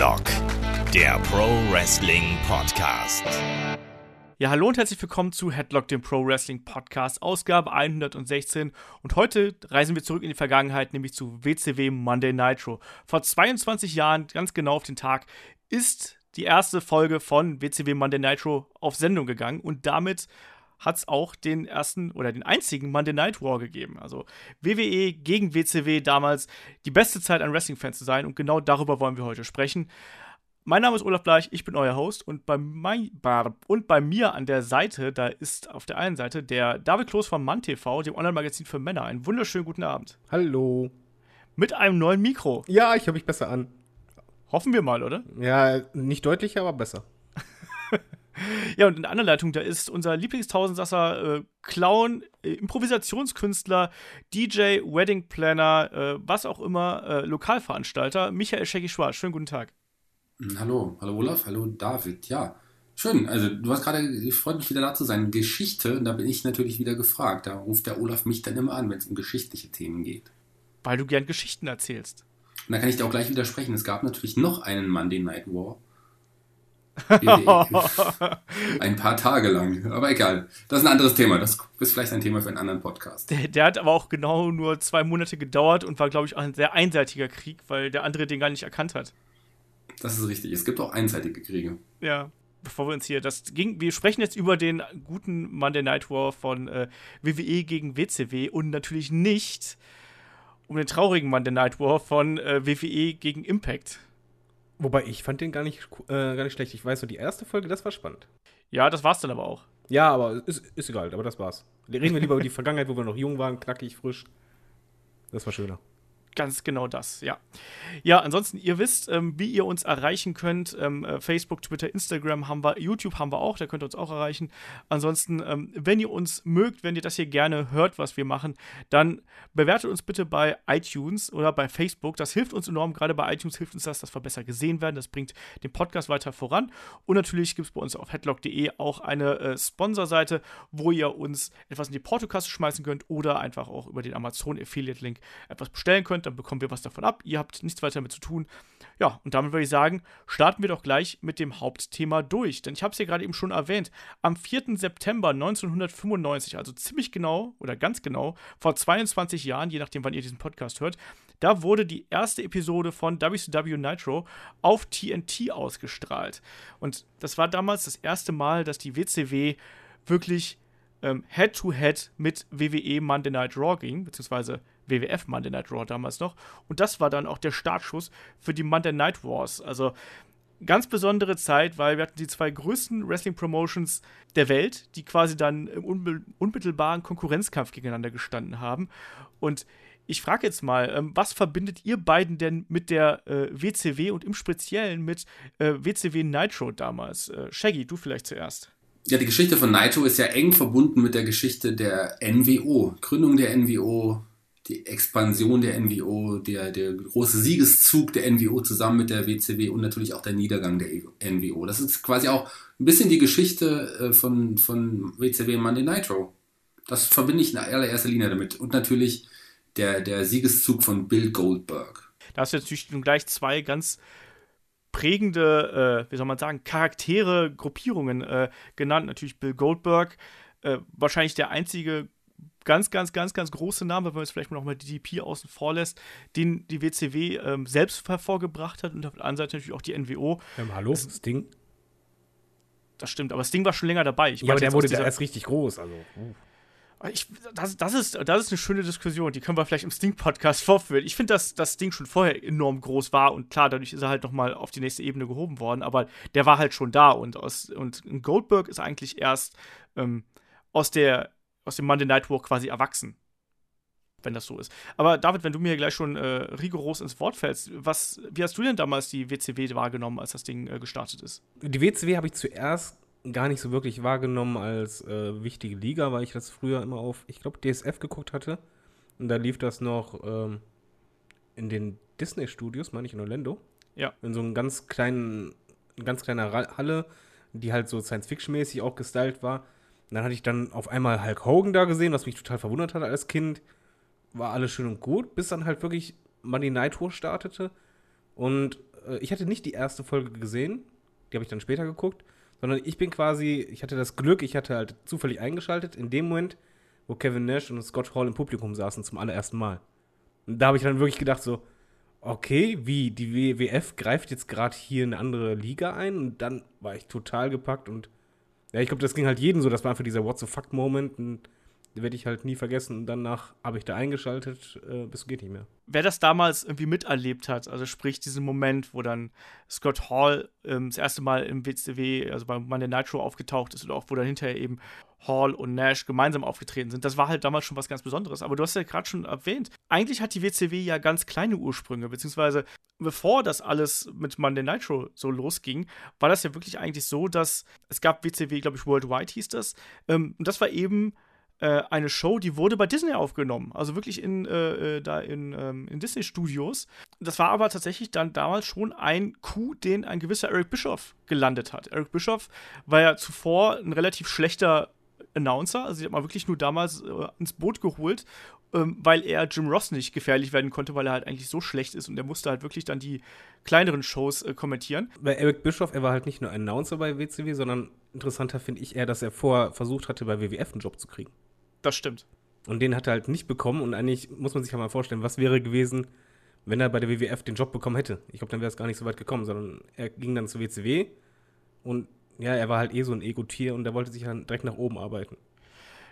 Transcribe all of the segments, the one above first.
Headlock, der Pro Wrestling Podcast. Ja, hallo und herzlich willkommen zu Headlock, dem Pro Wrestling Podcast, Ausgabe 116. Und heute reisen wir zurück in die Vergangenheit, nämlich zu WCW Monday Nitro. Vor 22 Jahren, ganz genau auf den Tag, ist die erste Folge von WCW Monday Nitro auf Sendung gegangen und damit hat es auch den ersten oder den einzigen Monday Night War gegeben. Also WWE gegen WCW damals die beste Zeit, ein Wrestling-Fan zu sein und genau darüber wollen wir heute sprechen. Mein Name ist Olaf Bleich, ich bin euer Host und bei, mein, und bei mir an der Seite, da ist auf der einen Seite der David Kloß von MannTV, dem Online-Magazin für Männer. Einen wunderschönen guten Abend. Hallo. Mit einem neuen Mikro. Ja, ich höre mich besser an. Hoffen wir mal, oder? Ja, nicht deutlicher, aber besser. Ja, und in der anderen Leitung, da ist unser Lieblingstausendsasser äh, Clown, äh, Improvisationskünstler, DJ, Wedding Planner, äh, was auch immer, äh, Lokalveranstalter, Michael Schecki Schwarz. Schönen guten Tag. Hm, hallo, hallo Olaf, hallo David. Ja, schön. Also, du hast gerade, ich freue mich wieder da zu sein. Geschichte, und da bin ich natürlich wieder gefragt. Da ruft der Olaf mich dann immer an, wenn es um geschichtliche Themen geht. Weil du gern Geschichten erzählst. Und da kann ich dir auch gleich widersprechen. Es gab natürlich noch einen Monday Night War ein paar Tage lang. Aber egal. Das ist ein anderes Thema. Das ist vielleicht ein Thema für einen anderen Podcast. Der, der hat aber auch genau nur zwei Monate gedauert und war, glaube ich, auch ein sehr einseitiger Krieg, weil der andere den gar nicht erkannt hat. Das ist richtig. Es gibt auch einseitige Kriege. Ja. Bevor wir uns hier das ging, wir sprechen jetzt über den guten Monday Night War von äh, WWE gegen WCW und natürlich nicht um den traurigen Monday Night War von äh, WWE gegen Impact. Wobei ich fand den gar nicht, äh, gar nicht schlecht. Ich weiß so, die erste Folge, das war spannend. Ja, das war's dann aber auch. Ja, aber ist, ist egal, aber das war's. Reden wir lieber über die Vergangenheit, wo wir noch jung waren, knackig, frisch. Das war schöner. Ganz genau das, ja. Ja, ansonsten, ihr wisst, ähm, wie ihr uns erreichen könnt. Ähm, äh, Facebook, Twitter, Instagram haben wir, YouTube haben wir auch, da könnt ihr uns auch erreichen. Ansonsten, ähm, wenn ihr uns mögt, wenn ihr das hier gerne hört, was wir machen, dann bewertet uns bitte bei iTunes oder bei Facebook. Das hilft uns enorm, gerade bei iTunes hilft uns das, dass wir besser gesehen werden. Das bringt den Podcast weiter voran. Und natürlich gibt es bei uns auf headlock.de auch eine äh, Sponsorseite, wo ihr uns etwas in die Portokasse schmeißen könnt oder einfach auch über den Amazon Affiliate Link etwas bestellen könnt könnt, dann bekommen wir was davon ab. Ihr habt nichts weiter damit zu tun. Ja, und damit würde ich sagen, starten wir doch gleich mit dem Hauptthema durch. Denn ich habe es ja gerade eben schon erwähnt. Am 4. September 1995, also ziemlich genau oder ganz genau, vor 22 Jahren, je nachdem, wann ihr diesen Podcast hört, da wurde die erste Episode von WCW Nitro auf TNT ausgestrahlt. Und das war damals das erste Mal, dass die WCW wirklich Head-to-Head ähm, -head mit WWE Monday Night Raw ging, beziehungsweise WWF Monday Night Raw damals noch. Und das war dann auch der Startschuss für die Monday Night Wars. Also ganz besondere Zeit, weil wir hatten die zwei größten Wrestling-Promotions der Welt, die quasi dann im unmittelbaren Konkurrenzkampf gegeneinander gestanden haben. Und ich frage jetzt mal, ähm, was verbindet ihr beiden denn mit der äh, WCW und im Speziellen mit äh, WCW Nitro damals? Äh, Shaggy, du vielleicht zuerst. Ja, die Geschichte von Nitro ist ja eng verbunden mit der Geschichte der NWO. Gründung der NWO, die Expansion der NWO, der, der große Siegeszug der NWO zusammen mit der WCW und natürlich auch der Niedergang der NWO. Das ist quasi auch ein bisschen die Geschichte äh, von, von WCW Monday Nitro. Das verbinde ich in allererster Linie damit. Und natürlich der, der Siegeszug von Bill Goldberg. Da hast du natürlich gleich zwei ganz prägende, äh, wie soll man sagen, Charaktere, Gruppierungen äh, genannt. Natürlich Bill Goldberg, äh, wahrscheinlich der einzige ganz, ganz, ganz, ganz große Name, wenn man jetzt vielleicht noch mal die DP außen vor lässt, den die WCW ähm, selbst hervorgebracht hat und auf der anderen Seite natürlich auch die NWO. Ähm, hallo, das, Sting? Das stimmt, aber Sting war schon länger dabei. Ich ja, aber der wurde da erst richtig groß, also. Uh. Ich, das, das, ist, das ist eine schöne Diskussion, die können wir vielleicht im Sting-Podcast vorführen. Ich finde, dass das Sting schon vorher enorm groß war und klar, dadurch ist er halt nochmal auf die nächste Ebene gehoben worden, aber der war halt schon da und, aus, und Goldberg ist eigentlich erst ähm, aus, der, aus dem Monday Night War quasi erwachsen. Wenn das so ist. Aber David, wenn du mir gleich schon äh, rigoros ins Wort fällst, was, wie hast du denn damals die WCW wahrgenommen, als das Ding äh, gestartet ist? Die WCW habe ich zuerst gar nicht so wirklich wahrgenommen als äh, wichtige Liga, weil ich das früher immer auf, ich glaube, DSF geguckt hatte. Und da lief das noch ähm, in den Disney-Studios, meine ich, in Orlando. Ja. In so einem ganz kleinen, ganz kleiner Halle, die halt so Science-Fiction-mäßig auch gestylt war. Dann hatte ich dann auf einmal Hulk Hogan da gesehen, was mich total verwundert hat als Kind. War alles schön und gut, bis dann halt wirklich Money Night War startete. Und äh, ich hatte nicht die erste Folge gesehen, die habe ich dann später geguckt, sondern ich bin quasi, ich hatte das Glück, ich hatte halt zufällig eingeschaltet in dem Moment, wo Kevin Nash und Scott Hall im Publikum saßen zum allerersten Mal. Und da habe ich dann wirklich gedacht so, okay, wie, die WWF greift jetzt gerade hier eine andere Liga ein und dann war ich total gepackt und ja, ich glaube, das ging halt jedem so, das war einfach dieser What the fuck Moment und werde ich halt nie vergessen. Und danach habe ich da eingeschaltet, äh, bis geht nicht mehr. Wer das damals irgendwie miterlebt hat, also sprich diesen Moment, wo dann Scott Hall ähm, das erste Mal im WCW, also beim Monday Nitro aufgetaucht ist und auch wo dann hinterher eben Hall und Nash gemeinsam aufgetreten sind, das war halt damals schon was ganz Besonderes. Aber du hast ja gerade schon erwähnt, eigentlich hat die WCW ja ganz kleine Ursprünge, beziehungsweise bevor das alles mit Monday Nitro so losging, war das ja wirklich eigentlich so, dass es gab WCW, glaube ich, Worldwide hieß das, ähm, und das war eben äh, eine Show, die wurde bei Disney aufgenommen. Also wirklich in, äh, äh, da in, ähm, in Disney Studios. Das war aber tatsächlich dann damals schon ein Coup, den ein gewisser Eric Bischoff gelandet hat. Eric Bischoff war ja zuvor ein relativ schlechter Announcer. Also, sie hat mal wirklich nur damals äh, ins Boot geholt, ähm, weil er Jim Ross nicht gefährlich werden konnte, weil er halt eigentlich so schlecht ist und er musste halt wirklich dann die kleineren Shows äh, kommentieren. Bei Eric Bischoff, er war halt nicht nur Announcer bei WCW, sondern interessanter finde ich eher, dass er vorher versucht hatte, bei WWF einen Job zu kriegen. Das stimmt. Und den hat er halt nicht bekommen. Und eigentlich muss man sich ja mal vorstellen, was wäre gewesen, wenn er bei der WWF den Job bekommen hätte. Ich glaube, dann wäre es gar nicht so weit gekommen, sondern er ging dann zur WCW und ja, er war halt eh so ein Ego-Tier und er wollte sich dann direkt nach oben arbeiten.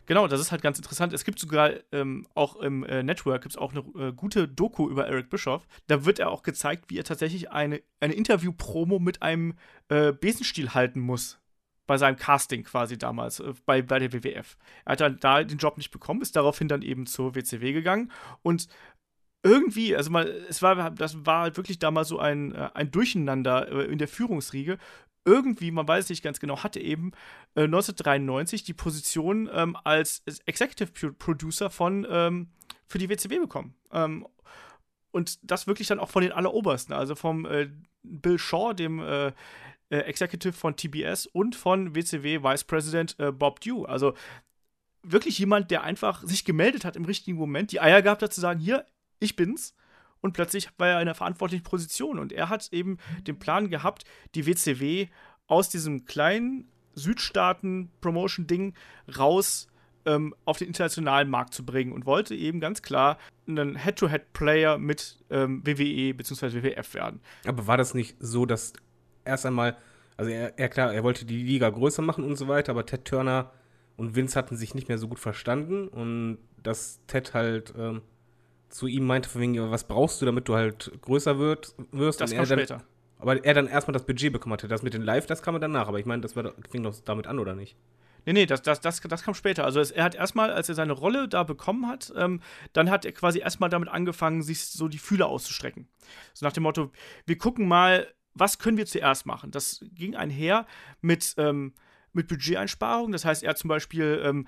Genau, das ist halt ganz interessant. Es gibt sogar ähm, auch im äh, Network gibt's auch eine äh, gute Doku über Eric Bischoff. Da wird er auch gezeigt, wie er tatsächlich eine, eine Interview-Promo mit einem äh, Besenstiel halten muss bei seinem Casting quasi damals äh, bei, bei der WWF. Er hat dann da den Job nicht bekommen, ist daraufhin dann eben zur WCW gegangen und irgendwie, also mal, es war, das war halt wirklich damals so ein, äh, ein Durcheinander äh, in der Führungsriege. Irgendwie, man weiß nicht ganz genau, hatte eben äh, 1993 die Position ähm, als Executive Producer von ähm, für die WCW bekommen. Ähm, und das wirklich dann auch von den Allerobersten, also vom äh, Bill Shaw, dem äh, äh, Executive von TBS und von WCW Vice President äh, Bob Dew. Also wirklich jemand, der einfach sich gemeldet hat im richtigen Moment, die Eier gehabt hat zu sagen, hier, ich bin's. Und plötzlich war er in einer verantwortlichen Position. Und er hat eben den Plan gehabt, die WCW aus diesem kleinen Südstaaten-Promotion-Ding raus ähm, auf den internationalen Markt zu bringen und wollte eben ganz klar einen Head-to-Head-Player mit ähm, WWE bzw. WWF werden. Aber war das nicht so, dass erst einmal, also er, er, klar, er wollte die Liga größer machen und so weiter, aber Ted Turner und Vince hatten sich nicht mehr so gut verstanden und dass Ted halt ähm, zu ihm meinte, von wegen, was brauchst du, damit du halt größer wird, wirst. Das kam dann, später. Aber er dann erstmal das Budget bekommen hatte. Das mit den Live, das kam er danach. Aber ich meine, das war, fing doch damit an, oder nicht? Nee, nee, das, das, das, das kam später. Also es, er hat erstmal, als er seine Rolle da bekommen hat, ähm, dann hat er quasi erstmal damit angefangen, sich so die Fühler auszustrecken. So nach dem Motto, wir gucken mal, was können wir zuerst machen? Das ging einher mit, ähm, mit Budgeteinsparungen. Das heißt, er hat zum Beispiel ähm,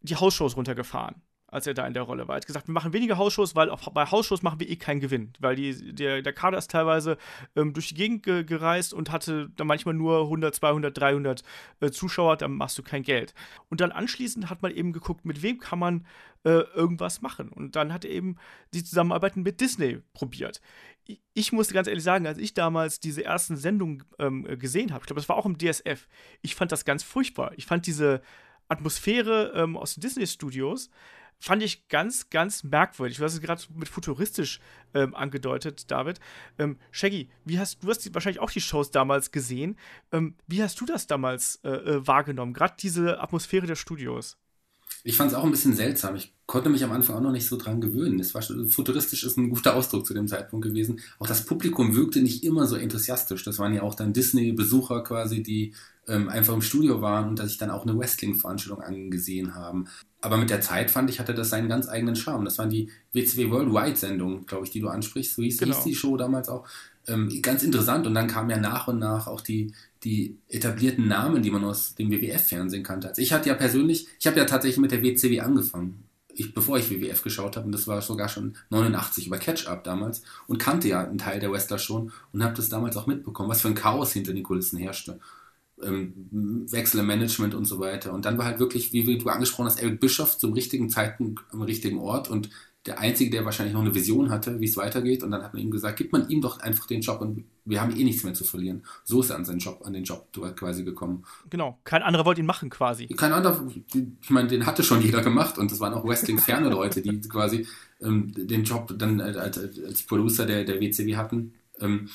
die Hausshows runtergefahren als er da in der Rolle war. Er hat gesagt, wir machen weniger Hausshows, weil auf, bei Hausshows machen wir eh keinen Gewinn, weil die, der, der Kader ist teilweise ähm, durch die Gegend ge gereist und hatte dann manchmal nur 100, 200, 300 äh, Zuschauer, dann machst du kein Geld. Und dann anschließend hat man eben geguckt, mit wem kann man äh, irgendwas machen. Und dann hat er eben die Zusammenarbeit mit Disney probiert ich musste ganz ehrlich sagen, als ich damals diese ersten Sendungen ähm, gesehen habe, ich glaube, das war auch im DSF, ich fand das ganz furchtbar. Ich fand diese Atmosphäre ähm, aus den Disney-Studios, fand ich ganz, ganz merkwürdig. Du hast es gerade mit futuristisch ähm, angedeutet, David. Ähm, Shaggy, wie hast, du hast wahrscheinlich auch die Shows damals gesehen. Ähm, wie hast du das damals äh, äh, wahrgenommen? Gerade diese Atmosphäre der Studios. Ich fand es auch ein bisschen seltsam. Ich konnte mich am Anfang auch noch nicht so dran gewöhnen. Es war futuristisch ist ein guter Ausdruck zu dem Zeitpunkt gewesen. Auch das Publikum wirkte nicht immer so enthusiastisch. Das waren ja auch dann Disney-Besucher quasi, die ähm, einfach im Studio waren und sich dann auch eine Wrestling-Veranstaltung angesehen haben. Aber mit der Zeit fand ich, hatte das seinen ganz eigenen Charme. Das waren die WCW Worldwide-Sendungen, glaube ich, die du ansprichst. So hieß, genau. hieß die Show damals auch. Ähm, ganz interessant. Und dann kamen ja nach und nach auch die, die etablierten Namen, die man aus dem WWF-Fernsehen kannte. Also ich hatte ja persönlich, ich habe ja tatsächlich mit der WCW angefangen. Ich, bevor ich WWF geschaut habe, und das war sogar schon 89 über Catch-Up damals und kannte ja einen Teil der Wrestler schon und habe das damals auch mitbekommen, was für ein Chaos hinter den Kulissen herrschte ähm, Wechsel im Management und so weiter. Und dann war halt wirklich, wie, du angesprochen hast, Eric Bischoff zum richtigen Zeitpunkt am richtigen Ort und der Einzige, der wahrscheinlich noch eine Vision hatte, wie es weitergeht. Und dann hat man ihm gesagt, gibt man ihm doch einfach den Job und wir haben eh nichts mehr zu verlieren. So ist er an seinen Job, an den Job quasi gekommen. Genau, kein anderer wollte ihn machen quasi. Kein anderer, ich meine, den hatte schon jeder gemacht und das waren auch Wrestling-ferne Leute, die quasi ähm, den Job dann als, als Producer der, der WCW hatten. Ähm,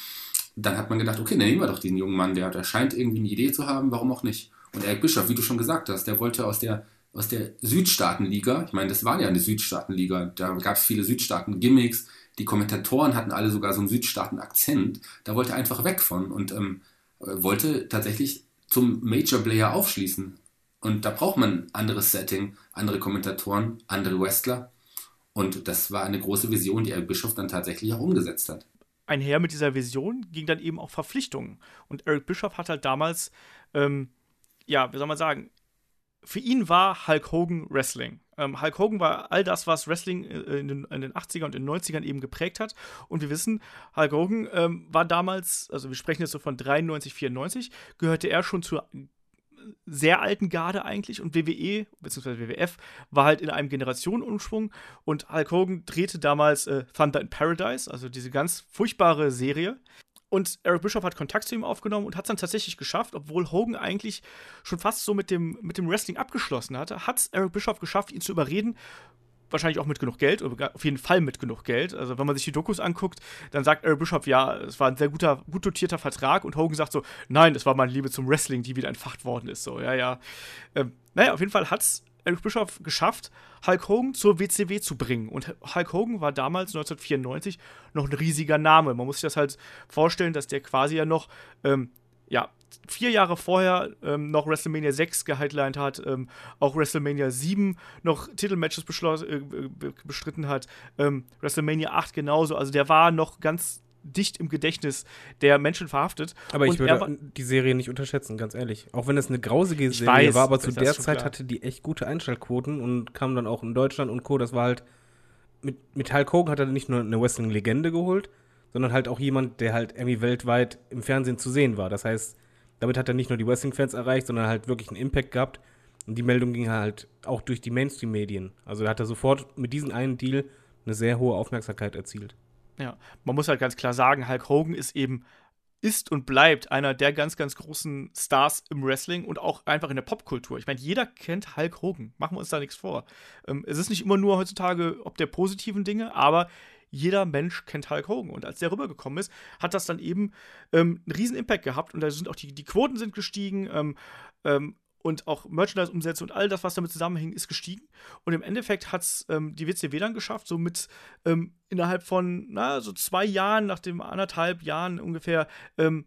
dann hat man gedacht, okay, dann nehmen wir doch diesen jungen Mann, der, der scheint irgendwie eine Idee zu haben, warum auch nicht. Und Eric Bischoff, wie du schon gesagt hast, der wollte aus der aus der Südstaatenliga. Ich meine, das war ja eine Südstaatenliga. Da gab es viele Südstaaten-Gimmicks. Die Kommentatoren hatten alle sogar so einen Südstaaten-Akzent. Da wollte er einfach weg von und ähm, wollte tatsächlich zum Major Player aufschließen. Und da braucht man ein anderes Setting, andere Kommentatoren, andere Wrestler. Und das war eine große Vision, die Eric Bischoff dann tatsächlich auch umgesetzt hat. Einher mit dieser Vision ging dann eben auch Verpflichtungen. Und Eric Bischoff hat halt damals, ähm, ja, wie soll man sagen, für ihn war Hulk Hogan Wrestling. Ähm, Hulk Hogan war all das, was Wrestling äh, in, den, in, den, 80er und in den 90ern eben geprägt hat. Und wir wissen, Hulk Hogan ähm, war damals, also wir sprechen jetzt so von 93, 94, gehörte er schon zur sehr alten Garde eigentlich und WWE bzw. WWF war halt in einem Generationenumschwung und Hulk Hogan drehte damals äh, Thunder in Paradise, also diese ganz furchtbare Serie, und Eric Bischoff hat Kontakt zu ihm aufgenommen und hat es dann tatsächlich geschafft, obwohl Hogan eigentlich schon fast so mit dem, mit dem Wrestling abgeschlossen hatte, hat es Eric Bischoff geschafft, ihn zu überreden. Wahrscheinlich auch mit genug Geld, oder auf jeden Fall mit genug Geld. Also, wenn man sich die Dokus anguckt, dann sagt Eric Bischoff, ja, es war ein sehr guter, gut dotierter Vertrag. Und Hogan sagt so, nein, das war meine Liebe zum Wrestling, die wieder entfacht worden ist. So, ja, ja. Ähm, naja, auf jeden Fall hat es Eric Bischoff geschafft, Hulk Hogan zur WCW zu bringen. Und Hulk Hogan war damals, 1994, noch ein riesiger Name. Man muss sich das halt vorstellen, dass der quasi ja noch, ähm, ja, vier Jahre vorher ähm, noch WrestleMania 6 gehighlined hat, ähm, auch WrestleMania 7 noch Titelmatches äh, bestritten hat, ähm, WrestleMania 8 genauso. Also der war noch ganz dicht im Gedächtnis der Menschen verhaftet. Aber ich würde war, die Serie nicht unterschätzen, ganz ehrlich. Auch wenn es eine grausige Serie weiß, war, aber zu der Zeit klar. hatte die echt gute Einschaltquoten und kam dann auch in Deutschland und Co. Das war halt mit, mit Hulk Hogan hat er nicht nur eine Wrestling-Legende geholt, sondern halt auch jemand, der halt irgendwie weltweit im Fernsehen zu sehen war. Das heißt, damit hat er nicht nur die Wrestling-Fans erreicht, sondern halt wirklich einen Impact gehabt. Und die Meldung ging halt auch durch die Mainstream-Medien. Also da hat er sofort mit diesem einen Deal eine sehr hohe Aufmerksamkeit erzielt. Ja, man muss halt ganz klar sagen, Hulk Hogan ist eben ist und bleibt einer der ganz, ganz großen Stars im Wrestling und auch einfach in der Popkultur. Ich meine, jeder kennt Hulk Hogan. Machen wir uns da nichts vor. Ähm, es ist nicht immer nur heutzutage ob der positiven Dinge, aber jeder Mensch kennt Hulk Hogan. Und als der rübergekommen ist, hat das dann eben ähm, einen riesen Impact gehabt. Und da sind auch die, die Quoten sind gestiegen. Ähm, ähm und auch Merchandise-Umsätze und all das, was damit zusammenhängt, ist gestiegen. Und im Endeffekt hat es ähm, die WCW dann geschafft, so mit ähm, innerhalb von, na, so zwei Jahren, nach dem anderthalb Jahren ungefähr, ähm,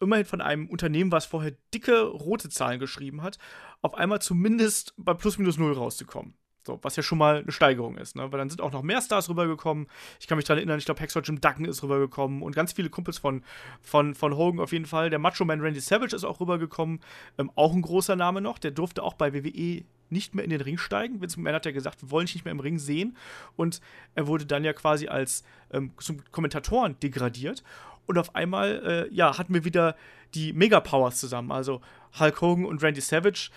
immerhin von einem Unternehmen, was vorher dicke rote Zahlen geschrieben hat, auf einmal zumindest bei plus minus null rauszukommen. So, was ja schon mal eine Steigerung ist, ne? Weil dann sind auch noch mehr Stars rübergekommen. Ich kann mich daran erinnern, ich glaube, Hexer Jim Duggan ist rübergekommen und ganz viele Kumpels von, von, von Hogan auf jeden Fall. Der Macho Man Randy Savage ist auch rübergekommen. Ähm, auch ein großer Name noch. Der durfte auch bei WWE nicht mehr in den Ring steigen. Vince McMahon hat ja gesagt, wir wollen dich nicht mehr im Ring sehen. Und er wurde dann ja quasi als ähm, zum Kommentatoren degradiert. Und auf einmal, äh, ja, hatten wir wieder die Mega-Powers zusammen. Also Hulk Hogan und Randy Savage,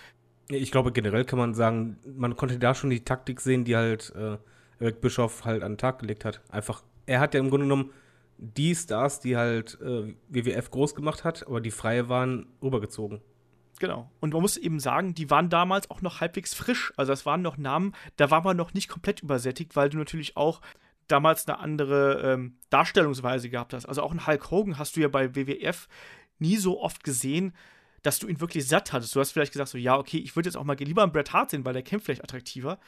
ich glaube, generell kann man sagen, man konnte da schon die Taktik sehen, die halt äh, Eric Bischoff halt an den Tag gelegt hat. Einfach, er hat ja im Grunde genommen die Stars, die halt äh, WWF groß gemacht hat, aber die freie waren, rübergezogen. Genau. Und man muss eben sagen, die waren damals auch noch halbwegs frisch. Also das waren noch Namen, da war man noch nicht komplett übersättigt, weil du natürlich auch damals eine andere ähm, Darstellungsweise gehabt hast. Also auch einen Hulk Hogan hast du ja bei WWF nie so oft gesehen, dass du ihn wirklich satt hattest. Du hast vielleicht gesagt, so, ja, okay, ich würde jetzt auch mal lieber einen Bret Hart sehen, weil der kämpft vielleicht attraktiver.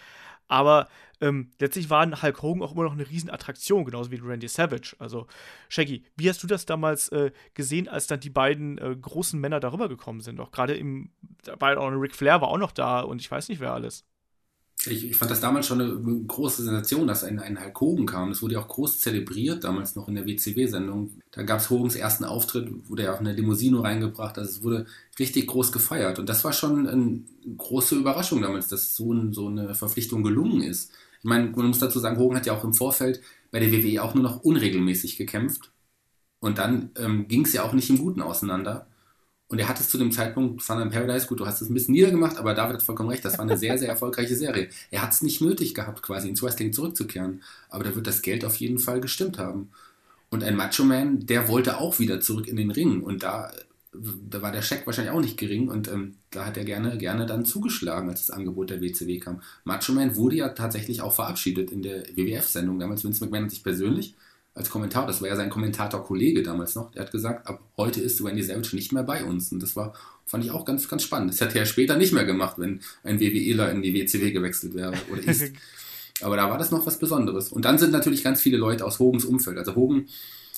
Aber ähm, letztlich war ein Hulk Hogan auch immer noch eine Riesenattraktion, genauso wie Randy Savage. Also, Shaggy, wie hast du das damals äh, gesehen, als dann die beiden äh, großen Männer darüber gekommen sind? Auch gerade im, da war auch Ric Flair war auch noch da und ich weiß nicht, wer alles ich, ich, fand das damals schon eine große Sensation, dass ein, ein Hulk Hogan kam. Das wurde ja auch groß zelebriert, damals noch in der WCW-Sendung. Da gab es Hogans ersten Auftritt, wurde ja auch eine Limousine reingebracht. Also es wurde richtig groß gefeiert. Und das war schon eine große Überraschung damals, dass so, ein, so eine Verpflichtung gelungen ist. Ich meine, man muss dazu sagen, Hogan hat ja auch im Vorfeld bei der WWE auch nur noch unregelmäßig gekämpft. Und dann ähm, ging es ja auch nicht im Guten auseinander. Und er hat es zu dem Zeitpunkt, Thunder in Paradise, gut, du hast es ein bisschen niedergemacht, aber David hat vollkommen recht, das war eine sehr, sehr erfolgreiche Serie. Er hat es nicht nötig gehabt, quasi ins Wrestling zurückzukehren, aber da wird das Geld auf jeden Fall gestimmt haben. Und ein Macho Man, der wollte auch wieder zurück in den Ring und da, da war der Scheck wahrscheinlich auch nicht gering und ähm, da hat er gerne, gerne dann zugeschlagen, als das Angebot der WCW kam. Macho Man wurde ja tatsächlich auch verabschiedet in der WWF-Sendung damals. Vince McMahon hat sich persönlich als Kommentator, das war ja sein Kommentator-Kollege damals noch, der hat gesagt, ab heute ist Randy Savage nicht mehr bei uns. Und das war, fand ich auch ganz, ganz spannend. Das hätte er später nicht mehr gemacht, wenn ein WWEler in die WCW gewechselt wäre oder ist. Aber da war das noch was Besonderes. Und dann sind natürlich ganz viele Leute aus Hogans Umfeld. Also Hogan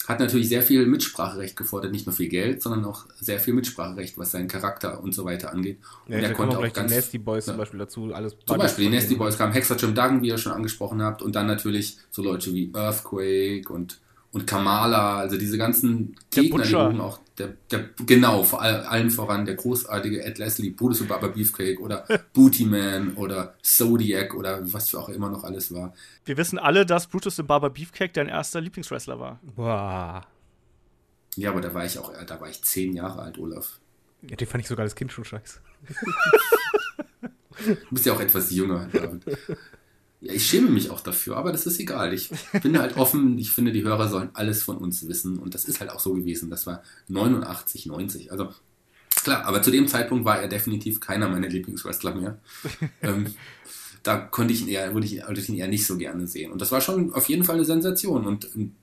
hat natürlich sehr viel Mitspracherecht gefordert, nicht nur viel Geld, sondern auch sehr viel Mitspracherecht, was seinen Charakter und so weiter angeht. Ja, und er konnte auch gleich die ganz Nasty Boys ja. zum Beispiel dazu, alles zum Beispiel die Nasty. Boys kamen, Hexer Jim Duggan, wie ihr schon angesprochen habt, und dann natürlich so Leute wie Earthquake und, und Kamala, also diese ganzen Der Gegner, die auch, der, der, genau, vor all, allen voran der großartige Ed Leslie, Brutus und Baba Beefcake oder Booty Man oder Zodiac oder was für auch immer noch alles war. Wir wissen alle, dass Brutus the Barber Beefcake dein erster Lieblingswrestler war. Boah. Ja, aber da war ich auch, da war ich zehn Jahre alt, Olaf. Ja, den fand ich sogar als Kind schon scheiße. Du bist ja auch etwas jünger, David. Ja, ich schäme mich auch dafür, aber das ist egal. Ich bin halt offen. Ich finde, die Hörer sollen alles von uns wissen. Und das ist halt auch so gewesen. Das war 89, 90. Also klar, aber zu dem Zeitpunkt war er definitiv keiner meiner Lieblingswrestler mehr. ähm, da konnte ich ihn eher, würde ich, würde ich ihn eher nicht so gerne sehen. Und das war schon auf jeden Fall eine Sensation. Und ähm,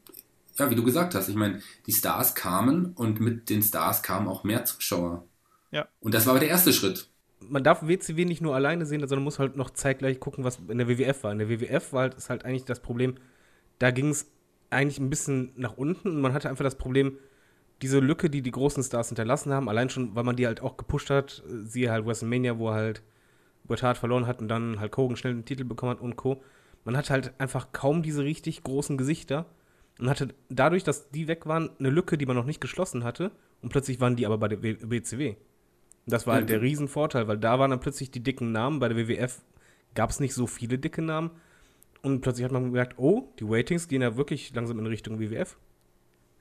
ja, wie du gesagt hast, ich meine, die Stars kamen und mit den Stars kamen auch mehr Zuschauer. Ja. Und das war aber der erste Schritt. Man darf WCW nicht nur alleine sehen, sondern muss halt noch zeitgleich gucken, was in der WWF war. In der WWF war halt, ist halt eigentlich das Problem, da ging es eigentlich ein bisschen nach unten und man hatte einfach das Problem, diese Lücke, die die großen Stars hinterlassen haben, allein schon, weil man die halt auch gepusht hat, siehe halt WrestleMania, wo halt Bret Hart verloren hat und dann Hulk Hogan schnell den Titel bekommen hat und Co. Man hatte halt einfach kaum diese richtig großen Gesichter und hatte dadurch, dass die weg waren, eine Lücke, die man noch nicht geschlossen hatte und plötzlich waren die aber bei der WCW. Das war halt Ja. der Riesenvorteil, weil da waren dann plötzlich die dicken Namen. Bei der WWF gab es nicht so viele dicke Namen. Und plötzlich hat man gemerkt, oh, die Ratings gehen ja wirklich langsam in Richtung WWF.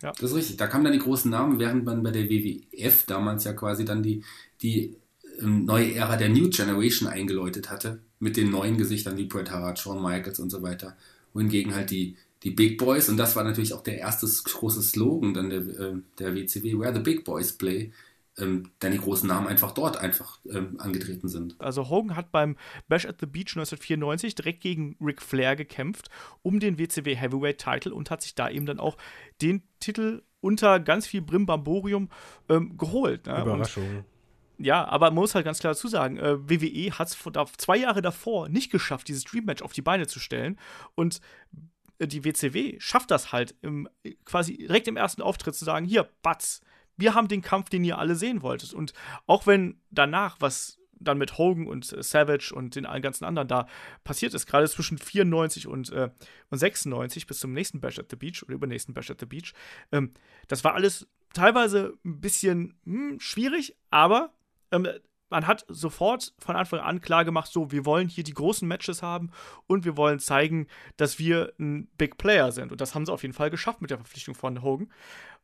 Das ist richtig. Da kamen dann die großen Namen, während man bei der WWF damals ja quasi dann die, die ähm, neue Ära der New Generation eingeläutet hatte. Mit den neuen Gesichtern wie Bret Hart, Shawn Michaels und so weiter. Wohingegen halt die, die Big Boys, und das war natürlich auch der erste große Slogan dann der, äh, der WCW, Where the Big Boys Play, ähm, dann die großen Namen einfach dort einfach ähm, angetreten sind. Also Hogan hat beim Bash at the Beach 1994 direkt gegen Ric Flair gekämpft um den WCW Heavyweight Title und hat sich da eben dann auch den Titel unter ganz viel Brimbamborium ähm, geholt. Ne? Und Überraschung. Ja, aber man muss halt ganz klar dazu sagen, äh, WWE hat es zwei Jahre davor nicht geschafft, dieses Dream Match auf die Beine zu stellen. Und äh, die WCW schafft das halt im, quasi direkt im ersten Auftritt zu sagen, hier, Batz, wir haben den Kampf, den ihr alle sehen wolltet. Und auch wenn danach, was dann mit Hogan und äh, Savage und den allen ganzen anderen da passiert ist, gerade zwischen 94 und, äh, und 96 bis zum nächsten Bash at the Beach oder übernächsten Bash at the Beach, ähm, das war alles teilweise ein bisschen hm, schwierig, aber ähm, man hat sofort von Anfang an klar gemacht, so, wir wollen hier die großen Matches haben und wir wollen zeigen, dass wir ein Big Player sind. Und das haben sie auf jeden Fall geschafft mit der Verpflichtung von Hogan.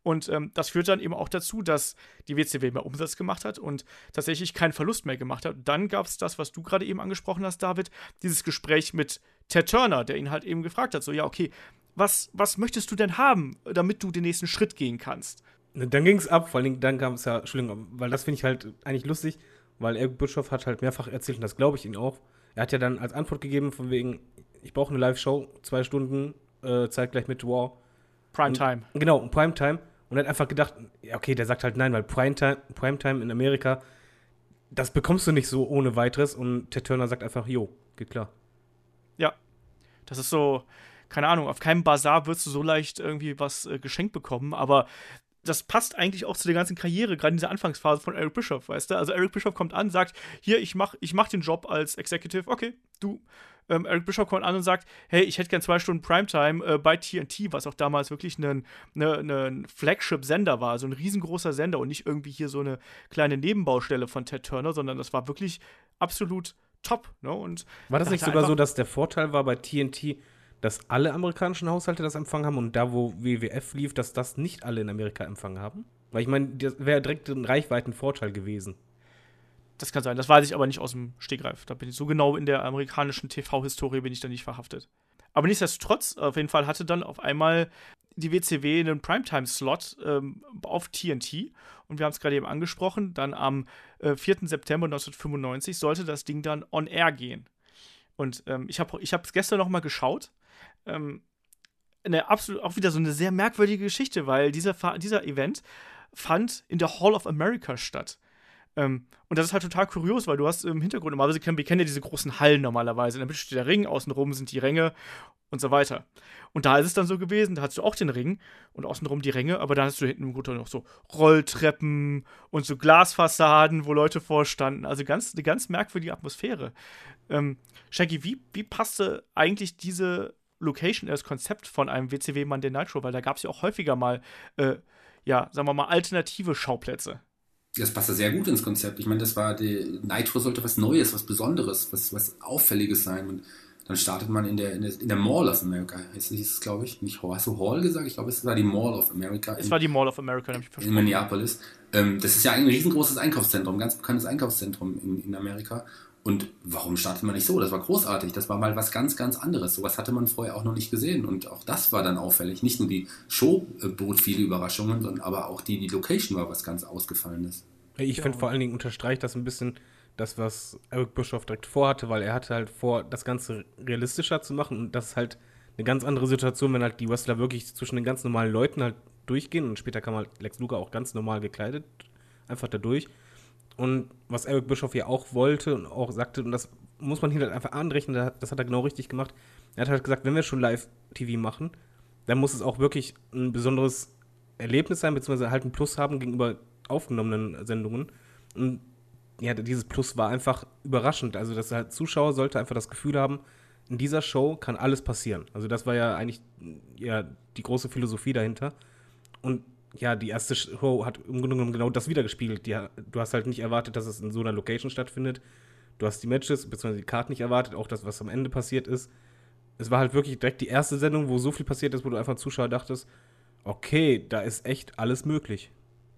Und ähm, das führt dann eben auch dazu, dass die WCW mehr Umsatz gemacht hat und tatsächlich keinen Verlust mehr gemacht hat. Dann gab es das, was du gerade eben angesprochen hast, David, dieses Gespräch mit Ted Turner, der ihn halt eben gefragt hat, so, ja, okay, was, was möchtest du denn haben, damit du den nächsten Schritt gehen kannst? Dann ging es ab, vor Dingen, dann kam es ja, Entschuldigung, weil das finde ich halt eigentlich lustig, weil Eric Bischoff hat halt mehrfach erzählt, und das glaube ich ihm auch. Er hat ja dann als Antwort gegeben, von wegen, ich brauche eine Live-Show, zwei Stunden, äh, zeitgleich mit War. Primetime. Genau, und Primetime. Und er hat einfach gedacht, ja, okay, der sagt halt nein, weil Primetime, Primetime in Amerika, das bekommst du nicht so ohne weiteres. Und Ted Turner sagt einfach, jo, geht klar. Ja. Das ist so, keine Ahnung, auf keinem Bazar wirst du so leicht irgendwie was äh, geschenkt bekommen, aber das passt eigentlich auch zu der ganzen Karriere, gerade in dieser Anfangsphase von Eric Bischoff, weißt du? Also Eric Bischoff kommt an, sagt, hier, ich mach, ich mach den Job als Executive, okay, du. Ähm, Eric Bischoff kommt an und sagt, hey, ich hätte gern zwei Stunden Primetime äh, bei TNT, was auch damals wirklich ein ne, ne Flagship-Sender war, so ein riesengroßer Sender und nicht irgendwie hier so eine kleine Nebenbaustelle von Ted Turner, sondern das war wirklich absolut top. Ne? Und War das da nicht sogar so, dass der Vorteil war bei TNT, dass alle amerikanischen Haushalte das empfangen haben und da, wo WWF lief, dass das nicht alle in Amerika empfangen haben? Weil ich meine, das wäre direkt ein Reichweitenvorteil gewesen. Das kann sein, das weiß ich aber nicht aus dem Stegreif. Da bin ich so genau in der amerikanischen TV-Historie bin ich da nicht verhaftet. Aber nichtsdestotrotz, auf jeden Fall hatte dann auf einmal die WCW einen Primetime-Slot ähm, auf TNT. Und wir haben es gerade eben angesprochen, dann am äh, 4. September 1995 sollte das Ding dann on air gehen. Und ähm, ich habe es ich gestern noch mal geschaut. Ähm, eine absolut, auch wieder so eine sehr merkwürdige Geschichte, weil dieser, dieser Event fand in der Hall of America statt. Ähm, und das ist halt total kurios, weil du hast im Hintergrund normalerweise, wir kennen ja diese großen Hallen normalerweise. In der Mitte steht der Ring, außenrum sind die Ränge und so weiter. Und da ist es dann so gewesen, da hast du auch den Ring und außenrum die Ränge, aber dann hast du hinten im Grunde noch so Rolltreppen und so Glasfassaden, wo Leute vorstanden. Also ganz, eine ganz merkwürdige Atmosphäre. Ähm, Shaggy, wie, wie passte eigentlich diese Location, das Konzept von einem WCW Monday Nitro? Weil da gab es ja auch häufiger mal, äh, ja, sagen wir mal, alternative Schauplätze. Das passte sehr gut ins Konzept. Ich meine, das war die Nitro sollte was Neues, was Besonderes, was, was Auffälliges sein. Und dann startet man in der, in der, in der Mall of America. Hieß es, glaube ich, nicht. Hast du Hall gesagt? Ich glaube, es war die Mall of America. Es in, war die Mall of America, ich In Minneapolis. Ähm, das ist ja ein riesengroßes Einkaufszentrum, ganz bekanntes Einkaufszentrum in, in Amerika. Und warum startet man nicht so? Das war großartig. Das war mal was ganz, ganz anderes. Sowas hatte man vorher auch noch nicht gesehen. Und auch das war dann auffällig. Nicht nur die Show bot viele Überraschungen, sondern aber auch die, die Location war was ganz Ausgefallenes. Ich ja. finde vor allen Dingen unterstreicht das ein bisschen das, was Eric Bischoff direkt vorhatte, weil er hatte halt vor, das Ganze realistischer zu machen. Und das ist halt eine ganz andere Situation, wenn halt die Wrestler wirklich zwischen den ganz normalen Leuten halt durchgehen. Und später kam halt Lex Luger auch ganz normal gekleidet, einfach da durch. Und was Eric Bischoff ja auch wollte und auch sagte, und das muss man hier halt einfach anrechnen, das hat er genau richtig gemacht. Er hat halt gesagt, wenn wir schon Live-TV machen, dann muss es auch wirklich ein besonderes Erlebnis sein, beziehungsweise halt ein Plus haben gegenüber aufgenommenen Sendungen. Und ja, dieses Plus war einfach überraschend. Also, dass halt Zuschauer sollte einfach das Gefühl haben, in dieser Show kann alles passieren. Also, das war ja eigentlich ja, die große Philosophie dahinter. Und ja, die erste Show hat im Grunde genommen genau das wiedergespiegelt. Die, du hast halt nicht erwartet, dass es in so einer Location stattfindet. Du hast die Matches bzw. die Karten nicht erwartet, auch das, was am Ende passiert ist. Es war halt wirklich direkt die erste Sendung, wo so viel passiert ist, wo du einfach Zuschauer dachtest, okay, da ist echt alles möglich.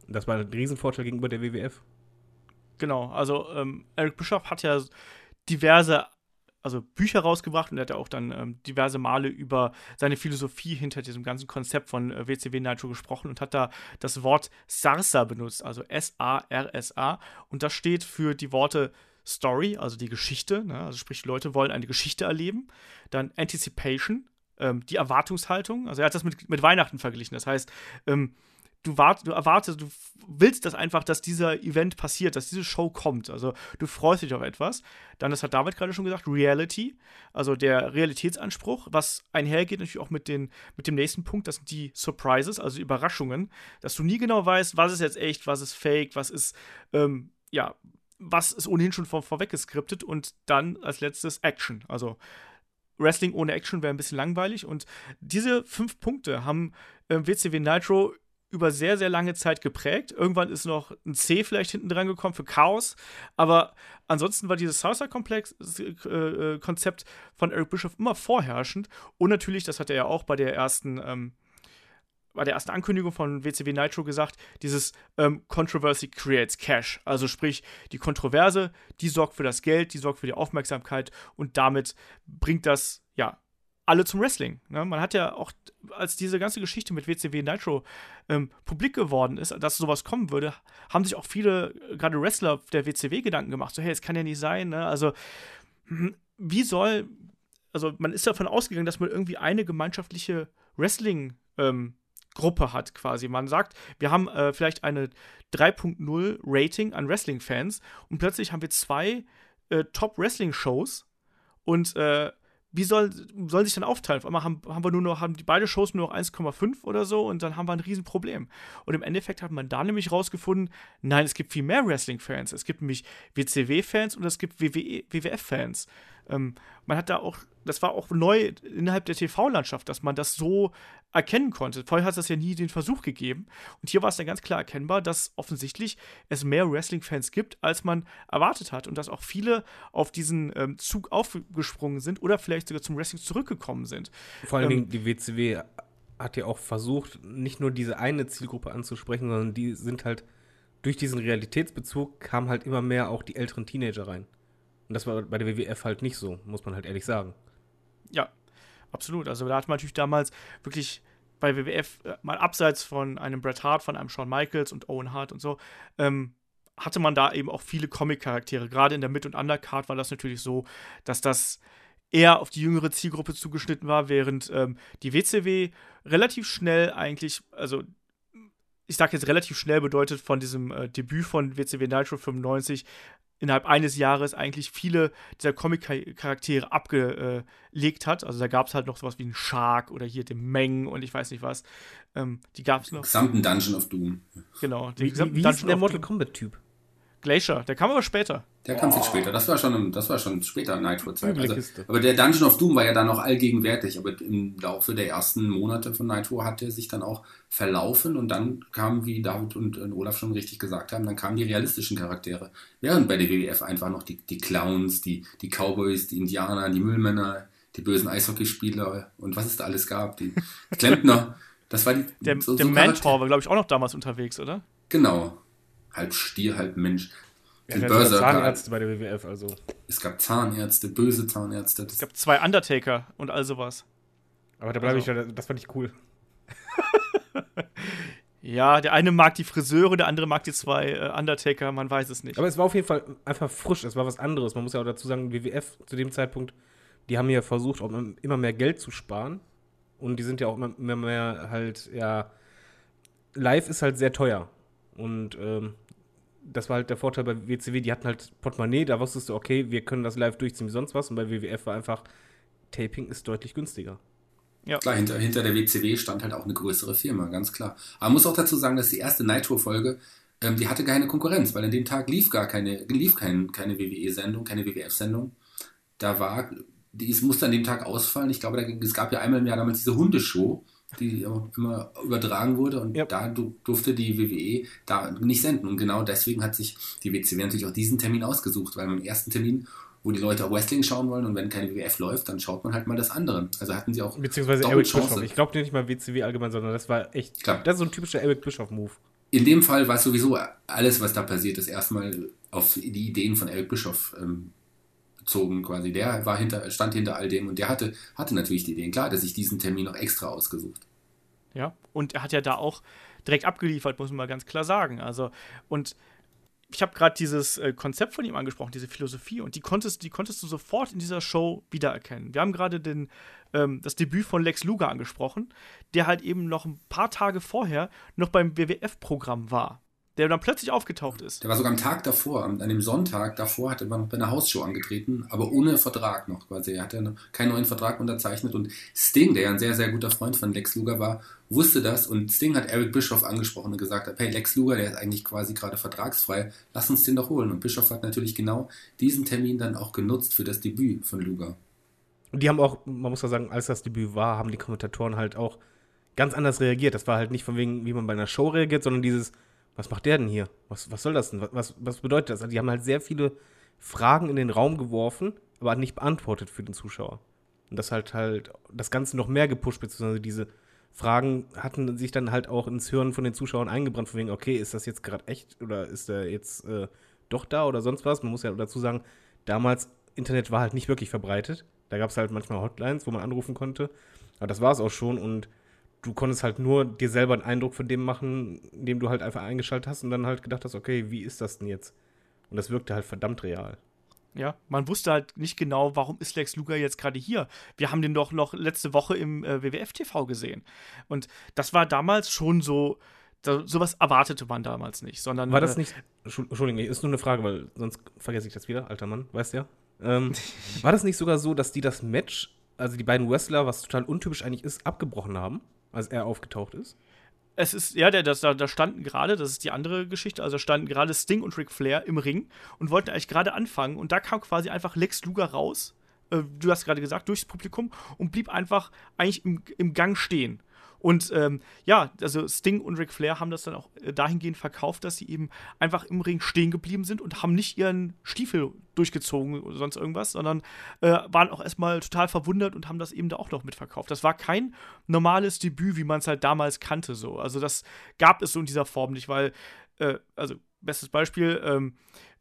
Das war ein Riesenvorteil gegenüber der WWF. Genau, also ähm, Eric Bischoff hat ja diverse also Bücher rausgebracht und er hat ja auch dann ähm, diverse Male über seine Philosophie hinter diesem ganzen Konzept von äh, WCW Nitro gesprochen und hat da das Wort Sarsa benutzt, also S-A-R-S-A. Und das steht für die Worte Story, also die Geschichte, ne? also sprich, Leute wollen eine Geschichte erleben. Dann Anticipation, ähm, die Erwartungshaltung. Also er hat das mit, mit Weihnachten verglichen. Das heißt, ähm, du, wart, du erwartest, du willst das einfach, dass dieser Event passiert, dass diese Show kommt. Also du freust dich auf etwas. Dann, das hat David gerade schon gesagt, Reality, also der Realitätsanspruch, was einhergeht natürlich auch mit, den, mit dem nächsten Punkt, das sind die Surprises, also Überraschungen, dass du nie genau weißt, was ist jetzt echt, was ist fake, was ist, ähm, ja, was ist ohnehin schon vor, vorweg geskriptet und dann als letztes Action. Also Wrestling ohne Action wäre ein bisschen langweilig und diese fünf Punkte haben äh, WCW Nitro über sehr, sehr lange Zeit geprägt. Irgendwann ist noch ein C vielleicht hinten dran gekommen für Chaos. Aber ansonsten war dieses Southside-Konzept äh, äh von Eric Bischoff immer vorherrschend. Und natürlich, das hat er ja auch bei der ersten, ähm, bei der ersten Ankündigung von WCW Nitro gesagt, dieses ähm, Controversy creates Cash. Also sprich, die Kontroverse, die sorgt für das Geld, die sorgt für die Aufmerksamkeit und damit bringt das, ja, alle zum Wrestling. Ne? Man hat ja auch, als diese ganze Geschichte mit WCW Nitro ähm, publik geworden ist, dass sowas kommen würde, haben sich auch viele, gerade Wrestler der WCW Gedanken gemacht. So, hey, es kann ja nicht sein. Ne? Also, hm, wie soll, also man ist davon ausgegangen, dass man irgendwie eine gemeinschaftliche Wrestling- ähm, Gruppe hat quasi. Man sagt, wir haben äh, vielleicht eine 3.0 Rating an Wrestling-Fans und plötzlich haben wir zwei äh, Top-Wrestling-Shows und äh, wie soll, soll sich dann aufteilen? Auf einmal haben, haben wir nur noch, haben die beide Shows nur noch 1,5 oder so und dann haben wir ein Riesenproblem. Und im Endeffekt hat man da nämlich rausgefunden, nein, es gibt viel mehr Wrestling-Fans. Es gibt nämlich WCW-Fans und es gibt WWE, WWF-Fans. Ähm, man hat da auch, das war auch neu innerhalb der TV-Landschaft, dass man das so erkennen konnte. Vorher hat es das ja nie den Versuch gegeben. Und hier war es dann ganz klar erkennbar, dass offensichtlich es mehr Wrestling-Fans gibt, als man erwartet hat. Und dass auch viele auf diesen ähm, Zug aufgesprungen sind oder vielleicht sogar zum Wrestling zurückgekommen sind. Vor allen ähm, Dingen die WCW hat ja auch versucht, nicht nur diese eine Zielgruppe anzusprechen, sondern die sind halt durch diesen Realitätsbezug kamen halt immer mehr auch die älteren Teenager rein. Und das war bei der WWF halt nicht so, muss man halt ehrlich sagen. Ja, absolut. Also da hat man natürlich damals wirklich bei WWF äh, mal abseits von einem Bret Hart, von einem Shawn Michaels und Owen Hart und so, ähm, hatte man da eben auch viele Comic-Charaktere. Gerade in der Mid- und Undercard war das natürlich so, dass das eher auf die jüngere Zielgruppe zugeschnitten war, während ähm, die WCW relativ schnell eigentlich, also ich sage jetzt relativ schnell bedeutet von diesem äh, Debüt von WCW Nitro 95 innerhalb eines Jahres eigentlich viele dieser Comic-Charaktere abgelegt hat. Also da gab es halt noch sowas wie einen Shark oder hier den Meng und ich weiß nicht was. Ähm, die gab es noch. Gesamten Dungeon of Doom. Genau. Wie, wie, wie ist der Mortal Kombat-Typ? Glacier, der kam aber später. Der kam viel später. Das war schon, das war schon später Nitro-Zeit. Also, aber der Dungeon of Doom war ja dann noch allgegenwärtig. Aber im Laufe der ersten Monate von Nitro hat er sich dann auch verlaufen und dann kamen, wie David und, und Olaf schon richtig gesagt haben, dann kamen die realistischen Charaktere. Während bei der WWF einfach noch die, die Clowns, die, die Cowboys, die Indianer, die Müllmänner, die bösen Eishockeyspieler und was es da alles gab, die Klempner. Das war die. Der, so, der so Mantor war, glaube ich, auch noch damals unterwegs, oder? Genau halb Stier, halb Mensch. Ja, den Berserker. Zahnärzte bei der WWF, also. Es gab Zahnärzte, böse Zahnärzte. Es gab zwei Undertaker und all sowas. Aber da bleibe also. ich, das fand ich cool. ja, der eine mag die Friseure, der andere mag die zwei äh, Undertaker, man weiß es nicht. Aber es war auf jeden Fall einfach frisch, es war was anderes. Man muss ja auch dazu sagen, WWF zu dem Zeitpunkt, die haben ja versucht, auch immer mehr Geld zu sparen. Und die sind ja auch immer mehr halt, ja, live ist halt sehr teuer. Und ähm, das war halt der Vorteil bei WCW, die hatten halt Portemonnaie, da wusstest du, okay, wir können das live durchziehen wie sonst was. Und bei WWF war einfach, Taping ist deutlich günstiger. Ja. Klar, hinter, hinter der WCW stand halt auch eine größere Firma, ganz klar. Aber man muss auch dazu sagen, dass die erste Nitro-Folge, ähm, die hatte keine Konkurrenz, weil an dem Tag lief gar keine, lief kein, keine WWE-Sendung, keine WWF-Sendung. Da war, die musste an dem Tag ausfallen. Ich glaube, da, es gab ja einmal im Jahr damals diese Hundeshow die immer übertragen wurde und ja. da durfte die WWE da nicht senden. Und genau deswegen hat sich die WCW natürlich auch diesen Termin ausgesucht, weil beim ersten Termin, wo die Leute auch Wrestling schauen wollen und wenn keine WWF läuft, dann schaut man halt mal das andere. Also hatten sie auch Beziehungsweise Eric Bischoff. Ich glaube nicht mal WCW allgemein, sondern das war echt, Klar. das ist so ein typischer Eric Bischoff-Move. In dem Fall war sowieso alles, was da passiert ist, erstmal auf die Ideen von Eric Bischoff ähm, gezogen quasi. Der war hinter, stand hinter all dem und der hatte, hatte natürlich die Ideen. Klar, hat er sich diesen Termin noch extra ausgesucht. Ja, und er hat ja da auch direkt abgeliefert, muss man mal ganz klar sagen. Also, und ich habe gerade dieses äh, Konzept von ihm angesprochen, diese Philosophie, und die konntest, die konntest du sofort in dieser Show wiedererkennen. Wir haben gerade ähm, das Debüt von Lex Luger angesprochen, der halt eben noch ein paar Tage vorher noch beim WWF-Programm war der dann plötzlich aufgetaucht ist. Der war sogar am Tag davor, an dem Sonntag davor, hat er noch bei einer Hausshow angetreten, aber ohne Vertrag noch quasi. Er hatte keinen neuen Vertrag unterzeichnet und Sting, der ja ein sehr, sehr guter Freund von Lex Luger war, wusste das und Sting hat Eric Bischoff angesprochen und gesagt, hey, Lex Luger, der ist eigentlich quasi gerade vertragsfrei, lass uns den doch holen. Und Bischoff hat natürlich genau diesen Termin dann auch genutzt für das Debüt von Luger. Und die haben auch, man muss ja sagen, als das Debüt war, haben die Kommentatoren halt auch ganz anders reagiert. Das war halt nicht von wegen, wie man bei einer Show reagiert, sondern dieses, was macht der denn hier? Was, was soll das denn? Was, was bedeutet das? Also die haben halt sehr viele Fragen in den Raum geworfen, aber nicht beantwortet für den Zuschauer. Und das halt halt das Ganze noch mehr gepusht, beziehungsweise diese Fragen hatten sich dann halt auch ins Hirn von den Zuschauern eingebrannt, von wegen, okay, ist das jetzt gerade echt oder ist der jetzt äh, doch da oder sonst was? Man muss ja dazu sagen, damals Internet war halt nicht wirklich verbreitet. Da gab es halt manchmal Hotlines, wo man anrufen konnte. Aber das war es auch schon und du konntest halt nur dir selber einen Eindruck von dem machen, indem du halt einfach eingeschaltet hast und dann halt gedacht hast, okay, wie ist das denn jetzt? Und das wirkte halt verdammt real. Ja, man wusste halt nicht genau, warum ist Lex Luger jetzt gerade hier. Wir haben den doch noch letzte Woche im äh, WWF-TV gesehen. Und das war damals schon so, da, sowas erwartete man damals nicht, sondern. War das äh, nicht, Entschuldigung, ist nur eine Frage, weil sonst vergesse ich das wieder, alter Mann, weißt du ja. Ähm, war das nicht sogar so, dass die das Match, also die beiden Wrestler, was total untypisch eigentlich ist, abgebrochen haben? Als er aufgetaucht ist? Es ist, ja, der, das, da, standen gerade, das ist die andere Geschichte, also standen gerade Sting und Ric Flair im Ring und wollten eigentlich gerade anfangen und da kam quasi einfach Lex Luger raus, äh, du hast gerade gesagt, durchs Publikum und blieb einfach eigentlich im, im Gang stehen. Und ähm, ja, also Sting und Ric Flair haben das dann auch äh, dahingehend verkauft, dass sie eben einfach im Ring stehen geblieben sind und haben nicht ihren Stiefel durchgezogen oder sonst irgendwas, sondern äh, waren auch erstmal total verwundert und haben das eben da auch noch mitverkauft. Das war kein normales Debüt, wie man es halt damals kannte, so. Also das gab es so in dieser Form nicht, weil, äh, also bestes Beispiel, ähm,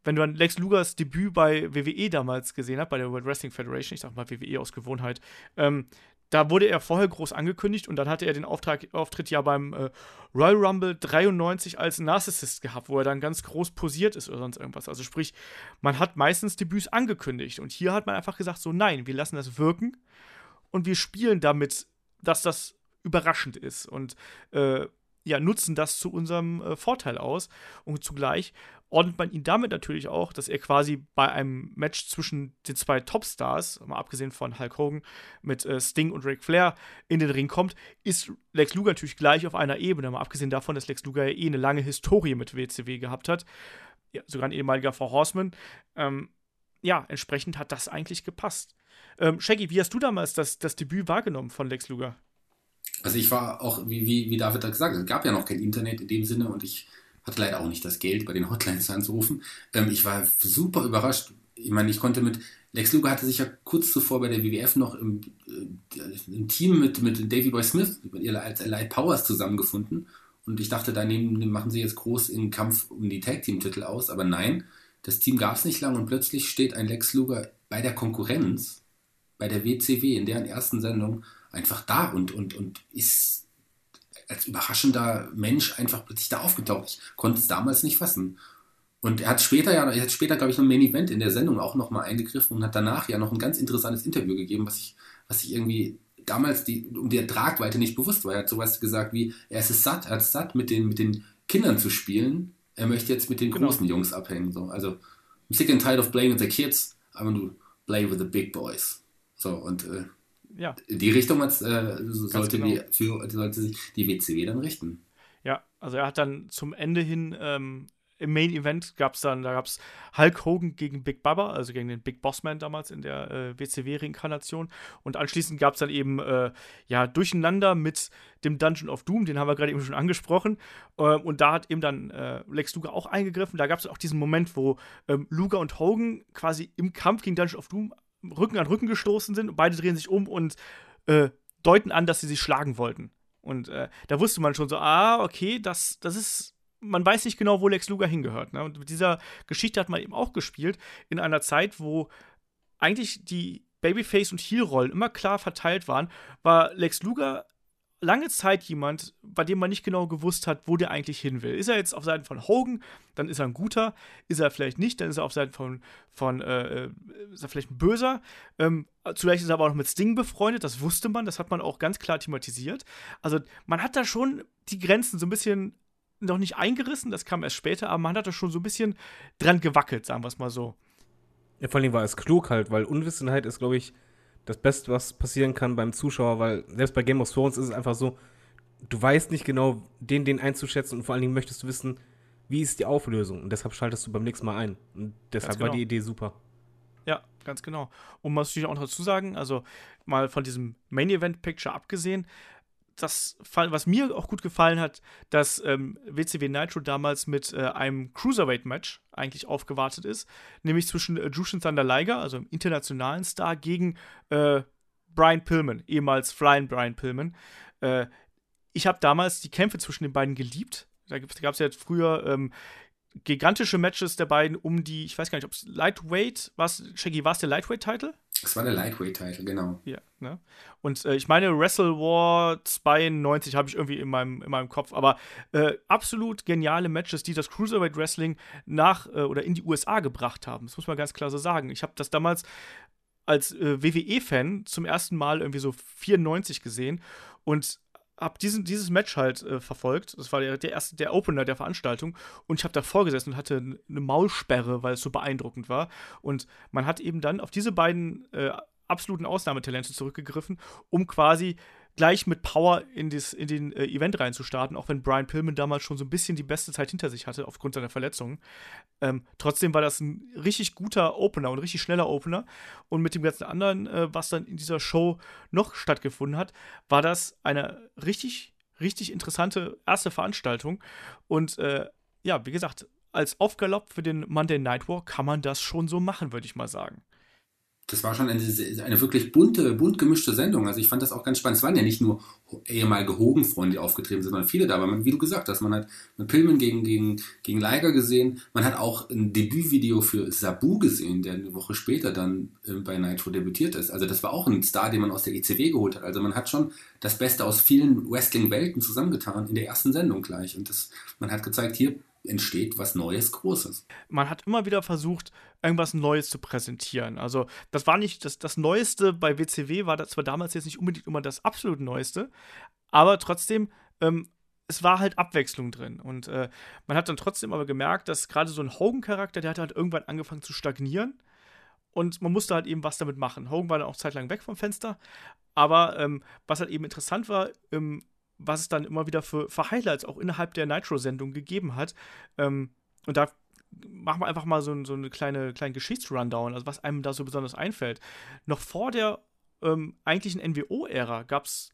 wenn du an Lex Lugers Debüt bei WWE damals gesehen hast, bei der World Wrestling Federation, ich sag mal WWE aus Gewohnheit, ähm, da wurde er vorher groß angekündigt und dann hatte er den Auftrag, Auftritt ja beim äh, Royal Rumble 93 als Narcissist gehabt, wo er dann ganz groß posiert ist oder sonst irgendwas. Also sprich, man hat meistens Debüts angekündigt und hier hat man einfach gesagt, so nein, wir lassen das wirken und wir spielen damit, dass das überraschend ist und äh, ja, nutzen das zu unserem äh, Vorteil aus und zugleich ordnet man ihn damit natürlich auch, dass er quasi bei einem Match zwischen den zwei Topstars, mal abgesehen von Hulk Hogan mit äh, Sting und Ric Flair, in den Ring kommt, ist Lex Luger natürlich gleich auf einer Ebene, mal abgesehen davon, dass Lex Luger ja eh eine lange Historie mit WCW gehabt hat, ja, sogar ein ehemaliger Four Horseman. Ähm, ja, entsprechend hat das eigentlich gepasst. Ähm, Shaggy, wie hast du damals das, das Debüt wahrgenommen von Lex Luger? Also ich war auch, wie, wie, wie David hat gesagt, es gab ja noch kein Internet in dem Sinne und ich hatte leider auch nicht das Geld, bei den Hotlines anzurufen. Ähm, ich war super überrascht. Ich meine, ich konnte mit, Lex Luger hatte sich ja kurz zuvor bei der WWF noch im, äh, im Team mit, mit Davy Boy Smith, mit ihr als Light Powers zusammengefunden. Und ich dachte, daneben machen sie jetzt groß in Kampf um die Tag Team Titel aus, aber nein, das Team gab es nicht lange und plötzlich steht ein Lex Luger bei der Konkurrenz, bei der WCW in deren ersten Sendung einfach da und, und, und ist als überraschender Mensch einfach plötzlich da aufgetaucht. Ich konnte es damals nicht fassen. Und er hat später ja, er hat später, glaube ich, noch ein Main Event in der Sendung auch nochmal eingegriffen und hat danach ja noch ein ganz interessantes Interview gegeben, was ich, was ich irgendwie damals die, um der Tragweite nicht bewusst war. Er hat sowas gesagt wie, er ist es satt, er ist satt, mit den, mit den Kindern zu spielen. Er möchte jetzt mit den genau. großen Jungs abhängen. So. Also, I'm sick and tired of playing with the kids. I want to play with the big boys. So, und äh, ja. Die Richtung äh, sollte, genau. die, für, sollte sich die WCW dann richten. Ja, also er hat dann zum Ende hin ähm, im Main Event gab es dann, da gab es Hulk Hogan gegen Big Baba, also gegen den Big Bossman damals in der äh, WCW-Reinkarnation. Und anschließend gab es dann eben, äh, ja, Durcheinander mit dem Dungeon of Doom, den haben wir gerade eben schon angesprochen. Äh, und da hat eben dann äh, Lex Luger auch eingegriffen. Da gab es auch diesen Moment, wo ähm, Luger und Hogan quasi im Kampf gegen Dungeon of Doom Rücken an Rücken gestoßen sind und beide drehen sich um und äh, deuten an, dass sie sich schlagen wollten. Und äh, da wusste man schon so, ah, okay, das, das ist, man weiß nicht genau, wo Lex Luger hingehört. Ne? Und mit dieser Geschichte hat man eben auch gespielt, in einer Zeit, wo eigentlich die Babyface- und Heel-Rollen immer klar verteilt waren, war Lex Luger lange Zeit jemand, bei dem man nicht genau gewusst hat, wo der eigentlich hin will. Ist er jetzt auf Seiten von Hogan, dann ist er ein guter. Ist er vielleicht nicht, dann ist er auf Seiten von, von äh, äh ist er vielleicht ein Böser. Ähm, vielleicht ist er aber auch noch mit Sting befreundet, das wusste man, das hat man auch ganz klar thematisiert. Also man hat da schon die Grenzen so ein bisschen noch nicht eingerissen, das kam erst später, aber man hat da schon so ein bisschen dran gewackelt, sagen wir es mal so. Ja, vor allem war es klug halt, weil Unwissenheit ist, glaube ich, das Beste, was passieren kann beim Zuschauer, weil selbst bei Game of Thrones ist es einfach so, du weißt nicht genau, den, den einzuschätzen und vor allen Dingen möchtest du wissen, wie ist die Auflösung und deshalb schaltest du beim nächsten Mal ein. Und deshalb genau. war die Idee super. Ja, ganz genau. Und man muss natürlich auch dazu sagen, also mal von diesem Main Event Picture abgesehen, das, was mir auch gut gefallen hat, dass ähm, WCW Nitro damals mit äh, einem Cruiserweight-Match eigentlich aufgewartet ist, nämlich zwischen äh, Jushin Thunder Liger, also einem internationalen Star, gegen äh, Brian Pillman, ehemals Flying Brian Pillman. Äh, ich habe damals die Kämpfe zwischen den beiden geliebt. Da gab es ja früher ähm, gigantische Matches der beiden um die, ich weiß gar nicht, ob es Lightweight, was, Shaggy, war es der Lightweight-Title? Es war der Lightweight-Title, genau. Ja, ne? Und äh, ich meine, Wrestle War 92 habe ich irgendwie in meinem, in meinem Kopf, aber äh, absolut geniale Matches, die das Cruiserweight Wrestling nach äh, oder in die USA gebracht haben. Das muss man ganz klar so sagen. Ich habe das damals als äh, WWE-Fan zum ersten Mal irgendwie so 94 gesehen und habe dieses Match halt äh, verfolgt. Das war der, der erste, der Opener der Veranstaltung. Und ich habe davor gesessen und hatte eine Maulsperre, weil es so beeindruckend war. Und man hat eben dann auf diese beiden äh, absoluten Ausnahmetalente zurückgegriffen, um quasi gleich mit Power in, das, in den äh, Event reinzustarten, auch wenn Brian Pillman damals schon so ein bisschen die beste Zeit hinter sich hatte, aufgrund seiner Verletzungen. Ähm, trotzdem war das ein richtig guter Opener und richtig schneller Opener. Und mit dem ganzen anderen, äh, was dann in dieser Show noch stattgefunden hat, war das eine richtig, richtig interessante erste Veranstaltung. Und äh, ja, wie gesagt, als Aufgalopp für den Monday Night War kann man das schon so machen, würde ich mal sagen das war schon eine, eine, wirklich bunte, bunt gemischte Sendung. Also ich fand das auch ganz spannend. Es waren ja nicht nur ehemalige Hogan-Freunde, die aufgetreten sind, sondern viele da. Aber man, wie du gesagt hast, man hat mit Pillman gegen, gegen, gegen Liger gesehen. Man hat auch ein Debütvideo für Sabu gesehen, der eine Woche später dann äh, bei Nitro debütiert ist. Also das war auch ein Star, den man aus der ECW geholt hat. Also man hat schon das Beste aus vielen Wrestling-Welten zusammengetan in der ersten Sendung gleich. Und das, man hat gezeigt, hier entsteht was Neues, Großes. Man hat immer wieder versucht, irgendwas Neues zu präsentieren. Also, das war nicht das, das Neueste bei WCW, war das zwar damals jetzt nicht unbedingt immer das absolut Neueste, aber trotzdem, ähm, es war halt Abwechslung drin. Und äh, man hat dann trotzdem aber gemerkt, dass gerade so ein Hogan-Charakter, der hat halt irgendwann angefangen zu stagnieren. Und man musste halt eben was damit machen. Hogan war dann auch zeitlang weg vom Fenster. Aber ähm, was halt eben interessant war, im was es dann immer wieder für, für Highlights auch innerhalb der Nitro-Sendung gegeben hat. Ähm, und da machen wir einfach mal so, so eine kleine, kleine Geschichtsrundown, also was einem da so besonders einfällt. Noch vor der ähm, eigentlichen NWO-Ära gab es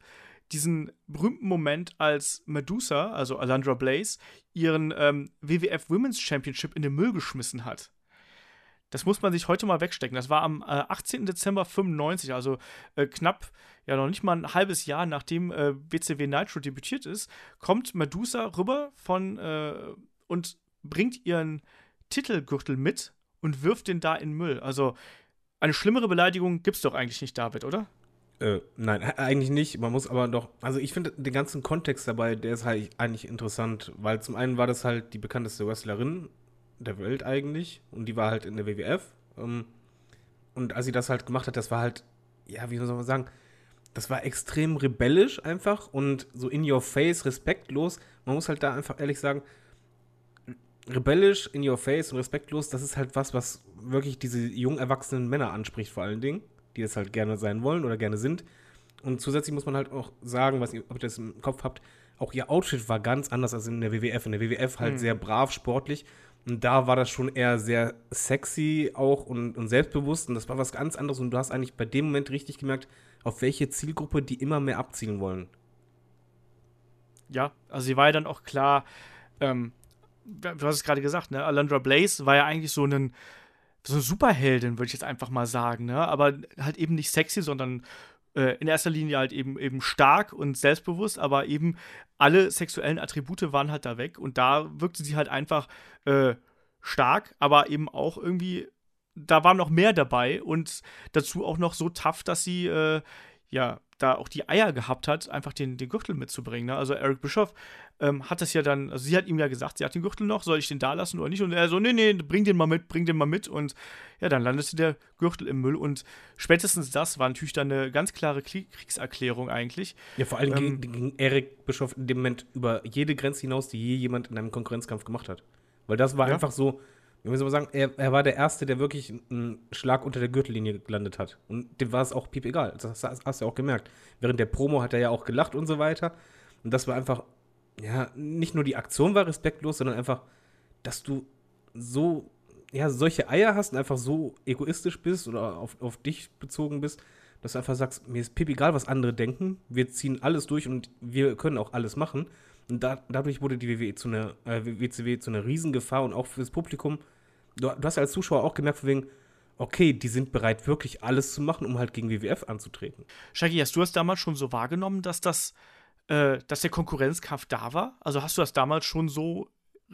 diesen berühmten Moment, als Medusa, also Alandra Blaze, ihren ähm, WWF Women's Championship in den Müll geschmissen hat. Das muss man sich heute mal wegstecken. Das war am äh, 18. Dezember 95, also äh, knapp, ja noch nicht mal ein halbes Jahr nachdem äh, WCW Nitro debütiert ist, kommt Medusa rüber von äh, und bringt ihren Titelgürtel mit und wirft den da in Müll. Also eine schlimmere Beleidigung gibt's doch eigentlich nicht, David, oder? Äh, nein, eigentlich nicht. Man muss aber doch, also ich finde den ganzen Kontext dabei, der ist halt eigentlich interessant, weil zum einen war das halt die bekannteste Wrestlerin der Welt eigentlich. Und die war halt in der WWF. Ähm, und als sie das halt gemacht hat, das war halt, ja, wie soll man sagen, das war extrem rebellisch einfach und so in your face, respektlos. Man muss halt da einfach ehrlich sagen, rebellisch, in your face und respektlos, das ist halt was, was wirklich diese jung erwachsenen Männer anspricht, vor allen Dingen, die das halt gerne sein wollen oder gerne sind. Und zusätzlich muss man halt auch sagen, was ihr, ob ihr das im Kopf habt, auch ihr Outfit war ganz anders als in der WWF. In der WWF halt mhm. sehr brav, sportlich und da war das schon eher sehr sexy auch und, und selbstbewusst. Und das war was ganz anderes. Und du hast eigentlich bei dem Moment richtig gemerkt, auf welche Zielgruppe die immer mehr abzielen wollen. Ja, also sie war ja dann auch klar, ähm, du hast es gerade gesagt, ne? Alondra Blaze war ja eigentlich so ein so eine Superheldin, würde ich jetzt einfach mal sagen, ne? Aber halt eben nicht sexy, sondern äh, in erster Linie halt eben eben stark und selbstbewusst, aber eben alle sexuellen Attribute waren halt da weg und da wirkte sie halt einfach äh, stark, aber eben auch irgendwie, da war noch mehr dabei und dazu auch noch so tough, dass sie äh, ja da auch die Eier gehabt hat, einfach den, den Gürtel mitzubringen. Ne? Also Eric Bischoff ähm, hat das ja dann, also sie hat ihm ja gesagt, sie hat den Gürtel noch, soll ich den da lassen oder nicht? Und er so, nee, nee, bring den mal mit, bring den mal mit. Und ja, dann landete der Gürtel im Müll. Und spätestens das war natürlich dann eine ganz klare Kriegserklärung eigentlich. Ja, vor allem ähm, ging Eric Bischoff in dem Moment über jede Grenze hinaus, die je jemand in einem Konkurrenzkampf gemacht hat. Weil das war ja. einfach so, wie soll man sagen, er, er, war der Erste, der wirklich einen Schlag unter der Gürtellinie gelandet hat. Und dem war es auch piep egal. Das hast, du auch gemerkt. Während der Promo hat er ja auch gelacht und so weiter. Und das war einfach, ja, nicht nur die Aktion war respektlos, sondern einfach, dass du so, ja, solche Eier hast und einfach so egoistisch bist oder auf, auf dich bezogen bist, dass du einfach sagst, mir ist piep egal, was andere denken. Wir ziehen alles durch und wir können auch alles machen. Und da, dadurch wurde die WWE zu einer, äh, WCW zu einer Riesengefahr und auch fürs Publikum du, du hast ja als Zuschauer auch gemerkt, von wegen, okay, die sind bereit, wirklich alles zu machen, um halt gegen WWF anzutreten. Shaggy, hast du das damals schon so wahrgenommen, dass das, äh, dass der Konkurrenzkampf da war? Also hast du das damals schon so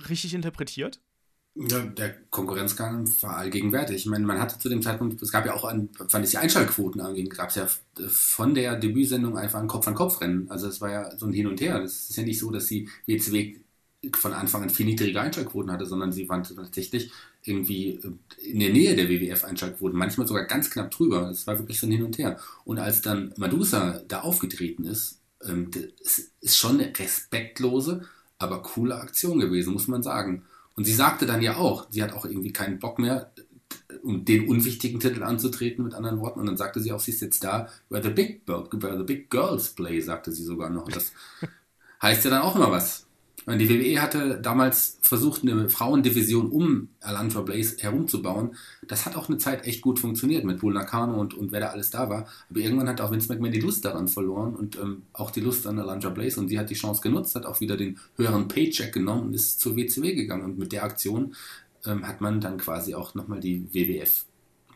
richtig interpretiert? Ja, der Konkurrenzkampf war allgegenwärtig. Ich meine, man hatte zu dem Zeitpunkt, es gab ja auch, an, fand ich die Einschaltquoten anging, gab es ja von der Debütsendung einfach ein Kopf-an-Kopf-Rennen. Also es war ja so ein Hin und Her. Es ist ja nicht so, dass die WCW von Anfang an viel niedrige Einschaltquoten hatte, sondern sie waren tatsächlich irgendwie in der Nähe der WWF-Einschaltquoten, manchmal sogar ganz knapp drüber. Es war wirklich so ein Hin und Her. Und als dann Medusa da aufgetreten ist, ähm, das ist schon eine respektlose, aber coole Aktion gewesen, muss man sagen. Und sie sagte dann ja auch, sie hat auch irgendwie keinen Bock mehr, um den unwichtigen Titel anzutreten, mit anderen Worten. Und dann sagte sie auch, sie ist jetzt da, where the big, where the big girls play, sagte sie sogar noch. Und das heißt ja dann auch immer was. Die WWE hatte damals versucht, eine Frauendivision um Alantra Blaze herumzubauen. Das hat auch eine Zeit echt gut funktioniert mit Bull Nakano und, und wer da alles da war. Aber irgendwann hat auch Vince McMahon die Lust daran verloren und ähm, auch die Lust an Alantra Blaze. Und sie hat die Chance genutzt, hat auch wieder den höheren Paycheck genommen und ist zur WCW gegangen. Und mit der Aktion ähm, hat man dann quasi auch nochmal die WWF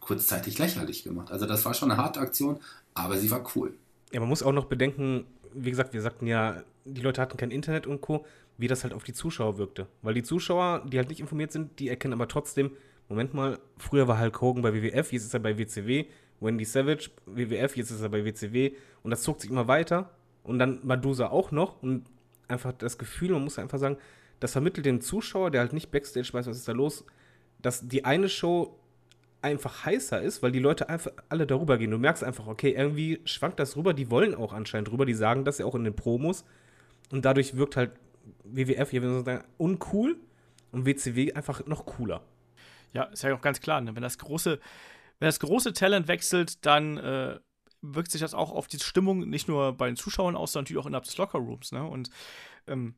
kurzzeitig lächerlich gemacht. Also das war schon eine harte Aktion, aber sie war cool. Ja, man muss auch noch bedenken, wie gesagt, wir sagten ja, die Leute hatten kein Internet und Co., wie das halt auf die Zuschauer wirkte. Weil die Zuschauer, die halt nicht informiert sind, die erkennen aber trotzdem, Moment mal, früher war Hulk Hogan bei WWF, jetzt ist er bei WCW, Wendy Savage, WWF, jetzt ist er bei WCW und das zog sich immer weiter. Und dann Madusa auch noch. Und einfach das Gefühl, man muss einfach sagen, das vermittelt den Zuschauer, der halt nicht Backstage weiß, was ist da los, dass die eine Show einfach heißer ist, weil die Leute einfach alle darüber gehen. Du merkst einfach, okay, irgendwie schwankt das rüber, die wollen auch anscheinend rüber, die sagen das ja auch in den Promos. Und dadurch wirkt halt WWF hier würde sagen, uncool und WCW einfach noch cooler. Ja, ist ja auch ganz klar, ne? wenn das große, wenn das große Talent wechselt, dann äh, wirkt sich das auch auf die Stimmung nicht nur bei den Zuschauern aus, sondern natürlich auch innerhalb des Lockerrooms. Ne? Und ähm,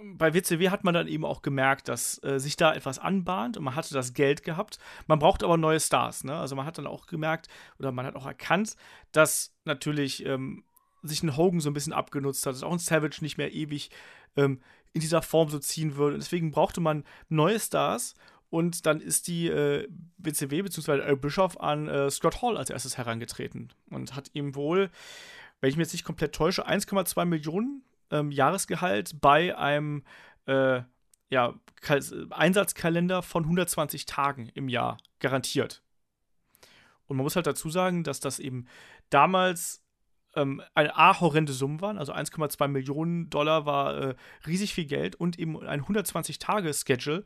bei WCW hat man dann eben auch gemerkt, dass äh, sich da etwas anbahnt und man hatte das Geld gehabt. Man braucht aber neue Stars. Ne? Also man hat dann auch gemerkt oder man hat auch erkannt, dass natürlich ähm, sich ein Hogan so ein bisschen abgenutzt hat, dass auch ein Savage nicht mehr ewig ähm, in dieser Form so ziehen würde. Und deswegen brauchte man neue Stars. Und dann ist die äh, BCW bzw. Earl Bischoff an äh, Scott Hall als erstes herangetreten und hat ihm wohl, wenn ich mich jetzt nicht komplett täusche, 1,2 Millionen ähm, Jahresgehalt bei einem äh, ja, Einsatzkalender von 120 Tagen im Jahr garantiert. Und man muss halt dazu sagen, dass das eben damals ähm, eine A horrende Summe waren, also 1,2 Millionen Dollar war äh, riesig viel Geld und eben ein 120-Tage-Schedule.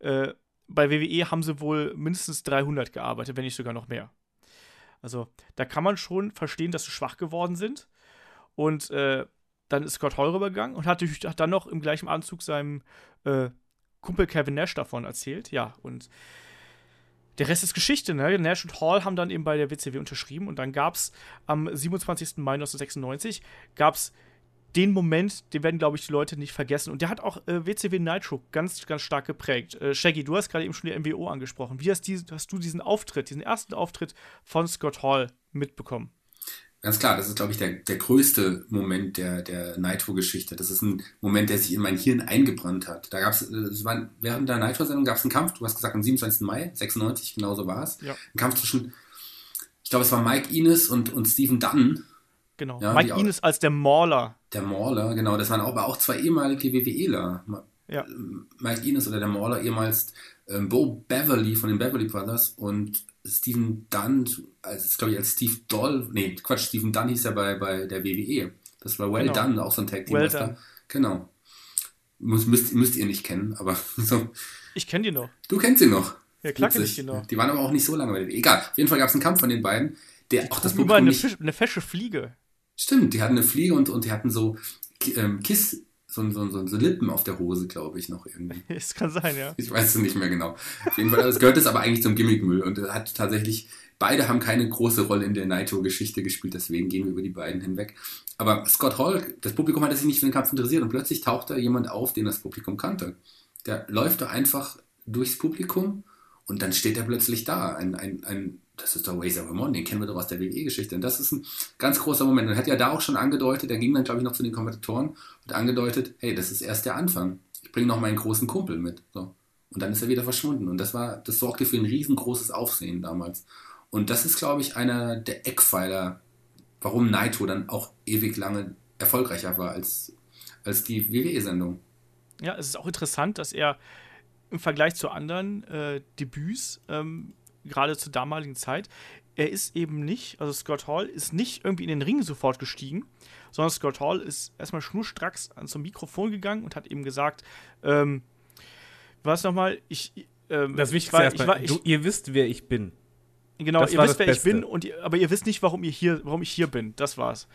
Äh, bei WWE haben sie wohl mindestens 300 gearbeitet, wenn nicht sogar noch mehr. Also da kann man schon verstehen, dass sie schwach geworden sind. Und äh, dann ist Scott Hall rübergegangen und hat, hat, dann noch im gleichen Anzug seinem äh, Kumpel Kevin Nash davon erzählt. Ja, und der Rest ist Geschichte, ne? Nash und Hall haben dann eben bei der WCW unterschrieben und dann gab es am 27. Mai 1996 gab es den Moment, den werden, glaube ich, die Leute nicht vergessen. Und der hat auch äh, WCW Nitro ganz, ganz stark geprägt. Äh, Shaggy, du hast gerade eben schon die MWO angesprochen. Wie hast, die, hast du diesen Auftritt, diesen ersten Auftritt von Scott Hall mitbekommen? Ganz klar, das ist, glaube ich, der, der größte Moment der, der Nitro-Geschichte. Das ist ein Moment, der sich in mein Hirn eingebrannt hat. Da gab es, während der Nitro-Sendung gab es einen Kampf, du hast gesagt, am 27. Mai, 96, genau so war es. Ja. Ein Kampf zwischen, ich glaube, es war Mike Ines und, und Stephen Dunn. Genau, ja, Mike Ines als der Mauler. Der Mauler, genau, das waren aber auch zwei ehemalige WWEler. Ja. Mike Ines oder der Mauler, ehemals ähm, Bo Beverly von den Beverly Brothers und Stephen Dunn, also glaube ich als Steve Doll, nee, Quatsch, Stephen Dunn hieß ja bei, bei der WWE. Das war Well genau. Done, auch so ein Tag Team. Well done. Genau. Muss, müsst, müsst ihr nicht kennen, aber so. Ich kenne die noch. Du kennst sie noch. Ja, klar kenne ich die noch. Die waren aber auch nicht so lange bei der WWE. Egal, auf jeden Fall gab es einen Kampf von den beiden. Der die auch das Publikum eine, Fisch, eine fesche Fliege. Stimmt, die hatten eine Fliege und, und die hatten so ähm, Kiss, so, so, so, so Lippen auf der Hose, glaube ich, noch irgendwie. Es kann sein, ja. Ich weiß es nicht mehr genau. Auf jeden Fall, das gehört es aber eigentlich zum Gimmickmüll und hat tatsächlich, beide haben keine große Rolle in der Naito-Geschichte gespielt, deswegen gehen wir über die beiden hinweg. Aber Scott Hall, das Publikum hat sich nicht für den Kampf interessiert und plötzlich taucht da jemand auf, den das Publikum kannte. Der läuft da einfach durchs Publikum und dann steht er plötzlich da. Ein, ein, ein das ist doch Razor Ramon, den kennen wir doch aus der WWE-Geschichte. Und das ist ein ganz großer Moment. Und er hat ja da auch schon angedeutet, er ging dann, glaube ich, noch zu den Kommentatoren und angedeutet, hey, das ist erst der Anfang. Ich bringe noch meinen großen Kumpel mit. So. Und dann ist er wieder verschwunden. Und das war, das sorgte für ein riesengroßes Aufsehen damals. Und das ist, glaube ich, einer der Eckpfeiler, warum Naito dann auch ewig lange erfolgreicher war als, als die WWE-Sendung. Ja, es ist auch interessant, dass er im Vergleich zu anderen äh, Debüts ähm, gerade zur damaligen Zeit, er ist eben nicht, also Scott Hall ist nicht irgendwie in den Ring sofort gestiegen, sondern Scott Hall ist erstmal schnurstracks ans Mikrofon gegangen und hat eben gesagt, ähm, was nochmal, ich, ähm, das Wichtigste erstmal, ihr wisst, wer ich bin. Genau, das ihr wisst, wer Beste. ich bin, und ihr, aber ihr wisst nicht, warum ihr hier, warum ich hier bin. Das war's.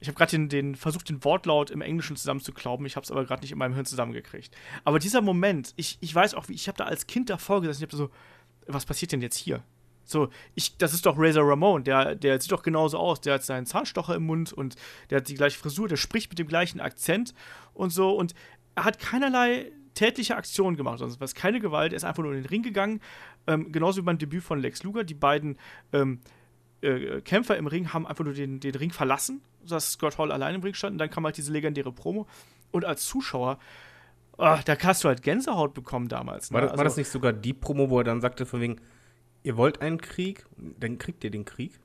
Ich habe gerade den, den, versucht, den Wortlaut im Englischen zusammenzuklauben. Ich habe es aber gerade nicht in meinem Hirn zusammengekriegt. Aber dieser Moment, ich, ich weiß auch, wie ich habe da als Kind davor gesessen. Ich habe so, was passiert denn jetzt hier? So, ich, das ist doch Razor Ramon, der, der sieht doch genauso aus. Der hat seinen Zahnstocher im Mund und der hat die gleiche Frisur, der spricht mit dem gleichen Akzent und so. Und er hat keinerlei tätliche Aktionen gemacht, sonst was keine Gewalt. Er ist einfach nur in den Ring gegangen. Ähm, genauso wie beim Debüt von Lex Luger. Die beiden ähm, äh, Kämpfer im Ring haben einfach nur den, den Ring verlassen, dass Scott Hall allein im Ring stand. Und dann kam halt diese legendäre Promo. Und als Zuschauer, oh, da hast du halt Gänsehaut bekommen damals. Ne? War, das, also, war das nicht sogar die Promo, wo er dann sagte, von wegen, ihr wollt einen Krieg, dann kriegt ihr den Krieg?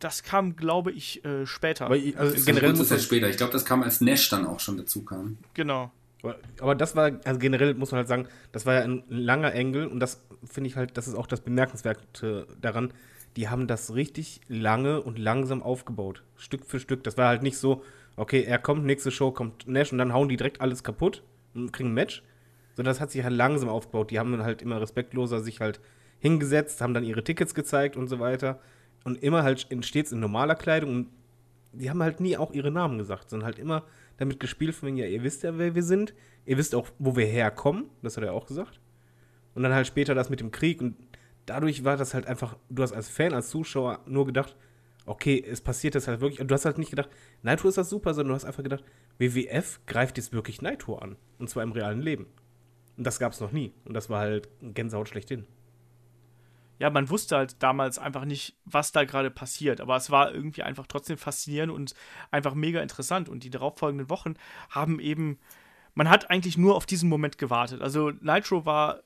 Das kam, glaube ich, äh, später. Aber, also generell muss das später. Ich glaube, das kam, als Nash dann auch schon dazu kam. Genau. Aber, aber das war, also generell muss man halt sagen, das war ja ein langer Engel und das finde ich halt, das ist auch das Bemerkenswerte daran. Die haben das richtig lange und langsam aufgebaut. Stück für Stück. Das war halt nicht so, okay, er kommt, nächste Show kommt Nash und dann hauen die direkt alles kaputt kriegen ein Match. Sondern das hat sich halt langsam aufgebaut. Die haben dann halt immer respektloser sich halt hingesetzt, haben dann ihre Tickets gezeigt und so weiter. Und immer halt stets in normaler Kleidung. Und die haben halt nie auch ihre Namen gesagt, sondern halt immer damit gespielt, von wegen, ja, ihr wisst ja, wer wir sind. Ihr wisst auch, wo wir herkommen. Das hat er auch gesagt. Und dann halt später das mit dem Krieg. Und dadurch war das halt einfach, du hast als Fan, als Zuschauer nur gedacht, okay, es passiert das halt wirklich. Und du hast halt nicht gedacht, Nitro ist das super, sondern du hast einfach gedacht, WWF greift jetzt wirklich Nitro an. Und zwar im realen Leben. Und das gab es noch nie. Und das war halt Gänsehaut schlechthin ja, man wusste halt damals einfach nicht, was da gerade passiert. Aber es war irgendwie einfach trotzdem faszinierend und einfach mega interessant. Und die darauffolgenden Wochen haben eben, man hat eigentlich nur auf diesen Moment gewartet. Also Nitro war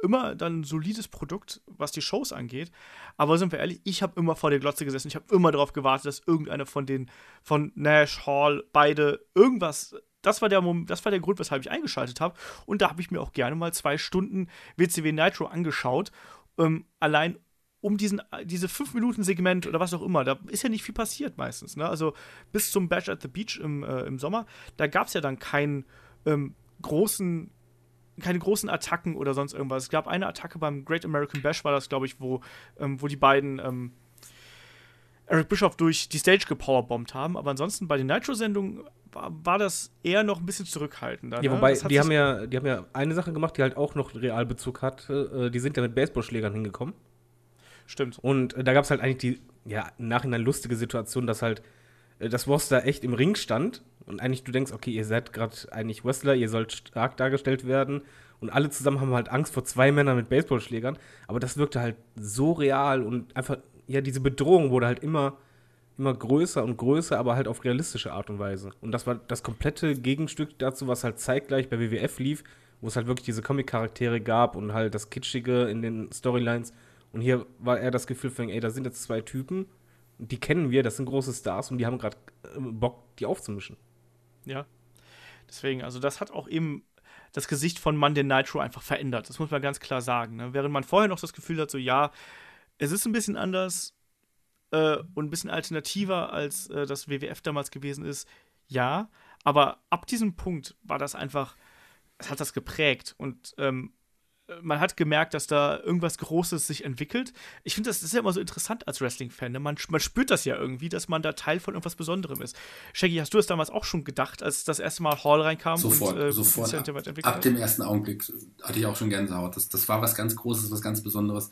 immer dann ein solides Produkt, was die Shows angeht. Aber sind wir ehrlich, ich habe immer vor der Glotze gesessen. Ich habe immer darauf gewartet, dass irgendeiner von den, von Nash, Hall, beide, irgendwas das war, der, das war der Grund, weshalb ich eingeschaltet habe. Und da habe ich mir auch gerne mal zwei Stunden WCW Nitro angeschaut ähm, allein um diesen, diese 5-Minuten-Segment oder was auch immer, da ist ja nicht viel passiert meistens. Ne? Also bis zum Bash at the Beach im, äh, im Sommer, da gab es ja dann keinen ähm, großen, keine großen Attacken oder sonst irgendwas. Es gab eine Attacke beim Great American Bash, war das, glaube ich, wo, ähm, wo die beiden ähm, Eric Bischoff durch die Stage gepowerbombt haben. Aber ansonsten bei den Nitro-Sendungen war, war, das eher noch ein bisschen zurückhaltender. Ja, ne? wobei, die haben ja, die haben ja eine Sache gemacht, die halt auch noch Realbezug hat. Äh, die sind ja mit Baseballschlägern hingekommen. Stimmt. Und äh, da gab es halt eigentlich die, ja, im Nachhinein lustige Situation, dass halt äh, das Roster echt im Ring stand und eigentlich du denkst, okay, ihr seid gerade eigentlich Wrestler, ihr sollt stark dargestellt werden und alle zusammen haben halt Angst vor zwei Männern mit Baseballschlägern, aber das wirkte halt so real und einfach, ja, diese Bedrohung wurde halt immer immer größer und größer, aber halt auf realistische Art und Weise. Und das war das komplette Gegenstück dazu, was halt zeitgleich bei WWF lief, wo es halt wirklich diese Comic-Charaktere gab und halt das Kitschige in den Storylines. Und hier war eher das Gefühl von, ey, da sind jetzt zwei Typen, die kennen wir, das sind große Stars und die haben gerade äh, Bock, die aufzumischen. Ja. Deswegen, also das hat auch eben das Gesicht von Monday Nitro einfach verändert. Das muss man ganz klar sagen. Ne? Während man vorher noch das Gefühl hat, so ja, es ist ein bisschen anders, äh, und ein bisschen alternativer, als äh, das WWF damals gewesen ist, ja. Aber ab diesem Punkt war das einfach, es hat das geprägt und ähm, man hat gemerkt, dass da irgendwas Großes sich entwickelt. Ich finde, das ist ja immer so interessant als Wrestling-Fan. Ne? Man, man, spürt das ja irgendwie, dass man da Teil von irgendwas Besonderem ist. Shaggy, hast du es damals auch schon gedacht, als das erste Mal Hall reinkam? Sofort, und, äh, sofort. Ab, ab dem ersten Augenblick hatte ich auch schon Gänsehaut. Das, das war was ganz Großes, was ganz Besonderes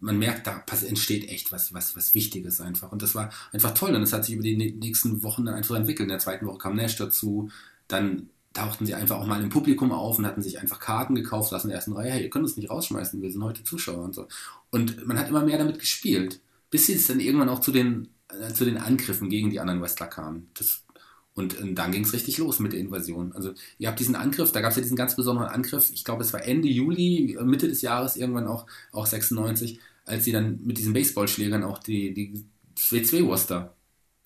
man merkt, da entsteht echt was, was, was Wichtiges einfach. Und das war einfach toll. Und es hat sich über die nächsten Wochen dann einfach entwickelt. In der zweiten Woche kam Nash dazu. Dann tauchten sie einfach auch mal im Publikum auf und hatten sich einfach Karten gekauft, saßen in der ersten Reihe. Hey, ihr könnt uns nicht rausschmeißen, wir sind heute Zuschauer und so. Und man hat immer mehr damit gespielt. Bis es dann irgendwann auch zu den, äh, zu den Angriffen gegen die anderen Wrestler kam. Das, und, und dann ging es richtig los mit der Invasion. Also ihr habt diesen Angriff, da gab es ja diesen ganz besonderen Angriff, ich glaube es war Ende Juli, Mitte des Jahres irgendwann auch, auch 96, als sie dann mit diesen Baseballschlägern auch die, die W2-Roster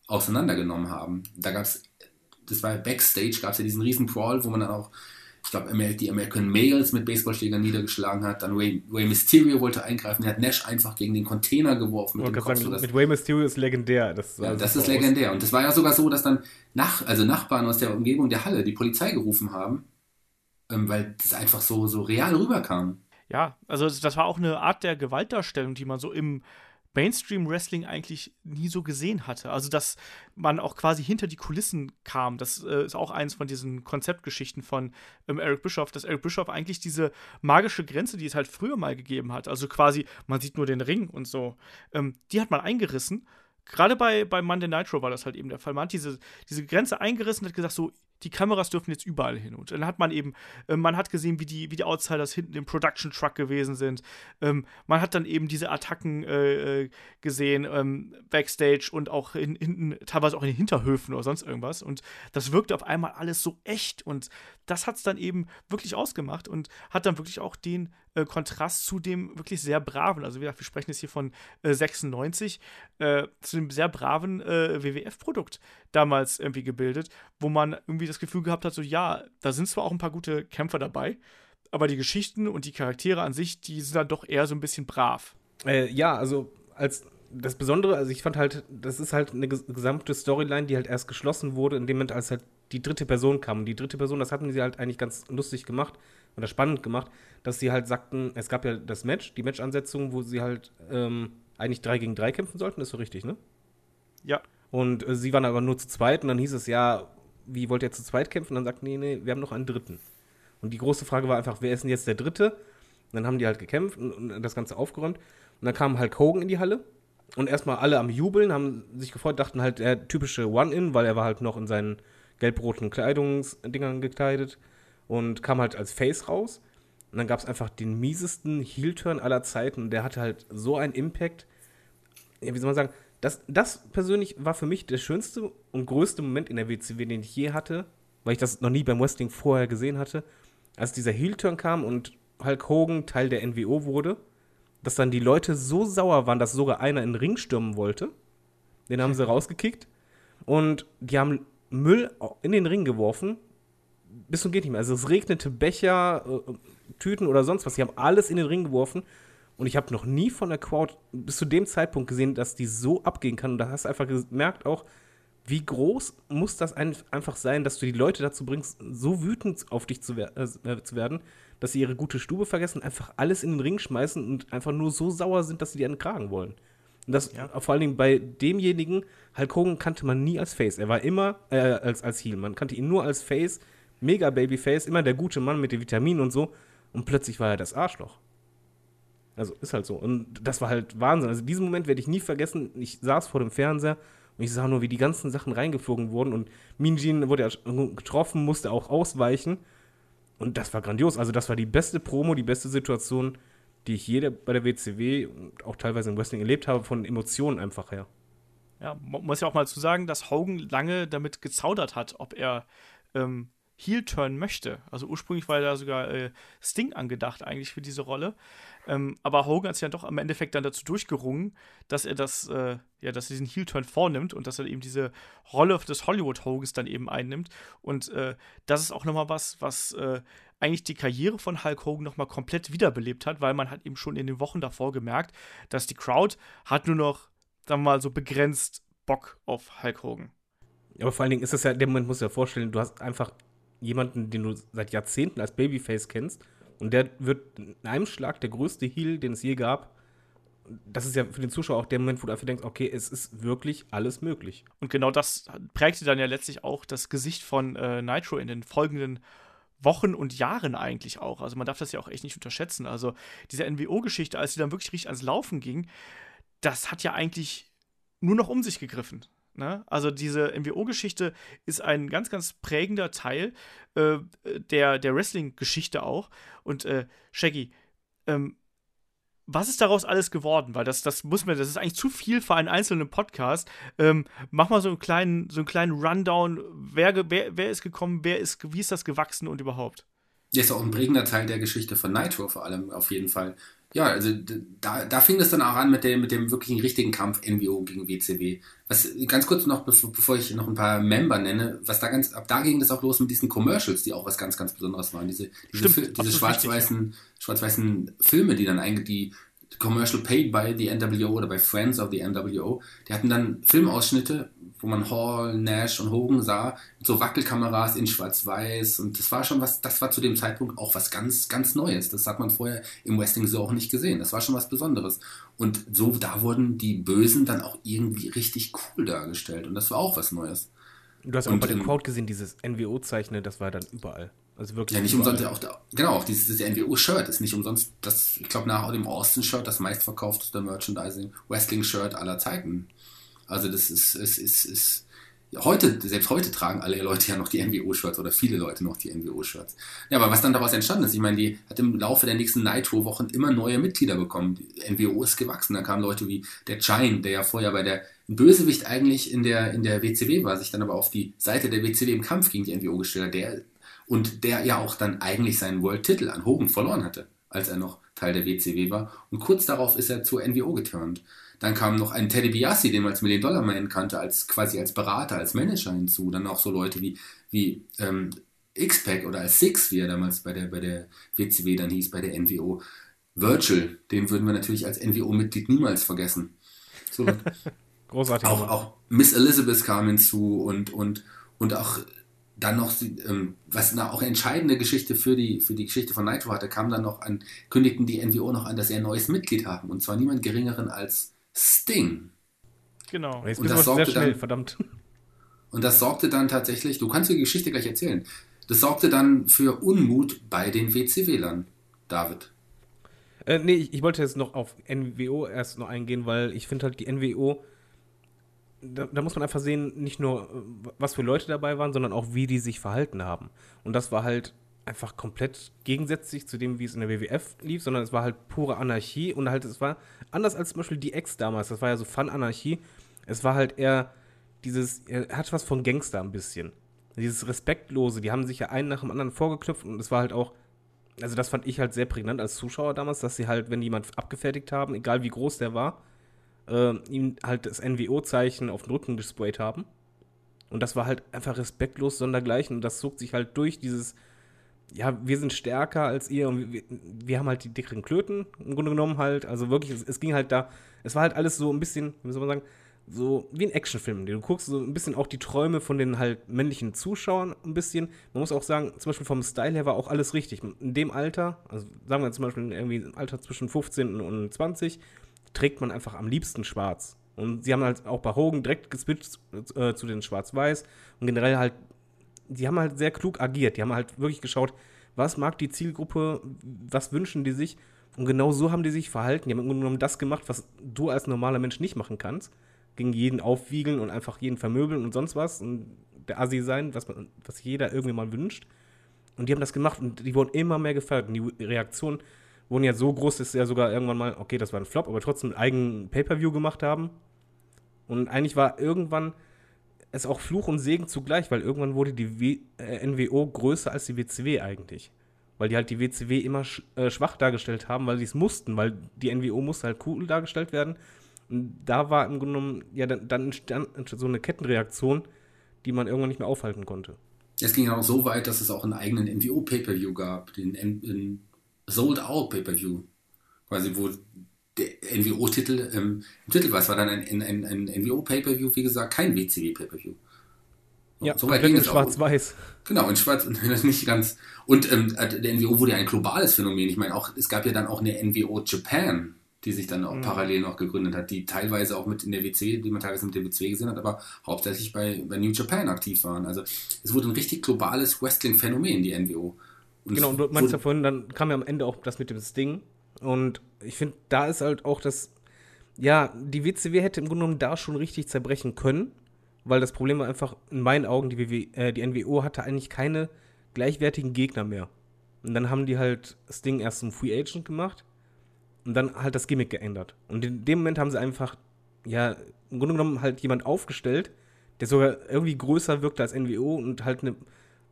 auseinandergenommen haben. Da gab es, das war Backstage, gab es ja diesen riesen Crawl, wo man dann auch ich glaube, die American Males mit Baseballschlägern niedergeschlagen hat. Dann Ray, Ray Mysterio wollte eingreifen. Er hat Nash einfach gegen den Container geworfen. Mit, dem Kopf, sagen, mit Ray Mysterio ist legendär. Das, ja, das ist legendär. Und das war ja sogar so, dass dann nach, also Nachbarn aus der Umgebung der Halle die Polizei gerufen haben, ähm, weil das einfach so, so real rüberkam. Ja, also das war auch eine Art der Gewaltdarstellung, die man so im Mainstream Wrestling eigentlich nie so gesehen hatte. Also, dass man auch quasi hinter die Kulissen kam. Das äh, ist auch eins von diesen Konzeptgeschichten von ähm, Eric Bischoff, dass Eric Bischoff eigentlich diese magische Grenze, die es halt früher mal gegeben hat, also quasi, man sieht nur den Ring und so, ähm, die hat man eingerissen. Gerade bei, bei Monday Nitro war das halt eben der Fall. Man hat diese, diese Grenze eingerissen und hat gesagt, so, die Kameras dürfen jetzt überall hin. Und dann hat man eben, äh, man hat gesehen, wie die, wie die Outsiders hinten im Production Truck gewesen sind. Ähm, man hat dann eben diese Attacken äh, äh gesehen, ähm, Backstage und auch in, hinten, teilweise auch in den Hinterhöfen oder sonst irgendwas. Und das wirkte auf einmal alles so echt. Und das hat es dann eben wirklich ausgemacht und hat dann wirklich auch den Kontrast zu dem wirklich sehr braven, also wie gesagt, wir sprechen jetzt hier von äh, 96, äh, zu dem sehr braven WWF-Produkt damals irgendwie gebildet, wo man irgendwie das Gefühl gehabt hat, so ja, da sind zwar auch ein paar gute Kämpfer dabei, aber die Geschichten und die Charaktere an sich, die sind dann doch eher so ein bisschen brav. Äh, ja, also als das Besondere, also ich fand halt, das ist halt eine gesamte Storyline, die halt erst geschlossen wurde, in dem Moment, als halt die dritte Person kam. Und die dritte Person, das hatten sie halt eigentlich ganz lustig gemacht oder spannend gemacht, dass sie halt sagten, es gab ja das Match, die Match-Ansetzung, wo sie halt ähm, eigentlich drei gegen drei kämpfen sollten, ist so richtig, ne? Ja. Und äh, sie waren aber nur zu zweit und dann hieß es ja, wie wollt ihr zu zweit kämpfen? Und dann sagten, nee, nee, wir haben noch einen dritten. Und die große Frage war einfach, wer ist denn jetzt der dritte? Und dann haben die halt gekämpft und, und das Ganze aufgeräumt. Und dann kam Hulk Hogan in die Halle und erstmal alle am Jubeln, haben sich gefreut, dachten halt, der typische One-In, weil er war halt noch in seinen gelb-roten Kleidungsdingern gekleidet und kam halt als Face raus. Und dann gab es einfach den miesesten Heel-Turn aller Zeiten. Und der hatte halt so einen Impact. Ja, wie soll man sagen? Das, das persönlich war für mich der schönste und größte Moment in der WCW, den ich je hatte, weil ich das noch nie beim Wrestling vorher gesehen hatte. Als dieser Heel-Turn kam und Hulk Hogan Teil der NWO wurde, dass dann die Leute so sauer waren, dass sogar einer in den Ring stürmen wollte. Den haben sie rausgekickt. Und die haben Müll in den Ring geworfen, bis zum geht nicht mehr. Also es regnete Becher, äh, Tüten oder sonst was. Sie haben alles in den Ring geworfen. Und ich habe noch nie von der Crowd bis zu dem Zeitpunkt gesehen, dass die so abgehen kann. Und da hast du einfach gemerkt auch, wie groß muss das einfach sein, dass du die Leute dazu bringst, so wütend auf dich zu, wer äh, zu werden, dass sie ihre gute Stube vergessen, einfach alles in den Ring schmeißen und einfach nur so sauer sind, dass sie dir einen Kragen wollen. Und das ja. vor allen Dingen bei demjenigen, Hulk Hogan kannte man nie als Face. Er war immer äh, als, als Heel. Man kannte ihn nur als Face mega Babyface, immer der gute Mann mit den Vitaminen und so. Und plötzlich war er das Arschloch. Also ist halt so. Und das war halt Wahnsinn. Also diesen Moment werde ich nie vergessen. Ich saß vor dem Fernseher und ich sah nur, wie die ganzen Sachen reingeflogen wurden. Und Minjin wurde ja getroffen, musste auch ausweichen. Und das war grandios. Also das war die beste Promo, die beste Situation, die ich jede bei der WCW und auch teilweise im Wrestling erlebt habe, von Emotionen einfach her. Ja, muss ja auch mal zu sagen, dass Hogan lange damit gezaudert hat, ob er ähm, Heel-Turn möchte. Also ursprünglich war da sogar äh, Sting angedacht eigentlich für diese Rolle. Ähm, aber Hogan hat sich ja doch am Endeffekt dann dazu durchgerungen, dass er das, äh, ja, dass er diesen Heel-Turn vornimmt und dass er eben diese Rolle des Hollywood-Hogans dann eben einnimmt. Und äh, das ist auch nochmal was, was äh, eigentlich die Karriere von Hulk Hogan nochmal komplett wiederbelebt hat, weil man hat eben schon in den Wochen davor gemerkt, dass die Crowd hat nur noch, sagen wir mal, so begrenzt Bock auf Hulk Hogan. Aber vor allen Dingen ist das ja, der Moment du dir vorstellen, du hast einfach jemanden, den du seit Jahrzehnten als Babyface kennst und der wird in einem Schlag der größte Heel, den es je gab. Das ist ja für den Zuschauer auch der Moment, wo du einfach denkst, okay, es ist wirklich alles möglich. Und genau das prägte dann ja letztlich auch das Gesicht von äh, Nitro in den folgenden Wochen und Jahren eigentlich auch. Also man darf das ja auch echt nicht unterschätzen. Also diese NWO-Geschichte, als sie dann wirklich richtig ans Laufen ging, das hat ja eigentlich nur noch um sich gegriffen. Ne? Also diese MWO-Geschichte ist ein ganz, ganz prägender Teil äh, der, der Wrestling-Geschichte auch. Und äh, Shaggy, ähm, was ist daraus alles geworden? Weil das, das muss man, das ist eigentlich zu viel für einen einzelnen Podcast. Ähm, mach mal so einen kleinen, so einen kleinen Rundown. Wer, wer, wer ist gekommen, wer ist, wie ist das gewachsen und überhaupt? Das ist auch ein prägender Teil der Geschichte von Nitro vor allem, auf jeden Fall. Ja, also da, da fing es dann auch an mit dem, mit dem wirklichen richtigen Kampf NWO gegen WCW. Was ganz kurz noch, bevor, bevor ich noch ein paar Member nenne, was da ganz, ab da ging das auch los mit diesen Commercials, die auch was ganz, ganz Besonderes waren. Diese, diese, Stimmt, diese schwarz-weißen, schwarz-weißen Filme, die dann eigentlich die Commercial paid by the NWO oder bei Friends of the NWO, die hatten dann Filmausschnitte, wo man Hall, Nash und Hogan sah, mit so Wackelkameras in Schwarz-Weiß. Und das war schon was, das war zu dem Zeitpunkt auch was ganz, ganz Neues. Das hat man vorher im Wrestling so auch nicht gesehen. Das war schon was Besonderes. Und so, da wurden die Bösen dann auch irgendwie richtig cool dargestellt. Und das war auch was Neues. Du hast auch Und, bei der ähm, Crowd gesehen, dieses NWO-Zeichnen, das war dann überall. Also wirklich. Ja, nicht überall. umsonst, auch, da- genau, auch dieses, dieses NWO-Shirt ist nicht umsonst, das, ich glaube, nach dem Austin-Shirt das meistverkaufteste Merchandising-Wrestling-Shirt aller Zeiten. Also das ist, ist, ist, ist heute, selbst heute tragen alle Leute ja noch die NWO-Shirts oder viele Leute noch die NWO-Shirts. Ja, aber was dann daraus entstanden ist, ich meine, die hat im Laufe der nächsten Nitro-Wochen immer neue Mitglieder bekommen. Die NWO ist gewachsen. Da kamen Leute wie der Giant, der ja vorher bei der Bösewicht eigentlich in der, in der WCW war, sich dann aber auf die Seite der WCW im Kampf gegen die NWO gestellt hat, der, und der ja auch dann eigentlich seinen World-Titel an Hogan verloren hatte, als er noch Teil der WCW war. Und kurz darauf ist er zur NWO geturnt. Dann kam noch ein Teddy Biassi, den man als Million Dollar Man kannte, als quasi als Berater, als Manager hinzu. Dann auch so Leute wie, wie ähm, X-Pac oder als Six, wie er damals bei der, bei der WCW dann hieß, bei der NWO. Virgil, den würden wir natürlich als NWO-Mitglied niemals vergessen. So, Großartig. auch, auch Miss Elizabeth kam hinzu und, und, und auch dann noch, ähm, was eine auch entscheidende Geschichte für die, für die Geschichte von Nitro hatte, kam dann noch an, kündigten die NWO noch an, dass sie ein neues Mitglied haben. Und zwar niemand geringeren als Sting. Genau. Jetzt und das sehr sorgte schnell, dann- verdammt. Und das sorgte dann tatsächlich, du kannst die Geschichte gleich erzählen, das sorgte dann für Unmut bei den WCW-Lern, David. Äh, nee, ich, ich wollte jetzt noch auf NWO erst noch eingehen, weil ich finde halt die NWO, da, da muss man einfach sehen, nicht nur, äh, was für Leute dabei waren, sondern auch, wie die sich verhalten haben. Und das war halt einfach komplett gegensätzlich zu dem, wie es in der WWF lief, sondern es war halt pure Anarchie und halt, es war anders als zum Beispiel die Ex damals, das war ja so Fun-Anarchie. Es war halt eher dieses, er hat was von Gangster ein bisschen. Dieses Respektlose, die haben sich ja einen nach dem anderen vorgeknüpft und es war halt auch, also das fand ich halt sehr prägnant als Zuschauer damals, dass sie halt, wenn jemand abgefertigt haben, egal wie groß der war, äh, ihm halt das NWO-Zeichen auf den Rücken displayed haben. Und das war halt einfach respektlos sondergleichen. Und das zog sich halt durch dieses, ja, wir sind stärker als ihr und wir, wir haben halt die dickeren Klöten im Grunde genommen halt. Also wirklich, es, es ging halt da, es war halt alles so ein bisschen, wie soll man sagen, so wie ein Actionfilm. Du guckst so ein bisschen auch die Träume von den halt männlichen Zuschauern ein bisschen. Man muss auch sagen, zum Beispiel vom Style her war auch alles richtig. In dem Alter, also sagen wir zum Beispiel irgendwie im Alter zwischen 15 und 20, trägt man einfach am liebsten schwarz. Und sie haben halt auch bei Hogan direkt geswitcht äh, zu den Schwarz-Weiß und generell halt, die haben halt sehr klug agiert. Die haben halt wirklich geschaut, was mag die Zielgruppe, was wünschen die sich. Und genau so haben die sich verhalten. Die haben im Grunde genommen das gemacht, was du als normaler Mensch nicht machen kannst. Gegen jeden aufwiegeln und einfach jeden vermöbeln und sonst was. Und der Assi sein, was, man, was jeder irgendwie mal wünscht. Und die haben das gemacht und die wurden immer mehr gefeiert. Und die Reaktionen wurden ja so groß, dass sie ja sogar irgendwann mal, okay, das war ein Flop, aber trotzdem einen eigenen Pay-Per-View gemacht haben. Und eigentlich war irgendwann es auch Fluch und Segen zugleich, weil irgendwann wurde die w äh, NWO größer als die WCW eigentlich. Weil die halt die WCW immer sch äh, schwach dargestellt haben, weil sie es mussten, weil die NWO musste halt cool dargestellt werden. Und da war im Grunde genommen, ja, dann, dann entstand so eine Kettenreaktion, die man irgendwann nicht mehr aufhalten konnte. Es ging auch so weit, dass es auch einen eigenen NWO Pay-Per-View gab, den, den Sold Out Pay-Per-View. Quasi, wo NWO-Titel ähm, im Titel war. Es war dann ein, ein, ein, ein NWO Pay-Per-View, wie gesagt, kein WCW Pay-Per-View. Ja, so weit ging in schwarz-weiß. Genau, in Schwarz, nicht ganz. Und ähm, der NWO wurde ja ein globales Phänomen. Ich meine, auch, es gab ja dann auch eine NWO Japan, die sich dann auch Mhm. parallel noch gegründet hat, die teilweise auch mit in der WC, die man teilweise mit der WC gesehen hat, aber hauptsächlich bei, bei New Japan aktiv waren. Also es wurde ein richtig globales Wrestling-Phänomen, die NWO. Und Genau, und du meinst ja vorhin, dann kam ja am Ende auch das mit dem Sting. Und ich finde, da ist halt auch das, ja, die WCW hätte im Grunde genommen da schon richtig zerbrechen können, weil das Problem war einfach, in meinen Augen, die, WW, äh, die NWO hatte eigentlich keine gleichwertigen Gegner mehr. Und dann haben die halt Sting erst zum Free Agent gemacht und dann halt das Gimmick geändert. Und in dem Moment haben sie einfach, ja, im Grunde genommen halt jemand aufgestellt, der sogar irgendwie größer wirkte als NWO und halt eine,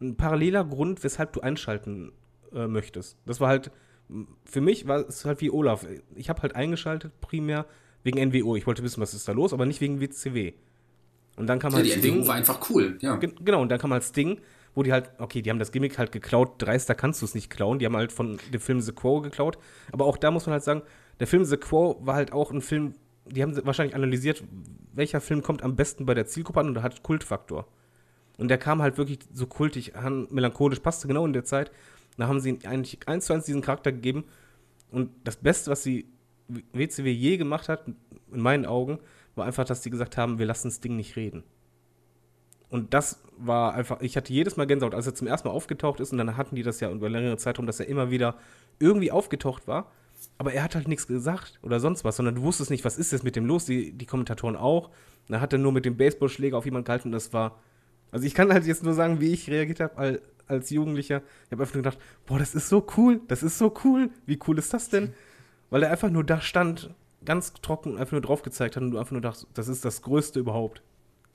ein paralleler Grund, weshalb du einschalten äh, möchtest. Das war halt, für mich war es halt wie Olaf. Ich habe halt eingeschaltet primär wegen NWO. Ich wollte wissen, was ist da los, aber nicht wegen WCW. Und dann kam ja, halt die Sting. NWO war einfach cool, ja. Gen- Genau, und dann kam halt Sting, wo die halt, okay, die haben das Gimmick halt geklaut, dreister kannst du es nicht klauen, die haben halt von dem Film The Quo geklaut, aber auch da muss man halt sagen, der Film The Quo war halt auch ein Film, die haben wahrscheinlich analysiert, welcher Film kommt am besten bei der Zielgruppe an und hat Kultfaktor. Und der kam halt wirklich so kultig an, melancholisch, passte genau in der Zeit. Da haben sie eigentlich eins zu eins diesen Charakter gegeben. Und das Beste, was sie WCW je gemacht hat, in meinen Augen, war einfach, dass sie gesagt haben, wir lassen das Ding nicht reden. Und das war einfach, ich hatte jedes Mal Gänsehaut, als er zum ersten Mal aufgetaucht ist und dann hatten die das ja über längere Zeitraum, dass er immer wieder irgendwie aufgetaucht war. Aber er hat halt nichts gesagt oder sonst was, sondern du wusstest nicht, was ist jetzt mit dem los, die, die Kommentatoren auch. Da hat er nur mit dem Baseballschläger auf jemanden gehalten und das war. Also ich kann halt jetzt nur sagen, wie ich reagiert habe als, Jugendlicher. Ich habe einfach nur gedacht, boah, das ist so cool, das ist so cool. Wie cool ist das denn? Weil er einfach nur da stand, ganz trocken, einfach nur drauf gezeigt hat und du einfach nur dachtest, das ist das Größte überhaupt.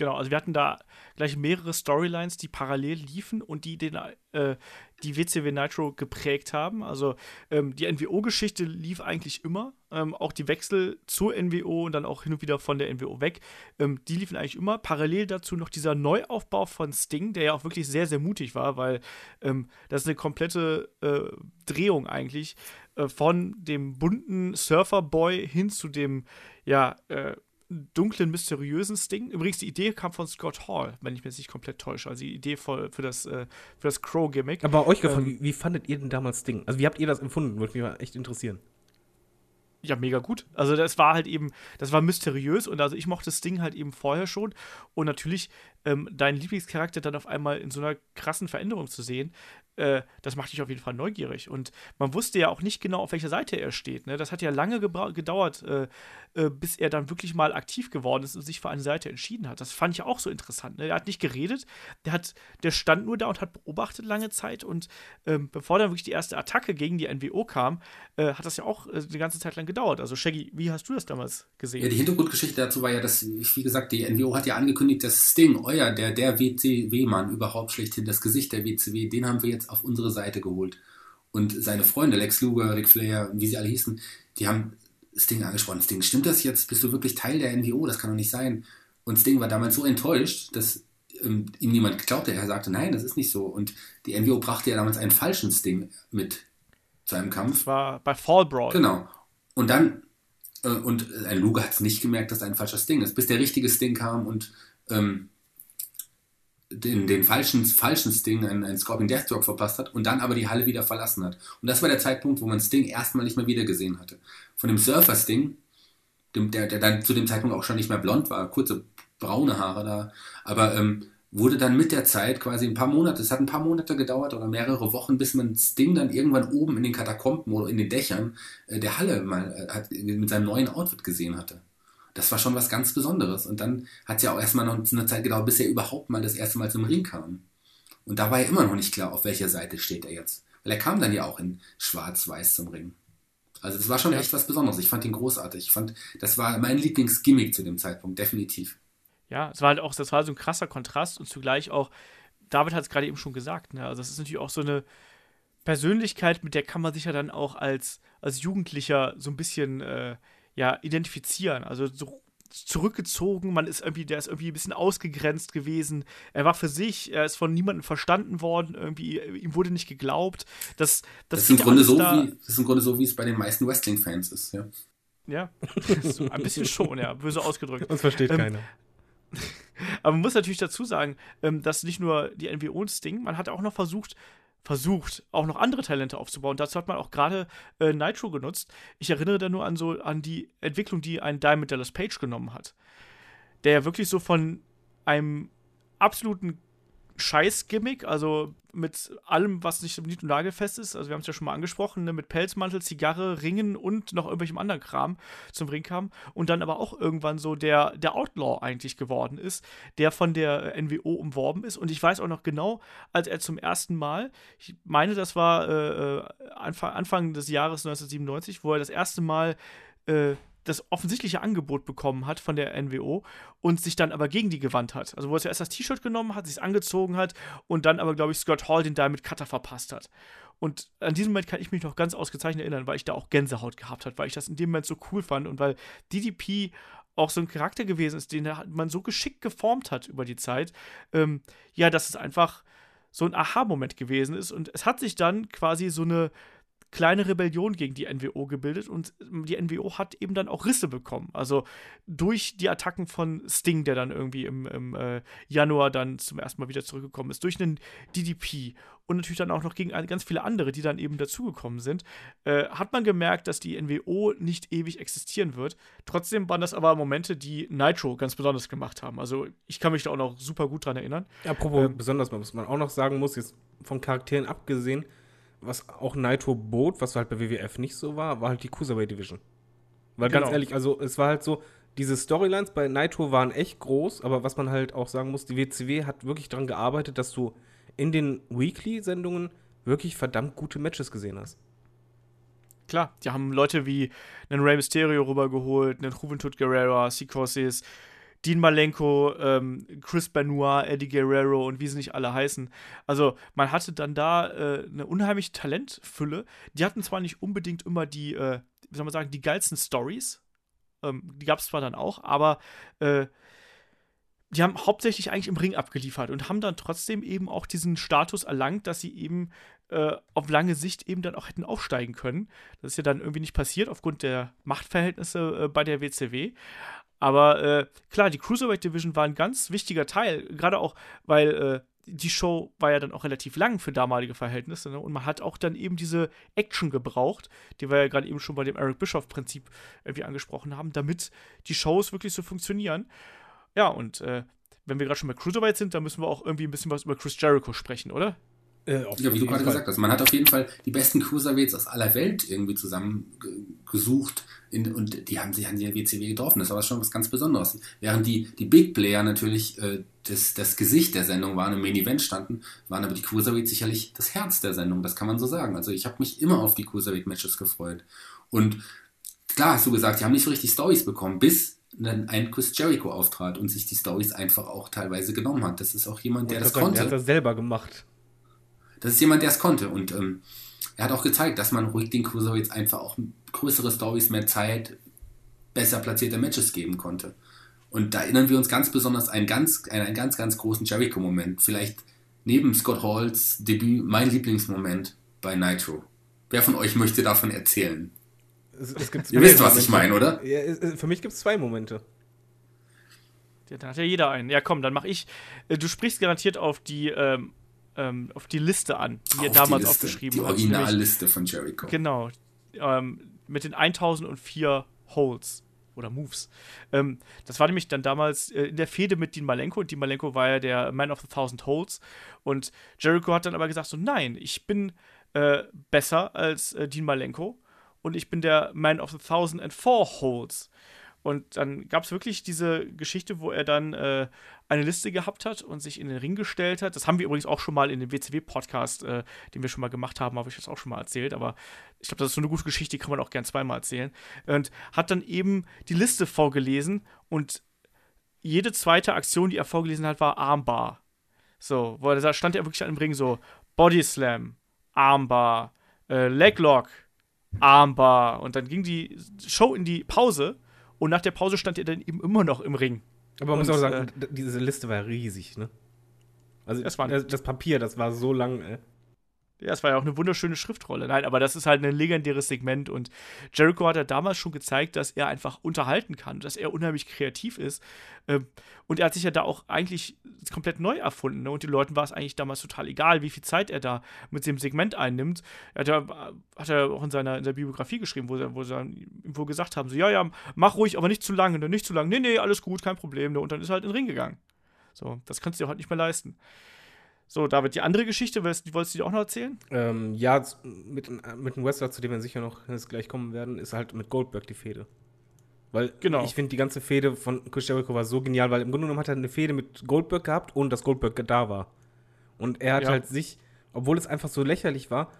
Genau, also wir hatten da gleich mehrere Storylines, die parallel liefen und die den, äh, die WCW Nitro geprägt haben. Also ähm, die NWO-Geschichte lief eigentlich immer. Ähm, auch die Wechsel zur NWO und dann auch hin und wieder von der NWO weg, ähm, die liefen eigentlich immer. Parallel dazu noch dieser Neuaufbau von Sting, der ja auch wirklich sehr, sehr mutig war, weil ähm, das ist eine komplette äh, Drehung eigentlich äh, von dem bunten Surferboy hin zu dem, ja, äh, dunklen, mysteriösen Sting. Übrigens, die Idee kam von Scott Hall, wenn ich mich nicht komplett täusche. Also die Idee für, für das, äh, für das Crow-Gimmick. Aber euch gefragt, ähm, wie, wie, fandet ihr denn damals Sting? Also wie habt ihr das empfunden? Würde mich mal echt interessieren. Ja, mega gut. Also das war halt eben, das war mysteriös und also ich mochte Sting halt eben vorher schon. Und natürlich ähm, deinen Lieblingscharakter dann auf einmal in so einer krassen Veränderung zu sehen, äh, das macht dich auf jeden Fall neugierig. Und man wusste ja auch nicht genau, auf welcher Seite er steht. Ne? Das hat ja lange gedauert, äh, äh, bis er dann wirklich mal aktiv geworden ist und sich für eine Seite entschieden hat. Das fand ich auch so interessant. Ne? Er hat nicht geredet, der, hat, der stand nur da und hat beobachtet lange Zeit. Und ähm, bevor dann wirklich die erste Attacke gegen die NWO kam, äh, hat das ja auch äh, eine ganze Zeit lang gedauert. Also, Shaggy, wie hast du das damals gesehen? Ja, die Hintergrundgeschichte dazu war ja, dass, wie gesagt, die NWO hat ja angekündigt, dass Sting, euer, der, der WCW-Mann überhaupt schlechthin, das Gesicht der WCW, den haben wir jetzt auf unsere Seite geholt. Und seine Freunde, Lex Luger, Ric Flair, wie sie alle hießen, die haben Sting angesprochen. Sting, stimmt das jetzt? Bist du wirklich Teil der NWO? Das kann doch nicht sein. Und Sting war damals so enttäuscht, dass ähm, ihm niemand glaubte. Er sagte, nein, das ist nicht so. Und die NWO brachte ja damals einen falschen Sting mit zu einem Kampf. Das war bei Fall Brawl. Genau. Und dann, äh, und ein Luger hat es nicht gemerkt, dass ein falscher Sting ist, bis der richtige Sting kam und ähm, den, den falschen, falschen Sting einen, einen Scorpion Deathstroke verpasst hat und dann aber die Halle wieder verlassen hat. Und das war der Zeitpunkt, wo man Sting erstmal nicht mehr wieder gesehen hatte. Von dem Surfer Sting, dem, der, der dann zu dem Zeitpunkt auch schon nicht mehr blond war, kurze braune Haare da, aber ähm, wurde dann mit der Zeit quasi ein paar Monate, es hat ein paar Monate gedauert oder mehrere Wochen, bis man Sting dann irgendwann oben in den Katakomben oder in den Dächern äh, der Halle mal äh, hat, mit seinem neuen Outfit gesehen hatte das war schon was ganz Besonderes. Und dann hat es ja auch erstmal noch eine Zeit gedauert, bis er überhaupt mal das erste Mal zum Ring kam. Und da war ja immer noch nicht klar, auf welcher Seite steht er jetzt. Weil er kam dann ja auch in Schwarz-Weiß zum Ring. Also das war schon echt was Besonderes. Ich fand ihn großartig. Ich fand, das war mein Lieblingsgimmick zu dem Zeitpunkt, definitiv. Ja, es war halt auch, das war so ein krasser Kontrast und zugleich auch, David hat es gerade eben schon gesagt, ne? Also das ist natürlich auch so eine Persönlichkeit, mit der kann man sich ja dann auch als, als Jugendlicher so ein bisschen äh, ja, identifizieren. Also so zurückgezogen, man ist irgendwie, der ist irgendwie ein bisschen ausgegrenzt gewesen. Er war für sich, er ist von niemandem verstanden worden, irgendwie, ihm wurde nicht geglaubt. Das, das, das, ist, im Grunde so, da, wie, das ist im Grunde so, wie es bei den meisten Wrestling-Fans ist, ja. Ja, so ein bisschen schon, ja, böse ausgedrückt. Das versteht ähm, keiner. Aber man muss natürlich dazu sagen, ähm, dass nicht nur die NWO-Ding, man hat auch noch versucht, versucht, auch noch andere Talente aufzubauen. Dazu hat man auch gerade äh, Nitro genutzt. Ich erinnere da nur an so an die Entwicklung, die ein Diamond Dallas Page genommen hat. Der ja wirklich so von einem absoluten Scheiß-Gimmick, also mit allem, was nicht nied- und nagelfest ist. Also wir haben es ja schon mal angesprochen, ne, mit Pelzmantel, Zigarre, Ringen und noch irgendwelchem anderen Kram zum Ring kam. Und dann aber auch irgendwann so der, der Outlaw eigentlich geworden ist, der von der NWO umworben ist. Und ich weiß auch noch genau, als er zum ersten Mal, ich meine, das war äh, äh Anfang, Anfang des Jahres 1997, wo er das erste Mal äh, das offensichtliche Angebot bekommen hat von der NWO und sich dann aber gegen die gewandt hat. Also wo er zuerst das T-Shirt genommen hat, sich angezogen hat und dann aber, glaube ich, Scott Hall den Diamond Cutter verpasst hat. Und an diesem Moment kann ich mich noch ganz ausgezeichnet erinnern, weil ich da auch Gänsehaut gehabt habe, weil ich das in dem Moment so cool fand und weil DDP auch so ein Charakter gewesen ist, den man so geschickt geformt hat über die Zeit. Ähm, ja, dass es einfach so ein Aha-Moment gewesen ist. Und es hat sich dann quasi so eine kleine Rebellion gegen die NWO gebildet und die NWO hat eben dann auch Risse bekommen. Also durch die Attacken von Sting, der dann irgendwie im, im äh, Januar dann zum ersten Mal wieder zurückgekommen ist, durch einen DDP und natürlich dann auch noch gegen ganz viele andere, die dann eben dazugekommen sind, äh, hat man gemerkt, dass die NWO nicht ewig existieren wird. Trotzdem waren das aber Momente, die Nitro ganz besonders gemacht haben. Also ich kann mich da auch noch super gut dran erinnern. Apropos ähm, besonders, was man auch noch sagen muss, jetzt von Charakteren abgesehen, was auch Nitro bot, was halt bei WWF nicht so war, war halt die Cruiserweight Division. Weil genau. ganz ehrlich, also es war halt so, diese Storylines bei Nitro waren echt groß, aber was man halt auch sagen muss, die WCW hat wirklich daran gearbeitet, dass du in den Weekly-Sendungen wirklich verdammt gute Matches gesehen hast. Klar, die haben Leute wie einen Rey Mysterio rübergeholt, einen Juventud Guerrero, Psychosis, Dean Malenko, ähm, Chris Benoit, Eddie Guerrero und wie sie nicht alle heißen. Also man hatte dann da äh, eine unheimliche Talentfülle. Die hatten zwar nicht unbedingt immer die, äh, wie soll man sagen, die geilsten Stories. Ähm, die gab es zwar dann auch, aber äh, die haben hauptsächlich eigentlich im Ring abgeliefert und haben dann trotzdem eben auch diesen Status erlangt, dass sie eben äh, auf lange Sicht eben dann auch hätten aufsteigen können. Das ist ja dann irgendwie nicht passiert aufgrund der Machtverhältnisse äh, bei der WCW. Aber äh, klar, die Cruiserweight Division war ein ganz wichtiger Teil, gerade auch, weil äh, die Show war ja dann auch relativ lang für damalige Verhältnisse ne? und man hat auch dann eben diese Action gebraucht, die wir ja gerade eben schon bei dem Eric Bischoff-Prinzip irgendwie angesprochen haben, damit die Shows wirklich so funktionieren. Ja, und äh, wenn wir gerade schon bei Cruiserweight sind, dann müssen wir auch irgendwie ein bisschen was über Chris Jericho sprechen, oder? Äh, ja, wie du gerade gesagt hast, man hat auf jeden Fall die besten Cruiserweights aus aller Welt irgendwie zusammengesucht und die haben sich an der WCW getroffen. Das war schon was ganz Besonderes. Während die, die Big Player natürlich äh, das, das Gesicht der Sendung waren, im Main Event standen, waren aber die Cruiserweights sicherlich das Herz der Sendung. Das kann man so sagen. Also ich habe mich immer auf die Cruiserweight-Matches gefreut. Und klar hast du gesagt, die haben nicht so richtig Stories bekommen, bis dann ein Chris Jericho auftrat und sich die Stories einfach auch teilweise genommen hat. Das ist auch jemand, der das sagen, konnte. Der hat das selber gemacht. Das ist jemand, der es konnte. Und ähm, er hat auch gezeigt, dass man ruhig den Cruiserweights einfach auch größere Stories, mehr Zeit, besser platzierte Matches geben konnte. Und da erinnern wir uns ganz besonders an einen ganz, einen ganz, ganz großen Jericho-Moment. Vielleicht neben Scott Halls Debüt mein Lieblingsmoment bei Nitro. Wer von euch möchte davon erzählen? Es, es Ihr wisst, was ich meine, oder? Ja, für mich gibt es zwei Momente. Ja, dann hat ja jeder einen. Ja, komm, dann mach ich. Äh, du sprichst garantiert auf die, ähm, ähm, auf die Liste an, die ihr damals aufgeschrieben habt. Die Originalliste von Jericho. Genau. Ähm, mit den 1004 Holes oder Moves. Ähm, das war nämlich dann damals äh, in der Fehde mit Dean Malenko. Und Dean Malenko war ja der Man of the Thousand Holes. Und Jericho hat dann aber gesagt: so, nein, ich bin äh, besser als äh, Dean Malenko und ich bin der Man of the Thousand and Four Holes. Und dann gab es wirklich diese Geschichte, wo er dann äh, eine Liste gehabt hat und sich in den Ring gestellt hat. Das haben wir übrigens auch schon mal in dem WCW-Podcast, äh, den wir schon mal gemacht haben, habe ich das auch schon mal erzählt. Aber ich glaube, das ist so eine gute Geschichte, die kann man auch gern zweimal erzählen. Und hat dann eben die Liste vorgelesen und jede zweite Aktion, die er vorgelesen hat, war Armbar. So, wo er, da stand er wirklich an dem Ring so: Body Slam, Armbar, äh, Leglock, Armbar. Und dann ging die Show in die Pause und nach der Pause stand er dann eben immer noch im Ring. Aber man und, muss auch sagen, äh, diese Liste war riesig, ne? Also das, das, das Papier, das war so lang, ey. Ja, es war ja auch eine wunderschöne Schriftrolle. Nein, aber das ist halt ein legendäres Segment und Jericho hat ja damals schon gezeigt, dass er einfach unterhalten kann, dass er unheimlich kreativ ist. Ähm, und er hat sich ja da auch eigentlich komplett neu erfunden. Ne? Und den Leuten war es eigentlich damals total egal, wie viel Zeit er da mit dem Segment einnimmt. Er hat ja, hat er auch in seiner, in der Biografie geschrieben, wo sie, wo sie wo gesagt haben: so, ja, ja, mach ruhig, aber nicht zu lange, ne? nicht zu lange. Nee, nee, alles gut, kein Problem. Ne? Und dann ist er halt in den Ring gegangen. So, das kannst du dir heute nicht mehr leisten. So, David, die andere Geschichte, wolltest du dir auch noch erzählen? Ähm, ja, mit, mit einem Wrestler, zu dem wir sicher noch gleich kommen werden, ist halt mit Goldberg die Fehde. Weil genau. ich finde, die ganze Fehde von Chris Jericho war so genial, weil im Grunde genommen hat er eine Fehde mit Goldberg gehabt, ohne dass Goldberg da war. Und er hat ja. halt sich, obwohl es einfach so lächerlich war,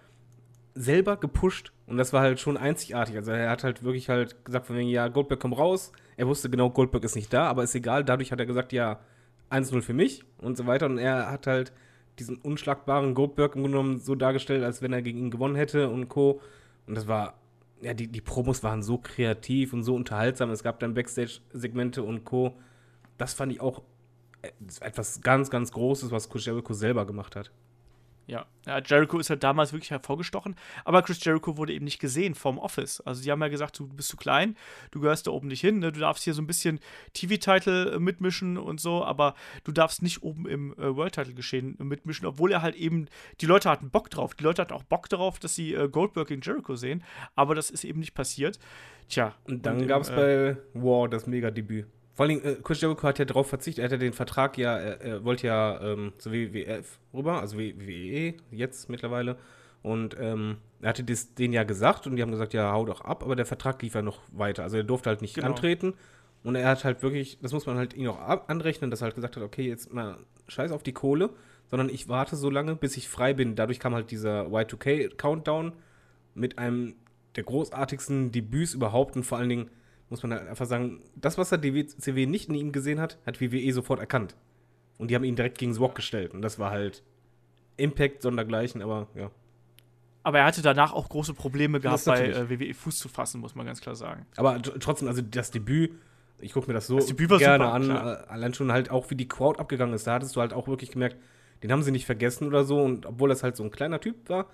selber gepusht. Und das war halt schon einzigartig. Also er hat halt wirklich halt gesagt von wegen, ja, Goldberg komm raus. Er wusste genau, Goldberg ist nicht da, aber ist egal. Dadurch hat er gesagt, ja, 1-0 für mich und so weiter. Und er hat halt diesen unschlagbaren Goldberg im genommen so dargestellt, als wenn er gegen ihn gewonnen hätte und Co. Und das war, ja, die, die Promos waren so kreativ und so unterhaltsam. Es gab dann Backstage-Segmente und Co. Das fand ich auch etwas ganz, ganz Großes, was Jericho selber gemacht hat. Ja. ja, Jericho ist halt damals wirklich hervorgestochen, aber Chris Jericho wurde eben nicht gesehen vom Office. Also die haben ja gesagt, du bist zu klein, du gehörst da oben nicht hin, ne? du darfst hier so ein bisschen TV-Title äh, mitmischen und so, aber du darfst nicht oben im äh, World-Title-Geschehen mitmischen, obwohl er halt eben, die Leute hatten Bock drauf, die Leute hatten auch Bock darauf, dass sie äh, Goldberg gegen Jericho sehen, aber das ist eben nicht passiert. Tja. Und dann gab es äh, bei War das Mega-Debüt. Vor allem, äh, Chris Jericho hat ja darauf verzichtet, er hat ja den Vertrag ja, er, er wollte ja ähm, zur WWF rüber, also WWE jetzt mittlerweile. Und ähm, er hatte das, denen ja gesagt und die haben gesagt, ja, hau doch ab, aber der Vertrag lief ja noch weiter. Also er durfte halt nicht Genau. antreten. Und er hat halt wirklich, das muss man halt ihm auch anrechnen, dass er halt gesagt hat, okay, jetzt mal scheiß auf die Kohle, sondern ich warte so lange, bis ich frei bin. Dadurch kam halt dieser Y2K-Countdown mit einem der großartigsten Debüts überhaupt und vor allen Dingen muss man halt einfach sagen, das, was der DWCW nicht in ihm gesehen hat, hat WWE sofort erkannt. Und die haben ihn direkt gegen Swok gestellt. Und das war halt Impact sondergleichen, aber ja. Aber er hatte danach auch große Probleme gehabt, bei äh, WWE Fuß zu fassen, muss man ganz klar sagen. Aber tr- trotzdem, also das Debüt, ich gucke mir das so Das Debüt war gerne super, an. klar. äh, Allein schon halt auch, wie die Crowd abgegangen ist. Da hattest du halt auch wirklich gemerkt, den haben sie nicht vergessen oder so. Und obwohl das halt so ein kleiner Typ war,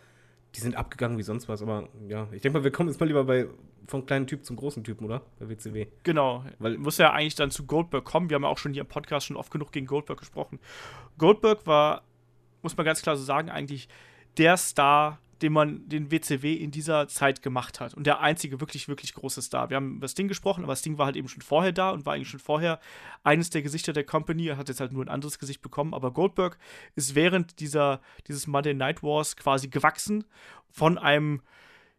die sind abgegangen wie sonst was. Aber ja, ich denke mal, wir kommen jetzt mal lieber bei vom kleinen Typ zum großen Typen, oder? Bei WCW. Genau. Weil- Muss ja eigentlich dann zu Goldberg kommen. Wir haben ja auch schon hier im Podcast schon oft genug gegen Goldberg gesprochen. Goldberg war, muss man ganz klar so sagen, eigentlich der Star, den man den WCW in dieser Zeit gemacht hat. Und der einzige wirklich, wirklich große Star. Wir haben über Sting gesprochen, aber Sting war halt eben schon vorher da und war eigentlich schon vorher eines der Gesichter der Company. Er hat jetzt halt nur ein anderes Gesicht bekommen. Aber Goldberg ist während dieser, dieses Monday Night Wars quasi gewachsen von einem,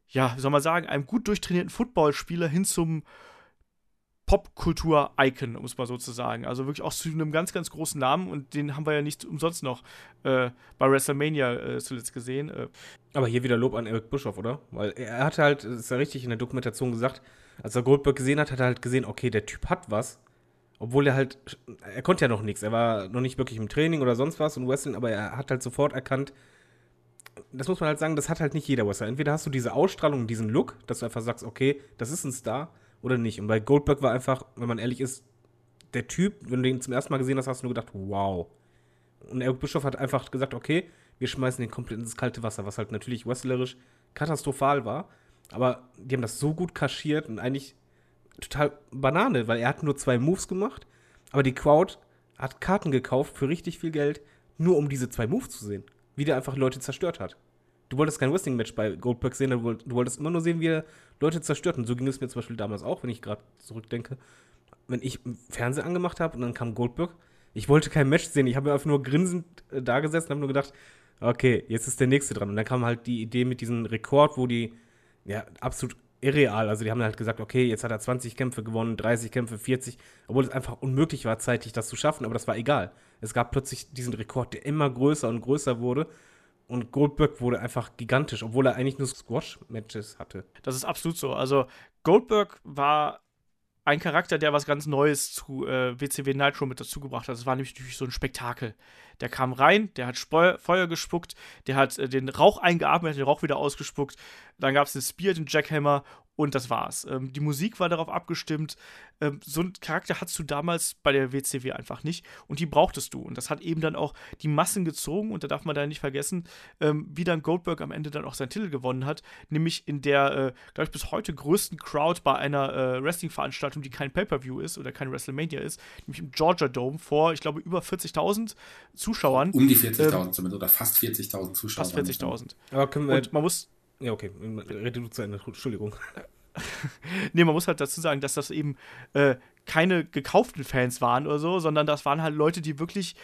ja, wie soll man sagen, einem gut durchtrainierten Footballspieler hin zum Popkultur-Icon, um es mal so zu sagen. Also wirklich auch zu einem ganz, ganz großen Namen und den haben wir ja nicht umsonst noch äh, bei WrestleMania äh, zuletzt gesehen. Äh, Aber hier wieder Lob an Eric Bischoff, oder? Weil er hatte halt, das ist ja richtig in der Dokumentation gesagt, als er Goldberg gesehen hat, hat er halt gesehen, okay, der Typ hat was. Obwohl er halt, er konnte ja noch nichts. Er war noch nicht wirklich im Training oder sonst was und Wrestling, aber er hat halt sofort erkannt, das muss man halt sagen, das hat halt nicht jeder Wrestler. Entweder hast du diese Ausstrahlung, diesen Look, dass du einfach sagst, okay, das ist ein Star oder nicht. Und bei Goldberg war einfach, wenn man ehrlich ist, der Typ, wenn du ihn zum ersten Mal gesehen hast, hast du nur gedacht, wow. Und Eric Bischoff hat einfach gesagt, okay, wir schmeißen den komplett ins kalte Wasser, was halt natürlich wrestlerisch katastrophal war. Aber die haben das so gut kaschiert und eigentlich total Banane, weil er hat nur zwei Moves gemacht, aber die Crowd hat Karten gekauft für richtig viel Geld, nur um diese zwei Moves zu sehen. Wie der einfach Leute zerstört hat. Du wolltest kein Wrestling-Match bei Goldberg sehen, du wollt- du wolltest immer nur sehen, wie er Leute zerstört. Und so ging es mir zum Beispiel damals auch, wenn ich gerade zurückdenke. Wenn ich Fernseher angemacht habe und dann kam Goldberg, ich wollte kein Match sehen. Ich habe einfach nur grinsend äh, da gesessen und habe nur gedacht, okay, jetzt ist der nächste dran. Und dann kam halt die Idee mit diesem Rekord, wo die, ja, absolut irreal. Also die haben halt gesagt, okay, jetzt hat er 20 Kämpfe gewonnen, 30 Kämpfe, 40, obwohl es einfach unmöglich war, zeitlich das zu schaffen, aber das war egal. Es gab plötzlich diesen Rekord, der immer größer und größer wurde. Und Goldberg wurde einfach gigantisch, obwohl er eigentlich nur Squash-Matches hatte. das ist absolut so. Also Goldberg war ein Charakter, der was ganz Neues zu äh, WCW Nitro mit dazugebracht hat. Das war nämlich natürlich so ein Spektakel. Der kam rein, der hat Speu Feuer gespuckt, der hat äh, den Rauch eingeatmet, hat den Rauch wieder ausgespuckt. Dann gab es den Spear, den Jackhammer und das war's. Ähm, die Musik war darauf abgestimmt. Ähm, so einen Charakter hattest du damals bei der WCW einfach nicht und die brauchtest du. Und das hat eben dann auch die Massen gezogen und da darf man da nicht vergessen, ähm, wie dann Goldberg am Ende dann auch seinen Titel gewonnen hat, nämlich in der, äh, glaube ich, bis heute größten Crowd bei einer äh, Wrestling-Veranstaltung, die kein Pay-Per-View ist oder kein WrestleMania ist, nämlich im Georgia Dome vor, ich glaube, über 40.000 Zuschauern. Um die 40.000 zumindest oder fast 40.000 Zuschauer. Fast waren es dann. 40.000. Aber können wir. Und man muss, ja, okay, rede du. Entschuldigung. nee, man muss halt dazu sagen, dass das eben äh, keine gekauften Fans waren oder so, sondern das waren halt Leute, die wirklich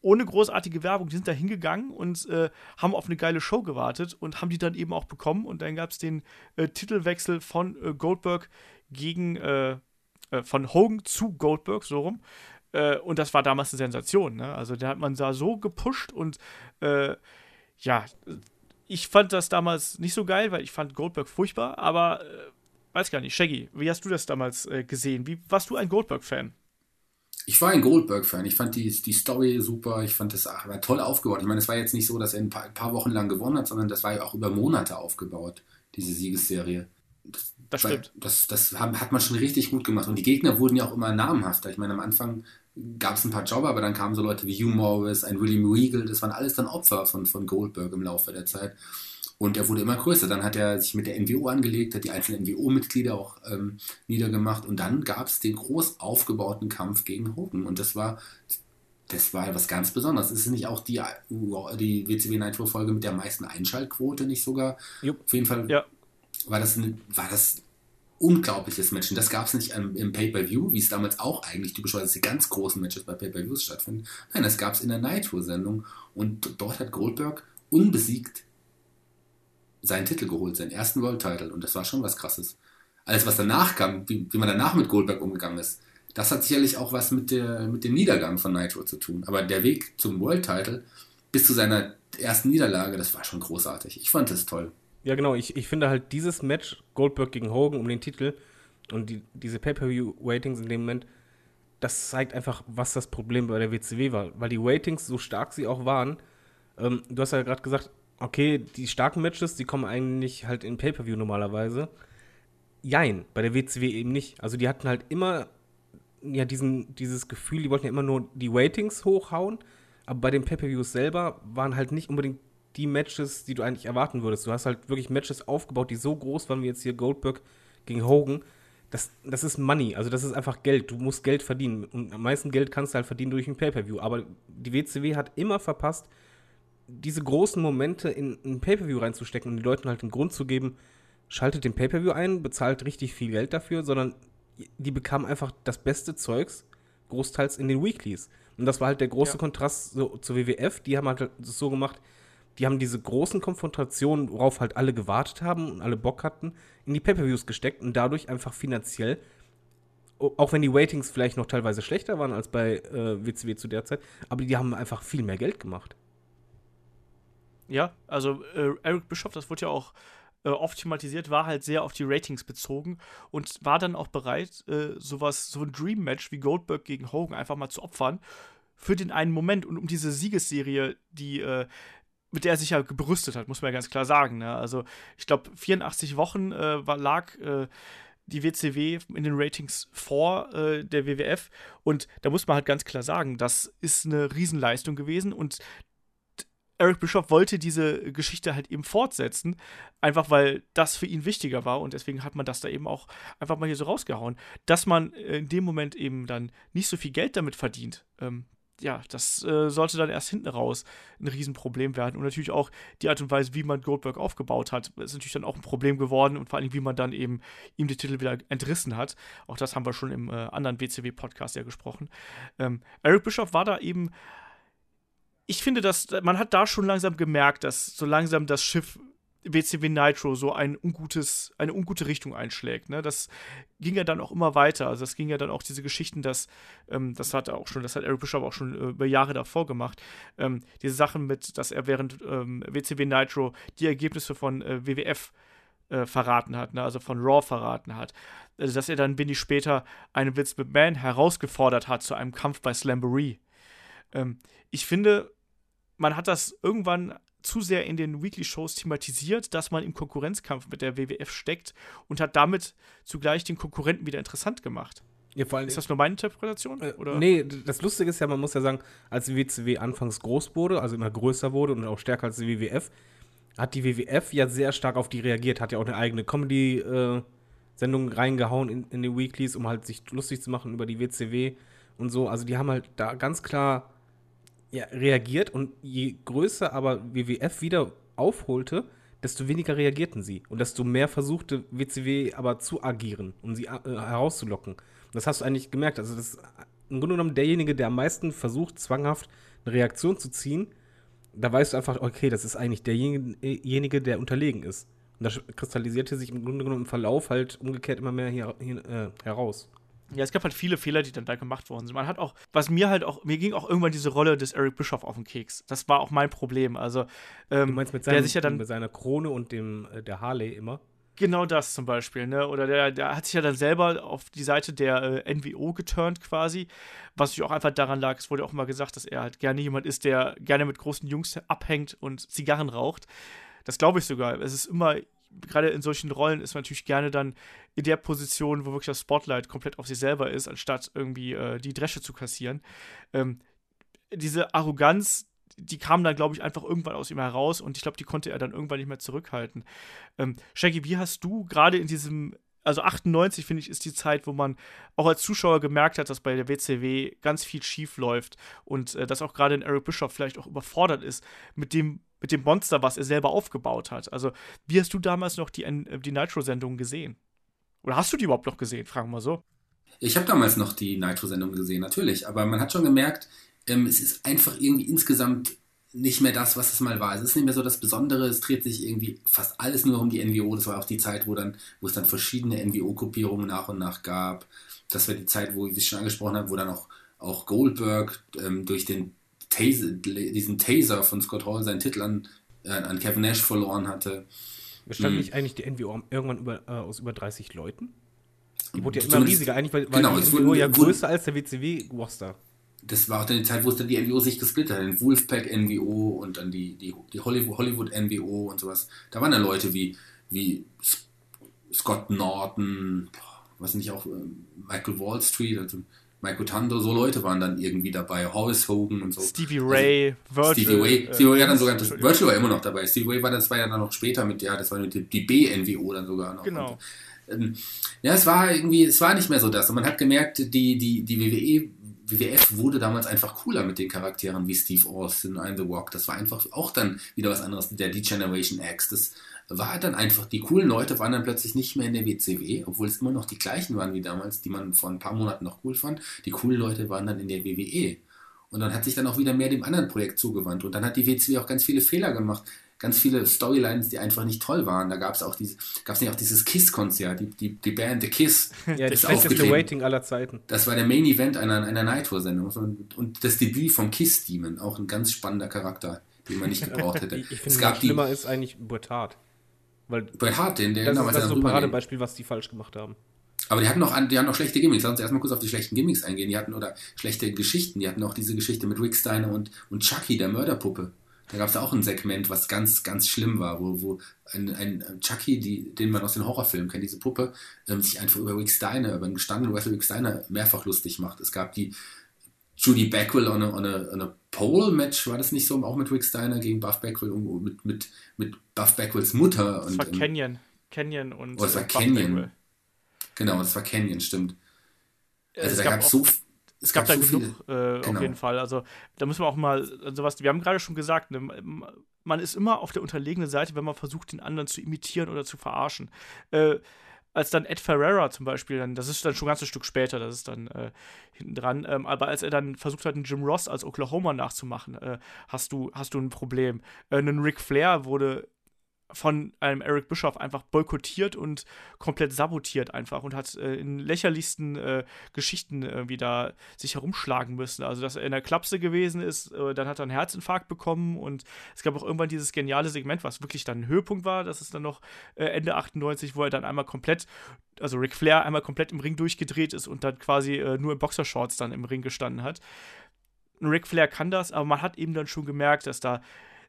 ohne großartige Werbung, die sind da hingegangen und äh, haben auf eine geile Show gewartet und haben die dann eben auch bekommen. Und dann gab es den äh, Titelwechsel von äh, Goldberg gegen, äh, äh, von Hogan zu Goldberg, so rum. Äh, und das war damals eine Sensation. Ne? Also da hat man da so gepusht und ja, ich fand das damals nicht so geil, weil ich fand Goldberg furchtbar, aber äh, weiß gar nicht. Shaggy, wie hast du das damals äh, gesehen? Wie warst du ein Goldberg-Fan? Ich war ein Goldberg-Fan. Ich fand die, die Story super. Ich fand das ach, war toll aufgebaut. Ich meine, es war jetzt nicht so, dass er ein paar, ein paar Wochen lang gewonnen hat, sondern das war ja auch über Monate aufgebaut, diese Siegesserie. Das, Das stimmt. Das, das haben- hat man schon richtig gut gemacht. Und die Gegner wurden ja auch immer namhafter. Ich meine, am Anfang gab es ein paar Jobber, aber dann kamen so Leute wie Hugh Morris, ein William Regal, das waren alles dann Opfer von, von Goldberg im Laufe der Zeit. Und er wurde immer größer. Dann hat er sich mit der NWO angelegt, hat die einzelnen NWO-Mitglieder auch ähm, niedergemacht. Und dann gab es den groß aufgebauten Kampf gegen Hogan. Und das war, das war was ganz Besonderes. Ist nicht auch die, die WCW Nitro-Folge mit der meisten Einschaltquote nicht sogar? Jupp. Auf jeden Fall Ja. war das, war das unglaubliches Match. Und das gab es nicht ähm, im Pay-Per-View, wie es damals auch eigentlich typischerweise die ganz großen Matches bei Pay-Per-Views stattfinden. Nein, das gab es in der Nitro-Sendung. Und dort hat Goldberg unbesiegt seinen Titel geholt, seinen ersten World Title. Und das war schon was krasses. Alles, was danach kam, wie, wie man danach mit Goldberg umgegangen ist, das hat sicherlich auch was mit, der, mit dem Niedergang von Nitro zu tun. Aber der Weg zum World Title bis zu seiner ersten Niederlage, das war schon großartig. Ich fand das toll. Ja, genau. Ich, ich finde halt dieses Match, Goldberg gegen Hogan um den Titel und die, diese Pay-Per-View-Ratings in dem Moment, das zeigt einfach, was das Problem bei der WCW war. Weil die Ratings, so stark sie auch waren, ähm, du hast ja gerade gesagt, okay, die starken Matches, die kommen eigentlich halt in Pay-Per-View normalerweise. Jein, bei der WCW eben nicht. Also die hatten halt immer ja diesen, dieses Gefühl, die wollten ja immer nur die Ratings hochhauen, aber bei den Pay-Per-Views selber waren halt nicht unbedingt die Matches, die du eigentlich erwarten würdest. Du hast halt wirklich Matches aufgebaut, die so groß waren wie jetzt hier Goldberg gegen Hogan. Das, das ist Money, also das ist einfach Geld. Du musst Geld verdienen. Und am meisten Geld kannst du halt verdienen durch ein Pay-Per-View. Aber die WCW hat immer verpasst, diese großen Momente in ein Pay-Per-View reinzustecken und den Leuten halt den Grund zu geben, schaltet den Pay-Per-View ein, bezahlt richtig viel Geld dafür, sondern die bekamen einfach das beste Zeugs, großteils in den Weeklies. Und das war halt der große Ja. Kontrast so, zur WWF. Die haben halt so gemacht, die haben diese großen Konfrontationen, worauf halt alle gewartet haben und alle Bock hatten, in die Pay-Per-Views gesteckt und dadurch einfach finanziell, auch wenn die Ratings vielleicht noch teilweise schlechter waren als bei äh, WCW zu der Zeit, aber die haben einfach viel mehr Geld gemacht. Ja, also äh, Eric Bischoff, das wurde ja auch äh, oft thematisiert, war halt sehr auf die Ratings bezogen und war dann auch bereit, äh, sowas, so ein Dream-Match wie Goldberg gegen Hogan einfach mal zu opfern für den einen Moment und um diese Siegesserie, die äh, mit der er sich ja gebrüstet hat, muss man ja ganz klar sagen. Ne? Also ich glaube, 84 Wochen äh, war, lag äh, die WCW in den Ratings vor äh, der WWF und da muss man halt ganz klar sagen, das ist eine Riesenleistung gewesen und Eric Bischoff wollte diese Geschichte halt eben fortsetzen, einfach weil das für ihn wichtiger war und deswegen hat man das da eben auch einfach mal hier so rausgehauen. Dass man äh, in dem Moment eben dann nicht so viel Geld damit verdient, ähm, ja, das äh, sollte dann erst hinten raus ein Riesenproblem werden. Und natürlich auch die Art und Weise, wie man Goldberg aufgebaut hat, ist natürlich dann auch ein Problem geworden und vor allem, wie man dann eben ihm die Titel wieder entrissen hat. Auch das haben wir schon im äh, anderen WCW-Podcast ja gesprochen. Ähm, Eric Bischoff war da eben ich finde, dass man hat da schon langsam gemerkt, dass so langsam das Schiff WCW Nitro so ein ungutes, eine ungute Richtung einschlägt. Ne? Das ging ja dann auch immer weiter. Also das ging ja dann auch diese Geschichten, dass ähm, das hat er auch schon, das hat Eric Bischoff auch schon äh, über Jahre davor gemacht. Ähm, diese Sachen mit, dass er während ähm, WCW Nitro die Ergebnisse von äh, WWF äh, verraten hat, ne? also von Raw verraten hat. Also dass er dann wenig später einen Vince McMahon herausgefordert hat zu einem Kampf bei Slamboree. Ähm, ich finde, man hat das irgendwann zu sehr in den Weekly-Shows thematisiert, dass man im Konkurrenzkampf mit der WWF steckt und hat damit zugleich den Konkurrenten wieder interessant gemacht. Ja, vor allem, Ist das nur meine Interpretation? Äh, Oder? Nee, das Lustige ist ja, man muss ja sagen, als die WCW anfangs groß wurde, also immer größer wurde und auch stärker als die WWF, hat die WWF ja sehr stark auf die reagiert, hat ja auch eine eigene Comedy-Sendung reingehauen in, in den Weeklies, um halt sich lustig zu machen über die WCW und so. Also die haben halt da ganz klar ja, reagiert und je größer aber WWF wieder aufholte, desto weniger reagierten sie und desto mehr versuchte WCW aber zu agieren, um sie äh, herauszulocken. Das hast du eigentlich gemerkt. Also das ist im Grunde genommen derjenige, der am meisten versucht, zwanghaft eine Reaktion zu ziehen, da weißt du einfach, okay, das ist eigentlich derjenige, der unterlegen ist. Und das kristallisierte sich im Grunde genommen im Verlauf halt umgekehrt immer mehr hier, hier äh, heraus. Ja, es gab halt viele Fehler, die dann da gemacht worden sind. Man hat auch, was mir halt auch, mir ging auch irgendwann diese Rolle des Eric Bischoff auf den Keks. Das war auch mein Problem. Also, ähm, Du meinst mit, der seinem, sich ja dann mit seiner Krone und dem äh, der Harley immer? Genau das zum Beispiel, ne? Oder der, der hat sich ja dann selber auf die Seite der äh, NWO geturnt quasi, was natürlich auch einfach daran lag, es wurde auch immer gesagt, dass er halt gerne jemand ist, der gerne mit großen Jungs abhängt und Zigarren raucht. Das glaube ich sogar. Es ist immer gerade in solchen Rollen ist man natürlich gerne dann in der Position, wo wirklich das Spotlight komplett auf sich selber ist, anstatt irgendwie äh, die Dresche zu kassieren. Ähm, diese Arroganz, die kam dann, glaube ich, einfach irgendwann aus ihm heraus und ich glaube, die konnte er dann irgendwann nicht mehr zurückhalten. Ähm, Shaggy, wie hast du gerade in diesem, also 98, finde ich, ist die Zeit, wo man auch als Zuschauer gemerkt hat, dass bei der WCW ganz viel schief läuft und äh, dass auch gerade Eric Bischoff vielleicht auch überfordert ist mit dem, mit dem Monster, was er selber aufgebaut hat. Also, wie hast du damals noch die, äh, die Nitro-Sendung gesehen? Oder hast du die überhaupt noch gesehen? Fragen wir mal so. Ich habe damals noch die Nitro-Sendung gesehen, natürlich. Aber man hat schon gemerkt, ähm, es ist einfach irgendwie insgesamt nicht mehr das, was es mal war. Es ist nicht mehr so das Besondere. Es dreht sich irgendwie fast alles nur um die NWO. Das war auch die Zeit, wo dann, wo es dann verschiedene NWO-Gruppierungen nach und nach gab. Das war die Zeit, wo ich schon angesprochen habe, wo dann auch, auch Goldberg ähm, durch den Taser, diesen Taser von Scott Hall seinen Titel an, äh, an Kevin Nash verloren hatte. Bestand hm. nicht eigentlich die NWO irgendwann über, äh, aus über 30 Leuten? Die wurde ja immer riesiger, eigentlich, weil, weil genau, die NWO ja größer als der WCW-Roster das war auch dann die Zeit, wo es dann die NWO sich gesplittet hat. Den Wolfpack NWO und dann die, die, die Hollywood, Hollywood NWO und sowas. Da waren dann Leute wie, wie Scott Norton, was nicht auch, äh, Michael Wall Street, also Michael Tando, so Leute waren dann irgendwie dabei, Horace Hogan und so. Stevie also Ray, also, Virgil. Stevie Ray, äh, Stevie Ray dann sogar, Virgil war immer noch dabei. Stevie Ray war das war ja dann noch später mit, ja, das war die, die B-NWO dann sogar noch. Genau. Und, ähm, ja, es war irgendwie, es war nicht mehr so das. Und man hat gemerkt, die, die, die WWE WWF wurde damals einfach cooler mit den Charakteren wie Steve Austin, I'm The Walk. Das war einfach auch dann wieder was anderes. Der D-Generation X, das war dann einfach, die coolen Leute waren dann plötzlich nicht mehr in der WCW, obwohl es immer noch die gleichen waren wie damals, die man vor ein paar Monaten noch cool fand. Die coolen Leute waren dann in der WWE. Und dann hat sich dann auch wieder mehr dem anderen Projekt zugewandt. Und dann hat die WCW auch ganz viele Fehler gemacht ganz viele Storylines, die einfach nicht toll waren. Da gab es auch diese, gab es nicht auch dieses Kiss-Konzert, die, die, die Band The Kiss. Ja, das schlechteste Rating aller Zeiten. Das war der Main Event einer, einer Nitro-Sendung. Und das Debüt vom Kiss-Demon, auch ein ganz spannender Charakter, den man nicht gebraucht hätte. ich finde, schlimmer ist eigentlich Bret Hart. Weil Bret Hart, den, der das ist, das ist so ein Paradebeispiel, was die falsch gemacht haben. Aber die hatten noch, die hatten noch schlechte Gimmicks. Lass uns erstmal kurz auf die schlechten Gimmicks eingehen. Die hatten oder schlechte Geschichten. Die hatten auch diese Geschichte mit Rick Steiner und, und Chucky, der Mörderpuppe. Da gab es auch ein Segment, was ganz, ganz schlimm war, wo, wo ein, ein Chucky, die, den man aus den Horrorfilmen kennt, diese Puppe, ähm, sich einfach über Rick Steiner, über einen gestandenen Wrestler Rick Steiner mehrfach lustig macht. Es gab die Judy Backwell on a, on a, on a Pole-Match, war das nicht so, auch mit Rick Steiner gegen Buff Backwell, mit, mit, mit Buff Backwells Mutter. Das und, war Canyon. Canyon und oh, das war Canyon. Genau, das war Canyon, stimmt. Also es da gab es so es gab da so genug, äh, genau. auf jeden Fall. Also da müssen wir auch mal sowas, wir haben gerade schon gesagt, ne, man ist immer auf der unterlegenen Seite, wenn man versucht, den anderen zu imitieren oder zu verarschen. Äh, als dann Ed Ferreira zum Beispiel, dann, das ist dann schon ein ganzes Stück später, das ist dann äh, hinten dran, ähm, aber als er dann versucht hat, einen Jim Ross als Oklahoma nachzumachen, äh, hast, du, hast du ein Problem. Äh, ein Ric Flair wurde von einem Eric Bischoff einfach boykottiert und komplett sabotiert einfach und hat äh, in lächerlichsten äh, Geschichten irgendwie da sich herumschlagen müssen. Also, dass er in der Klapse gewesen ist, äh, dann hat er einen Herzinfarkt bekommen und es gab auch irgendwann dieses geniale Segment, was wirklich dann ein Höhepunkt war, das ist dann noch äh, Ende 98, wo er dann einmal komplett, also Ric Flair einmal komplett im Ring durchgedreht ist und dann quasi äh, nur in Boxershorts dann im Ring gestanden hat. Ric Flair kann das, aber man hat eben dann schon gemerkt, dass da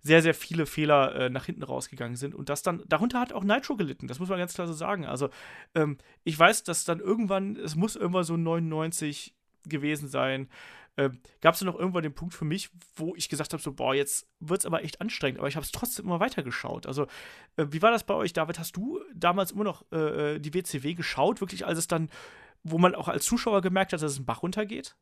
sehr, sehr viele Fehler äh, nach hinten rausgegangen sind. Und das dann, darunter hat auch Nitro gelitten, das muss man ganz klar so sagen. Also, ähm, ich weiß, dass dann irgendwann, es muss irgendwann so 99 gewesen sein. Ähm, Gab es noch irgendwann den Punkt für mich, wo ich gesagt habe: so, boah, jetzt wird es aber echt anstrengend, aber ich habe es trotzdem immer weitergeschaut. Also, äh, wie war das bei euch, David? Hast du damals immer noch äh, äh die WCW geschaut, wirklich, als es dann, wo man auch als Zuschauer gemerkt hat, dass es einen Bach runtergeht?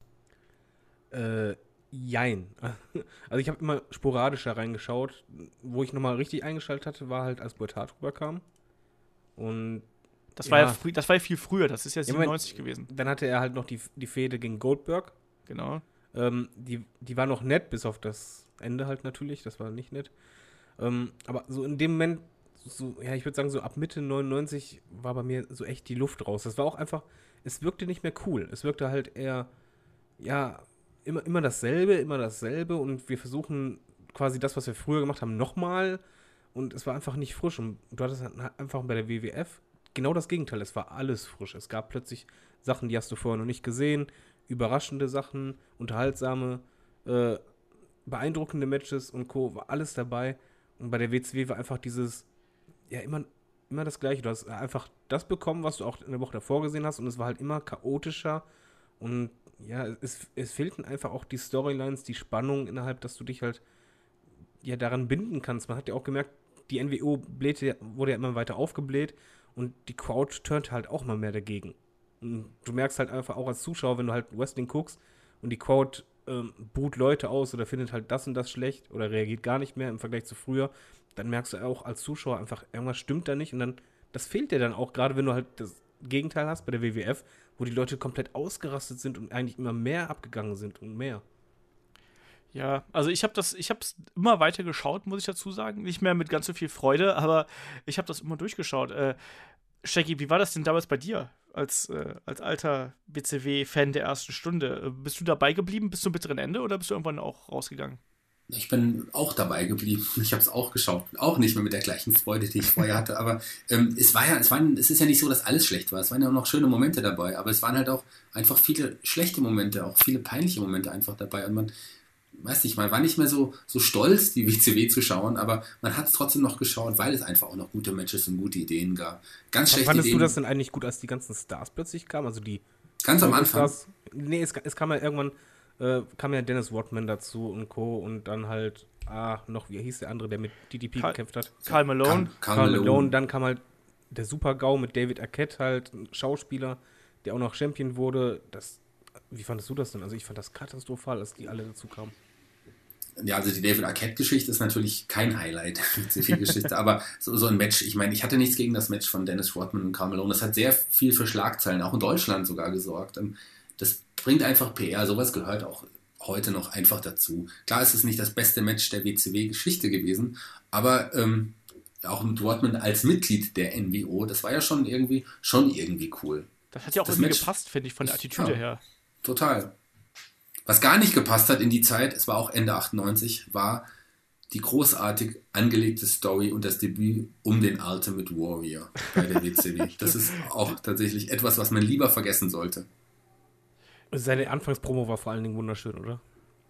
Äh, Jein. Also ich habe immer sporadischer reingeschaut. Wo ich nochmal richtig eingeschaltet hatte, war halt, als Boetat rüberkam. Und das war ja, das war ja viel früher, das ist ja 97 ja, gewesen. Dann hatte er halt noch die, die Fehde gegen Goldberg. Genau. Ähm, die, die war noch nett, bis auf das Ende halt natürlich, das war nicht nett. Ähm, aber so in dem Moment, so, ja, ich würde sagen, so ab Mitte 99 war bei mir so echt die Luft raus. Das war auch einfach, es wirkte nicht mehr cool. Es wirkte halt eher, ja, immer, immer dasselbe, immer dasselbe und wir versuchen quasi das, was wir früher gemacht haben, nochmal und es war einfach nicht frisch und du hattest halt einfach bei der WWF genau das Gegenteil, es war alles frisch. Es gab plötzlich Sachen, die hast du vorher noch nicht gesehen, überraschende Sachen, unterhaltsame, äh, beeindruckende Matches und Co. war alles dabei und bei der WCW war einfach dieses, ja, immer immer das Gleiche. Du hast einfach das bekommen, was du auch in der Woche davor gesehen hast und es war halt immer chaotischer und ja, es, es fehlten einfach auch die Storylines, die Spannung innerhalb, dass du dich halt ja daran binden kannst. Man hat ja auch gemerkt, die NWO blähte, wurde ja immer weiter aufgebläht und die Crowd turnt halt auch mal mehr dagegen. Und du merkst halt einfach auch als Zuschauer, wenn du halt Wrestling guckst und die Crowd ähm, buht Leute aus oder findet halt das und das schlecht oder reagiert gar nicht mehr im Vergleich zu früher, dann merkst du auch als Zuschauer einfach, irgendwas stimmt da nicht und dann, das fehlt dir dann auch, gerade wenn du halt das Gegenteil hast bei der WWF, wo die Leute komplett ausgerastet sind und eigentlich immer mehr abgegangen sind und mehr. Ja, also ich habe das, ich habe es immer weiter geschaut, muss ich dazu sagen. Nicht mehr mit ganz so viel Freude, aber ich habe das immer durchgeschaut. Äh, Shaggy, wie war das denn damals bei dir als, äh, als alter BCW-Fan der ersten Stunde? Äh, bist du dabei geblieben bis zum bitteren Ende oder bist du irgendwann auch rausgegangen? Ich bin auch dabei geblieben. Ich habe es auch geschaut. Auch nicht mehr mit der gleichen Freude, die ich vorher hatte. Aber ähm, es war ja, es, waren, es ist ja nicht so, dass alles schlecht war. Es waren ja auch noch schöne Momente dabei. Aber es waren halt auch einfach viele schlechte Momente, auch viele peinliche Momente einfach dabei. Und man, weiß nicht, man war nicht mehr so, so stolz, die WCW zu schauen, aber man hat es trotzdem noch geschaut, weil es einfach auch noch gute Matches und gute Ideen gab. Ganz schlechte Fandest Ideen. du das denn eigentlich gut, als die ganzen Stars plötzlich kamen? Also die Ganz am Anfang. Stars, nee, es, es kam ja irgendwann, äh, kam ja Dennis Rodman dazu und Co. und dann halt, ah, noch, wie hieß der andere, der mit DDP Karl- gekämpft hat? Karl Malone. Karl, Malone. Malone. Dann kam halt der Super-GAU mit David Arquette, halt ein Schauspieler, der auch noch Champion wurde. Das, wie fandest du das denn? Also ich fand das katastrophal, als die alle dazu kamen. Ja, also die David Arquette-Geschichte ist natürlich kein Highlight der WCW-Geschichte, aber so, so ein Match, ich meine, ich hatte nichts gegen das Match von Dennis Rodman und Karl Malone. Das hat sehr viel für Schlagzeilen, auch in Deutschland sogar gesorgt. Ähm, Das bringt einfach PR, sowas gehört auch heute noch einfach dazu. Klar ist es nicht das beste Match der WCW-Geschichte gewesen, aber ähm, auch mit Rodman als Mitglied der NWO, das war ja schon irgendwie, schon irgendwie cool. Das hat ja auch Das irgendwie Match- gepasst, finde ich, von der Attitüde Ja. her. Total. Was gar nicht gepasst hat in die Zeit, es war auch Ende 98, war die großartig angelegte Story und das Debüt um den Ultimate Warrior bei der WCW. Das ist auch tatsächlich etwas, was man lieber vergessen sollte. Seine Anfangspromo war vor allen Dingen wunderschön, oder?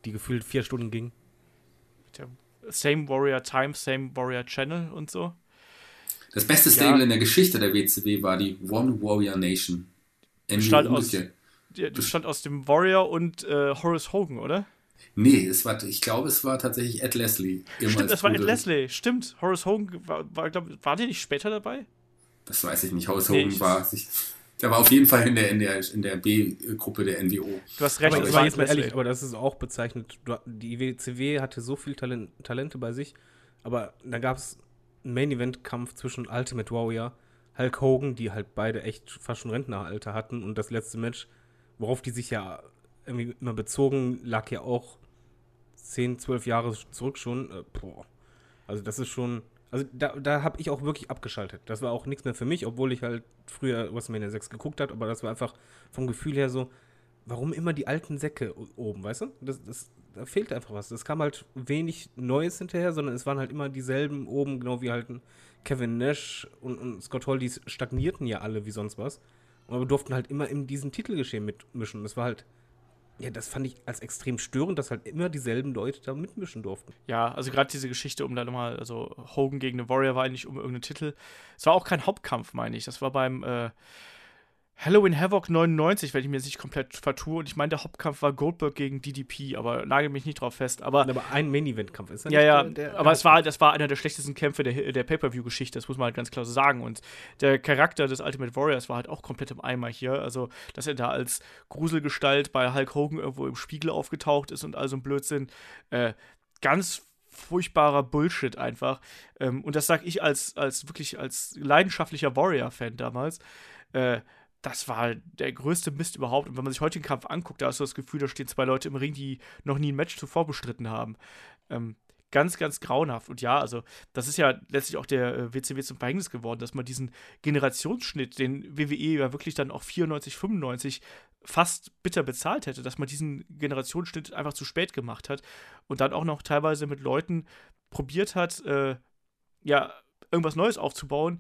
Die gefühlt vier Stunden ging. Der Same Warrior Time, Same Warrior Channel und so. Das beste Stable in der Geschichte der WCW war die One Warrior Nation. Bestand aus- die bestand aus dem Warrior und äh, Horace Hogan, oder? Nee, es war, ich glaube, es war tatsächlich Ed Leslie. Stimmt, das war Ed. Leslie. Stimmt, Horace Hogan war, war, glaub, war der nicht später dabei? Das weiß ich nicht. House Nee, Hogan war sich. Der war auf jeden Fall in der, in der, in der B-Gruppe der NWO. Du hast recht, Aber, war jetzt mal ehrlich, aber das ist auch bezeichnet. Die WCW hatte so viel Talent, Talente bei sich, aber da gab es einen Main-Event-Kampf zwischen Ultimate Warrior, Hulk Hogan, die halt beide echt fast schon Rentneralter hatten und das letzte Match, worauf die sich ja irgendwie immer bezogen, lag ja auch 10, 12 Jahre zurück schon. Äh, boah. Also das ist schon, also da, da habe ich auch wirklich abgeschaltet. Das war auch nichts mehr für mich, obwohl ich halt früher WrestleMania 6 geguckt habe, aber das war einfach vom Gefühl her so, warum immer die alten Säcke oben, weißt du? Das, das, da fehlt einfach was. Es kam halt wenig Neues hinterher, sondern es waren halt immer dieselben oben, genau wie halt Kevin Nash und, und Scott Hall, die stagnierten ja alle wie sonst was. Aber durften halt immer in diesem Titelgeschehen mitmischen. Das war halt, ja, das fand ich als extrem störend, dass halt immer dieselben Leute da mitmischen durften. Ja, also gerade diese Geschichte um da nochmal, also Hogan gegen den Warrior war eigentlich um irgendeinen Titel. Es war auch kein Hauptkampf, meine ich. Das war beim äh, Halloween Havoc 99, wenn ich mir jetzt nicht komplett vertue. Und ich meine, der Hauptkampf war Goldberg gegen DDP, aber nagel mich nicht drauf fest. Aber Aber ein Main-Event-Kampf ist ja, ja, der- der- aber es war, das war einer der schlechtesten Kämpfe der, der Pay-Per-View-Geschichte, das muss man halt ganz klar so sagen. Und der Charakter des Ultimate Warriors war halt auch komplett im Eimer hier. Also, dass er da als Gruselgestalt bei Hulk Hogan irgendwo im Spiegel aufgetaucht ist und all so ein Blödsinn. Äh, ganz furchtbarer Bullshit einfach. Ähm, und das sag ich als, als wirklich als leidenschaftlicher Warrior-Fan damals. Äh, das war der größte Mist überhaupt. Und wenn man sich heute den Kampf anguckt, da hast du das Gefühl, da stehen zwei Leute im Ring, die noch nie ein Match zuvor bestritten haben. Ähm, ganz, ganz grauenhaft. Und ja, also, das ist ja letztlich auch der äh, WCW zum Verhängnis geworden, dass man diesen Generationsschnitt, den WWE ja wirklich dann auch 94, 95 fast bitter bezahlt hätte, dass man diesen Generationsschnitt einfach zu spät gemacht hat und dann auch noch teilweise mit Leuten probiert hat, äh, ja, irgendwas Neues aufzubauen,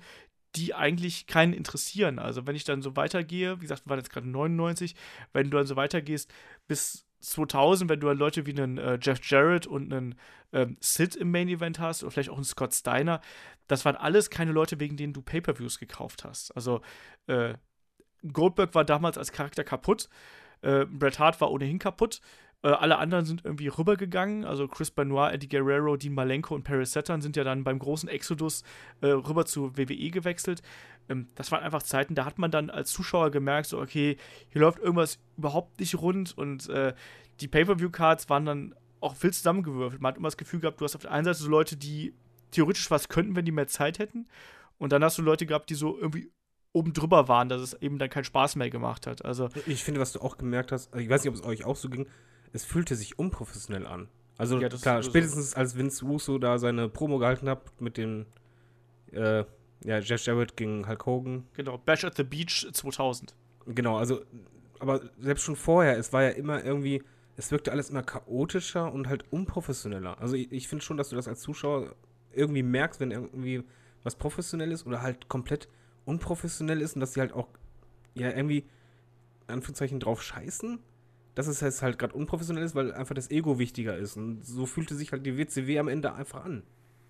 die eigentlich keinen interessieren. Also wenn ich dann so weitergehe, wie gesagt, wir waren jetzt gerade 99, wenn du dann so weitergehst bis 2000, wenn du halt Leute wie einen äh, Jeff Jarrett und einen ähm, Sid im Main Event hast oder vielleicht auch einen Scott Steiner, das waren alles keine Leute, wegen denen du Pay-per-Views gekauft hast. Also äh, Goldberg war damals als Charakter kaputt, äh, Bret Hart war ohnehin kaputt. Äh, alle anderen sind irgendwie rübergegangen. Also Chris Benoit, Eddie Guerrero, Dean Malenko und Paris Saturn sind ja dann beim großen Exodus äh, rüber zu WWE gewechselt. Ähm, das waren einfach Zeiten, da hat man dann als Zuschauer gemerkt, so, okay, hier läuft irgendwas überhaupt nicht rund und äh, die Pay-Per-View-Cards waren dann auch viel zusammengewürfelt. Man hat immer das Gefühl gehabt, du hast auf der einen Seite so Leute, die theoretisch was könnten, wenn die mehr Zeit hätten. Und dann hast du Leute gehabt, die so irgendwie oben drüber waren, dass es eben dann keinen Spaß mehr gemacht hat. Also ich finde, was du auch gemerkt hast, ich weiß nicht, ob es euch auch so ging, es fühlte sich unprofessionell an. Also ja, klar, spätestens so. als Vince Russo da seine Promo gehalten hat mit dem äh, ja, Jeff Jarrett gegen Hulk Hogan. Genau, Bash at the Beach 2000. Genau, also, aber selbst schon vorher, es war ja immer irgendwie, es wirkte alles immer chaotischer und halt unprofessioneller. Also ich, ich finde schon, dass du das als Zuschauer irgendwie merkst, wenn irgendwie was professionell ist oder halt komplett unprofessionell ist und dass sie halt auch ja irgendwie in Anführungszeichen drauf scheißen, dass es jetzt halt gerade unprofessionell ist, weil einfach das Ego wichtiger ist. Und so fühlte sich halt die WCW am Ende einfach an.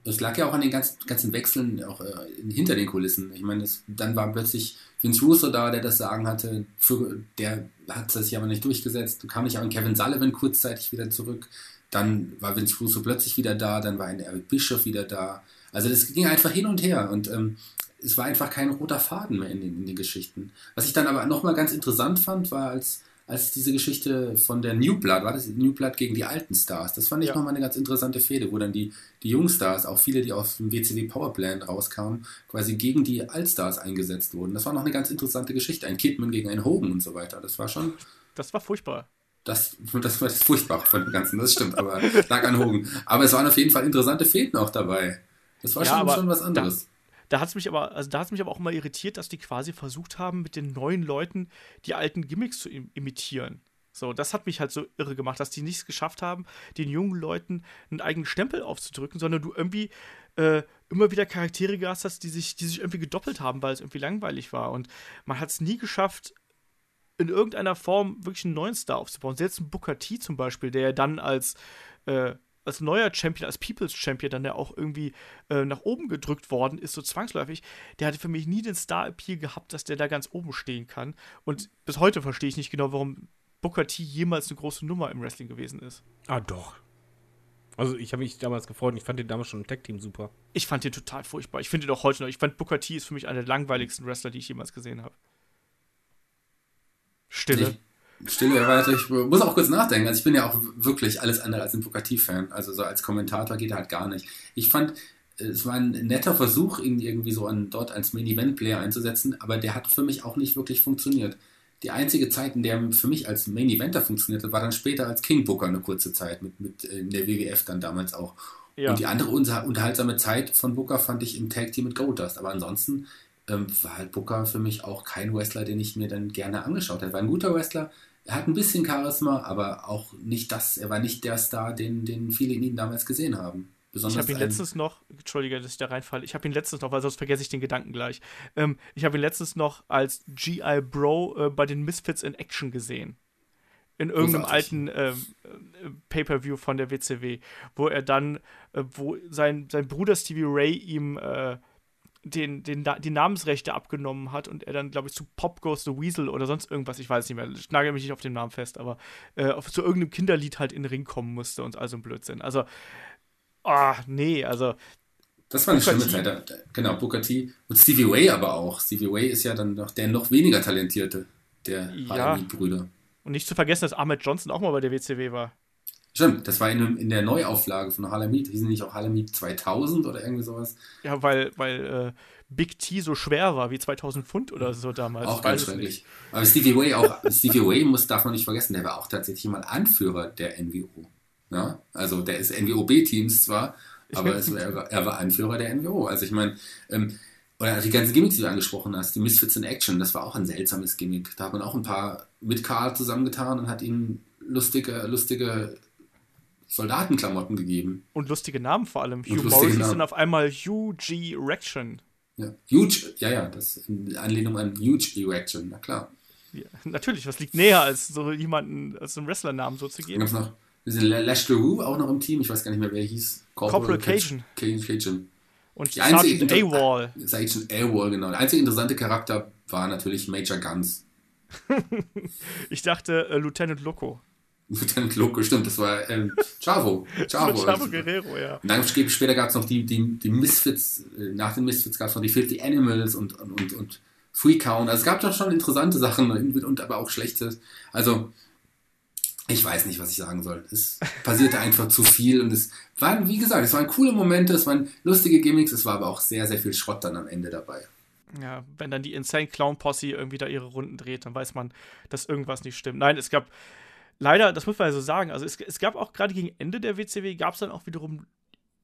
Es lag ja auch an den ganzen, ganzen Wechseln auch äh, hinter den Kulissen. Ich meine, dann war plötzlich Vince Russo da, der das Sagen hatte. Für, der hat ja aber nicht durchgesetzt. Dann kam ich auch in Kevin Sullivan kurzzeitig wieder zurück. Dann war Vince Russo plötzlich wieder da. Dann war ein Eric Bischoff wieder da. Also das ging einfach hin und her. Und ähm, es war einfach kein roter Faden mehr in den, in den Geschichten. Was ich dann aber nochmal ganz interessant fand, war, als als diese Geschichte von der New Blood, war das New Blood gegen die alten Stars. Das fand ich ja. nochmal eine ganz interessante Fehde, wo dann die, die Jungstars, auch viele, die aus dem WCW Powerplant rauskamen, quasi gegen die Altstars eingesetzt wurden. Das war noch eine ganz interessante Geschichte. Ein Kidman gegen einen Hogan und so weiter. Das war schon. Das war furchtbar. Das, das war das furchtbar von dem Ganzen, das stimmt, aber lag an Hogan. Aber es waren auf jeden Fall interessante Fäden auch dabei. Das war ja, schon, schon was anderes. Da hat es mich aber, also da mich aber auch mal irritiert, dass die quasi versucht haben, mit den neuen Leuten die alten Gimmicks zu im imitieren. So, das hat mich halt so irre gemacht, dass die nichts geschafft haben, den jungen Leuten einen eigenen Stempel aufzudrücken, sondern du irgendwie äh, immer wieder Charaktere gehabt hast, die sich, die sich irgendwie gedoppelt haben, weil es irgendwie langweilig war. Und man hat es nie geschafft, in irgendeiner Form wirklich einen neuen Star aufzubauen. Selbst ein Booker T zum Beispiel, der dann als äh, als neuer Champion, als People's Champion dann ja auch irgendwie äh, nach oben gedrückt worden ist, so zwangsläufig, der hatte für mich nie den Star-Appeal gehabt, dass der da ganz oben stehen kann. Und bis heute verstehe ich nicht genau, warum Booker T jemals eine große Nummer im Wrestling gewesen ist. Ah, doch. Also ich habe mich damals gefreut und ich fand den damals schon im Tag-Team super. Ich fand den total furchtbar. Ich finde ihn auch heute noch. Ich fand Booker T ist für mich einer der langweiligsten Wrestler, die ich jemals gesehen habe. Stille. Stille weiter. Ich muss auch kurz nachdenken. Also ich bin ja auch wirklich alles andere als ein Vokativ-Fan. Also so als Kommentator geht er halt gar nicht. Ich fand, es war ein netter Versuch, ihn irgendwie so an, dort als Main-Event-Player einzusetzen, aber der hat für mich auch nicht wirklich funktioniert. Die einzige Zeit, in der für mich als Main-Eventer funktionierte, war dann später als King Booker eine kurze Zeit, mit, mit in der WWF dann damals auch. Ja. Und die andere unterhaltsame Zeit von Booker fand ich im Tag Team mit Goldust. Aber ansonsten ähm, war halt Booker für mich auch kein Wrestler, den ich mir dann gerne angeschaut hätte. War ein guter Wrestler, er hat ein bisschen Charisma, aber auch nicht das, er war nicht der Star, den, den viele in ihm damals gesehen haben. Besonders ich habe ihn letztens noch, entschuldige, dass ich da reinfalle, ich habe ihn letztens noch, weil sonst vergesse ich den Gedanken gleich. Ähm, ich habe ihn letztens noch als G.I. Bro äh, bei den Misfits in Action gesehen. In irgendeinem Großartig. alten äh, äh, Pay-Per-View von der WCW, wo er dann, äh, wo sein, sein Bruder Stevie Ray ihm äh, den, den, die Namensrechte abgenommen hat und er dann, glaube ich, zu Pop Goes the Weasel oder sonst irgendwas, ich weiß nicht mehr, ich nagel mich nicht auf den Namen fest, aber äh, auf, zu irgendeinem Kinderlied halt in den Ring kommen musste und all so ein Blödsinn. Also, ah, nee, also. Das war eine Booker schlimme Zeit, genau, Booker T. Und Stevie Way aber auch. Stevie Way ist ja dann noch der noch weniger talentierte der ja. brüder Und nicht zu vergessen, dass Ahmed Johnson auch mal bei der WCW war. Stimmt, das war in, in der Neuauflage von Heat. Hießen nicht auch Heat 2000 oder irgendwie sowas? Ja, weil, weil äh, Big T so schwer war wie 2000 Pfund oder so damals. Auch ganz schrecklich. Aber Stevie Way auch, Stevie Way muss, darf man nicht vergessen, der war auch tatsächlich mal Anführer der NWO. Ja? Also der ist NWO-B-Teams zwar, aber es, er, war, er war Anführer der NWO. Also ich meine, ähm, oder die ganzen Gimmicks, die du angesprochen hast, die Misfits in Action, das war auch ein seltsames Gimmick. Da hat man auch ein paar mit Karl zusammengetan und hat ihnen lustige, lustige Soldatenklamotten gegeben. Und lustige Namen vor allem. Hugh Morris ist dann auf einmal Hugh G. Erection. Ja, Huge, ja, ja, das in Anlehnung an Huge Erection, na klar. Ja, natürlich, was liegt näher, als so jemanden, als einen Wrestlernamen so zu Dann geben? gab es noch Lash LaRue auch noch im Team. Ich weiß gar nicht mehr, wer hieß. Corporal Caj- Cajun. Cajun. Und Die einzige Sergeant AWOL. Sergeant AWOL, genau. Der einzige interessante Charakter war natürlich Major Guns. Ich dachte äh, Lieutenant Loco. Lieutenant Loco, stimmt, das war ähm, Chavo. Chavo. Chavo Guerrero, ja. Und dann sp- später gab es noch die, die, die Misfits, äh, nach den Misfits gab es noch die Filthy Animals und, und, und, und Free Count. Also es gab doch schon interessante Sachen und, und aber auch schlechte. Also, ich weiß nicht, was ich sagen soll. Es passierte einfach zu viel und es waren, wie gesagt, es waren coole Momente, es waren lustige Gimmicks, es war aber auch sehr, sehr viel Schrott dann am Ende dabei. Ja, wenn dann die Insane Clown Posse irgendwie da ihre Runden dreht, dann weiß man, dass irgendwas nicht stimmt. Nein, es gab leider, das muss man ja so sagen, also es, es gab auch gerade gegen Ende der WCW, gab es dann auch wiederum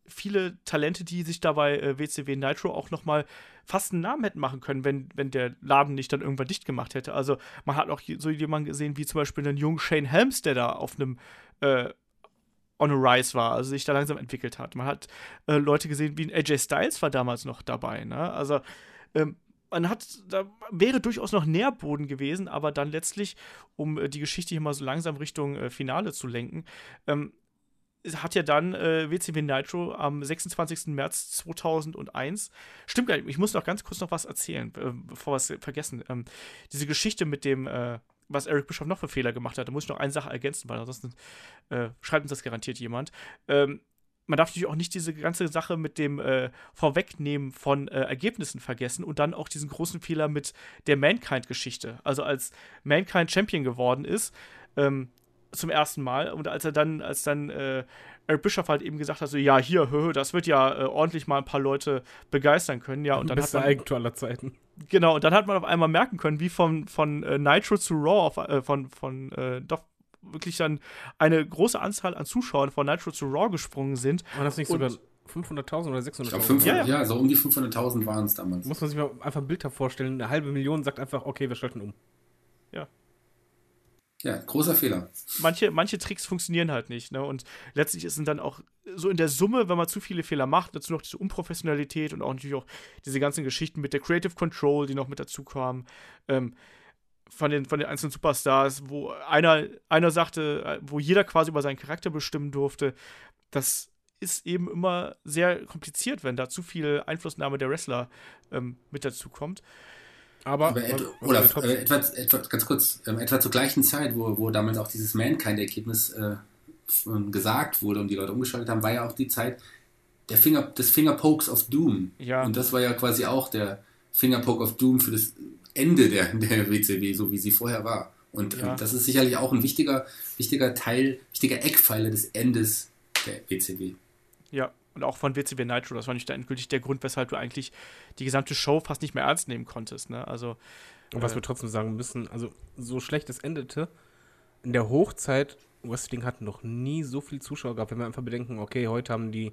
viele Talente, die sich dabei äh, WCW Nitro auch noch mal fast einen Namen hätten machen können, wenn, wenn der Laden nicht dann irgendwann dicht gemacht hätte. Also man hat auch so jemanden gesehen, wie zum Beispiel einen jungen Shane Helms, der da auf einem äh, on a rise war, also sich da langsam entwickelt hat. Man hat äh, Leute gesehen, wie ein AJ Styles war damals noch dabei. Ne? Also ähm, man hat, da wäre durchaus noch Nährboden gewesen, aber dann letztlich, um äh, die Geschichte hier mal so langsam Richtung äh, Finale zu lenken, ähm, hat ja dann äh, WCW Nitro am 26. März 2001, stimmt gar nicht, ich muss noch ganz kurz noch was erzählen, äh, bevor wir es vergessen. Ähm, diese Geschichte mit dem, äh, was Eric Bischoff noch für Fehler gemacht hat, da muss ich noch eine Sache ergänzen, weil ansonsten äh, schreibt uns das garantiert jemand. Ähm, man darf natürlich auch nicht diese ganze Sache mit dem äh, Vorwegnehmen von äh, Ergebnissen vergessen und dann auch diesen großen Fehler mit der Mankind-Geschichte. Also als Mankind Champion geworden ist, ähm, zum ersten Mal und als er dann, als dann äh, Eric Bischoff halt eben gesagt hat, so ja, hier, hö, das wird ja äh, ordentlich mal ein paar Leute begeistern können, ja, und dann hat Beste man, Eigentor aller Zeiten. Genau, und dann hat man auf einmal merken können, wie von, von äh, Nitro zu Raw, auf, äh, von, von äh, doch wirklich dann eine große Anzahl an Zuschauern von Nitro zu Raw gesprungen sind. Waren das nicht sogar 500.000 oder Ich glaube, 600.000? 500, Ja, ja, ja. so um die 500.000 waren es damals. Muss man sich mal einfach ein Bild davor vorstellen. Eine halbe Million sagt einfach, okay, wir schalten um. Ja, großer Fehler. Manche, manche Tricks funktionieren halt nicht, ne? Und letztlich ist es dann auch so in der Summe, wenn man zu viele Fehler macht, dazu noch diese Unprofessionalität und auch natürlich auch diese ganzen Geschichten mit der Creative Control, die noch mit dazu kamen, ähm, von den, von den einzelnen Superstars, wo einer, einer sagte, äh, wo jeder quasi über seinen Charakter bestimmen durfte, das ist eben immer sehr kompliziert, wenn da zu viel Einflussnahme der Wrestler ähm, mit dazu kommt. Aber, Aber et, trotzdem- äh, etwa, etwa, ganz kurz, ähm, etwa zur gleichen Zeit, wo, wo damals auch dieses Mankind-Ergebnis äh, ähm, gesagt wurde und die Leute umgeschaltet haben, war ja auch die Zeit der Finger, des Fingerpokes of Doom. Ja. Und das war ja quasi auch der Fingerpoke of Doom für das Ende der, der WCW, so wie sie vorher war. Und Ja. ähm, das ist sicherlich auch ein wichtiger, wichtiger Teil, wichtiger Eckpfeiler des Endes der WCW. Ja, und auch von WCW Nitro. Das war nicht endgültig der Grund, weshalb du eigentlich die gesamte Show fast nicht mehr ernst nehmen konntest. Ne? Also, Und was Äh, wir trotzdem sagen müssen, also so schlecht es endete, in der Hochzeit, Wrestling hat noch nie so viel Zuschauer gehabt. Wenn wir einfach bedenken, okay, heute haben die,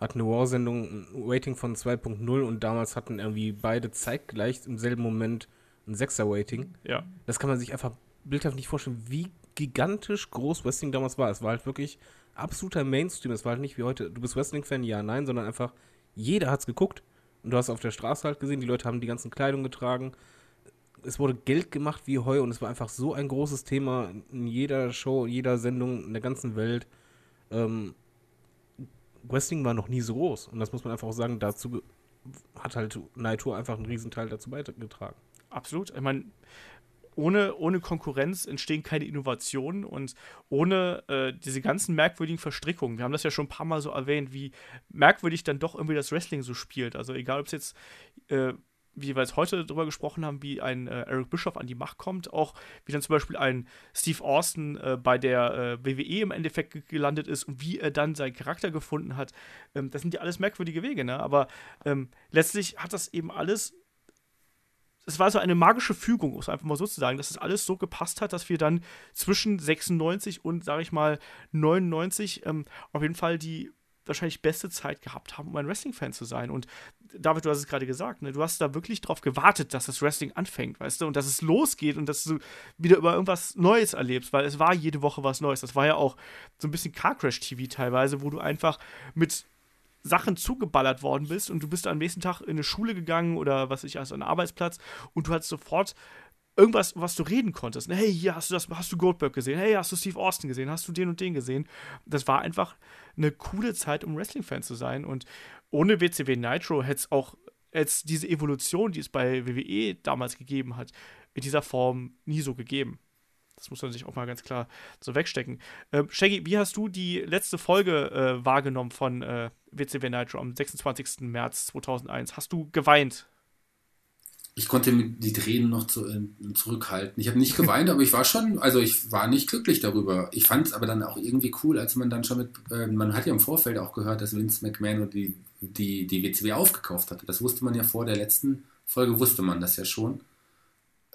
hat eine War-Sendung ein Rating von 2.0 und damals hatten irgendwie beide zeitgleich im selben Moment ein 6er-Rating. ja. Das kann man sich einfach bildhaft nicht vorstellen, wie gigantisch groß Wrestling damals war. Es war halt wirklich absoluter Mainstream. Es war halt nicht wie heute, du bist Wrestling-Fan, ja, nein, sondern einfach jeder hat's geguckt. Und du hast auf der Straße halt gesehen, die Leute haben die ganzen Kleidung getragen. Es wurde Geld gemacht wie Heu und es war einfach so ein großes Thema in jeder Show, in jeder Sendung in der ganzen Welt. Ähm, Wrestling war noch nie so groß. Und das muss man einfach auch sagen, dazu hat halt Naito einfach einen Riesenteil dazu beigetragen. Absolut. Ich meine, ohne, ohne Konkurrenz entstehen keine Innovationen und ohne äh, diese ganzen merkwürdigen Verstrickungen. Wir haben das ja schon ein paar Mal so erwähnt, wie merkwürdig dann doch irgendwie das Wrestling so spielt. Also egal, ob es jetzt, äh, wie wir jetzt heute drüber gesprochen haben, wie ein äh, Eric Bischoff an die Macht kommt, auch wie dann zum Beispiel ein Steve Austin äh, bei der äh, WWE im Endeffekt ge- gelandet ist und wie er dann seinen Charakter gefunden hat. Ähm, das sind ja alles merkwürdige Wege, ne? Aber ähm, letztlich hat das eben alles es war so eine magische Fügung, um es einfach mal so zu sagen, dass es alles so gepasst hat, dass wir dann zwischen 96 und, sage ich mal, 99 ähm, auf jeden Fall die wahrscheinlich beste Zeit gehabt haben, um ein Wrestling-Fan zu sein. Und David, du hast es gerade gesagt, ne? du hast da wirklich drauf gewartet, dass das Wrestling anfängt, weißt du, und dass es losgeht und dass du wieder über irgendwas Neues erlebst, weil es war jede Woche was Neues. Das war ja auch so ein bisschen Car Crash TV teilweise, wo du einfach mit Sachen zugeballert worden bist und du bist am nächsten Tag in eine Schule gegangen oder was weiß ich, also einen Arbeitsplatz und du hattest sofort irgendwas, was du reden konntest. Hey, hier hast du das, hast du Goldberg gesehen? Hey, hast du Steve Austin gesehen? Hast du den und den gesehen? Das war einfach eine coole Zeit, um Wrestling-Fan zu sein. Und ohne WCW Nitro hätte es auch jetzt diese Evolution, die es bei WWE damals gegeben hat, in dieser Form nie so gegeben. Das muss man sich auch mal ganz klar so wegstecken. Ähm, Shaggy, wie hast du die letzte Folge äh, wahrgenommen von äh, WCW Nitro am 26. März 2001? Hast du geweint? Ich konnte die Tränen noch zu, äh, zurückhalten. Ich habe nicht geweint, aber ich war schon, also ich war nicht glücklich darüber. Ich fand es aber dann auch irgendwie cool, als man dann schon mit, äh, man hat ja im Vorfeld auch gehört, dass Vince McMahon die, die, die WCW aufgekauft hatte. Das wusste man ja vor der letzten Folge, wusste man das ja schon.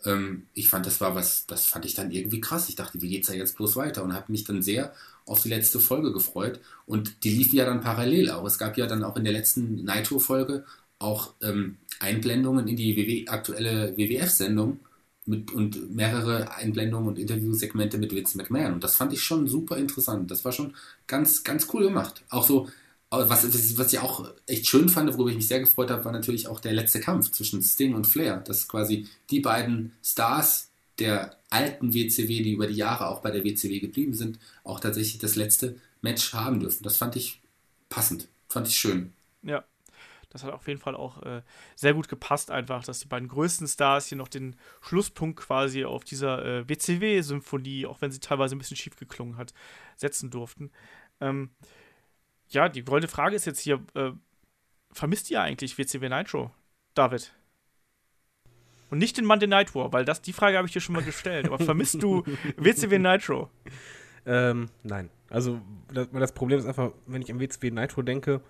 Ähm, ich fand, das war was, das fand ich dann irgendwie krass. Ich dachte, wie geht's da jetzt bloß weiter? Und habe mich dann sehr auf die letzte Folge gefreut. Und die lief ja dann parallel auch. Es gab ja dann auch in der letzten Nitro-Folge auch ähm, Einblendungen in die WW, aktuelle WWF-Sendung mit, und mehrere Einblendungen und Interviewsegmente mit Vince McMahon. Und das fand ich schon super interessant. Das war schon ganz, ganz cool gemacht. Auch so, was, was ich auch echt schön fand, worüber ich mich sehr gefreut habe, war natürlich auch der letzte Kampf zwischen Sting und Flair. Dass quasi die beiden Stars der alten WCW, die über die Jahre auch bei der WCW geblieben sind, auch tatsächlich das letzte Match haben dürfen. Das fand ich passend, fand ich schön. Ja, das hat auf jeden Fall auch äh, sehr gut gepasst, einfach, dass die beiden größten Stars hier noch den Schlusspunkt quasi auf dieser äh, WCW-Symphonie, auch wenn sie teilweise ein bisschen schief geklungen hat, setzen durften. Ähm, ja, die goldene Frage ist jetzt hier: äh, Vermisst ihr eigentlich WCW Nitro, David? Und nicht den Monday Night War, weil das, die Frage habe ich dir schon mal gestellt. Aber vermisst du WCW Nitro? Ähm, nein. Also, das, das Problem ist einfach, wenn ich an WCW Nitro denke,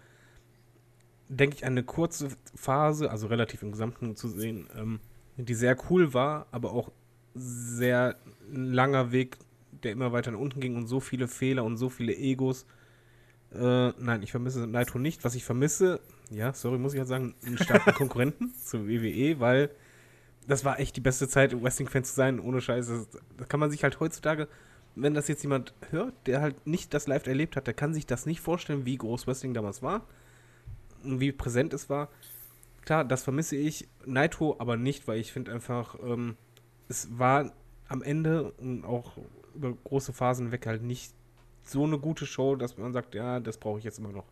denke ich eine kurze Phase, also relativ im Gesamten zu sehen, ähm, die sehr cool war, aber auch sehr langer Weg, der immer weiter nach unten ging und so viele Fehler und so viele Egos. Äh, nein, ich vermisse Nitro nicht. Was ich vermisse, ja, sorry, muss ich halt sagen, einen starken Konkurrenten zur WWE, weil das war echt die beste Zeit, Wrestling-Fan zu sein, ohne Scheiße. Das kann man sich halt heutzutage, wenn das jetzt jemand hört, der halt nicht das live erlebt hat, der kann sich das nicht vorstellen, wie groß Wrestling damals war wie präsent es war. Klar, das vermisse ich. Nitro aber nicht, weil ich finde einfach, ähm, es war am Ende und auch über große Phasen weg halt nicht so eine gute Show, dass man sagt, ja, das brauche ich jetzt immer noch.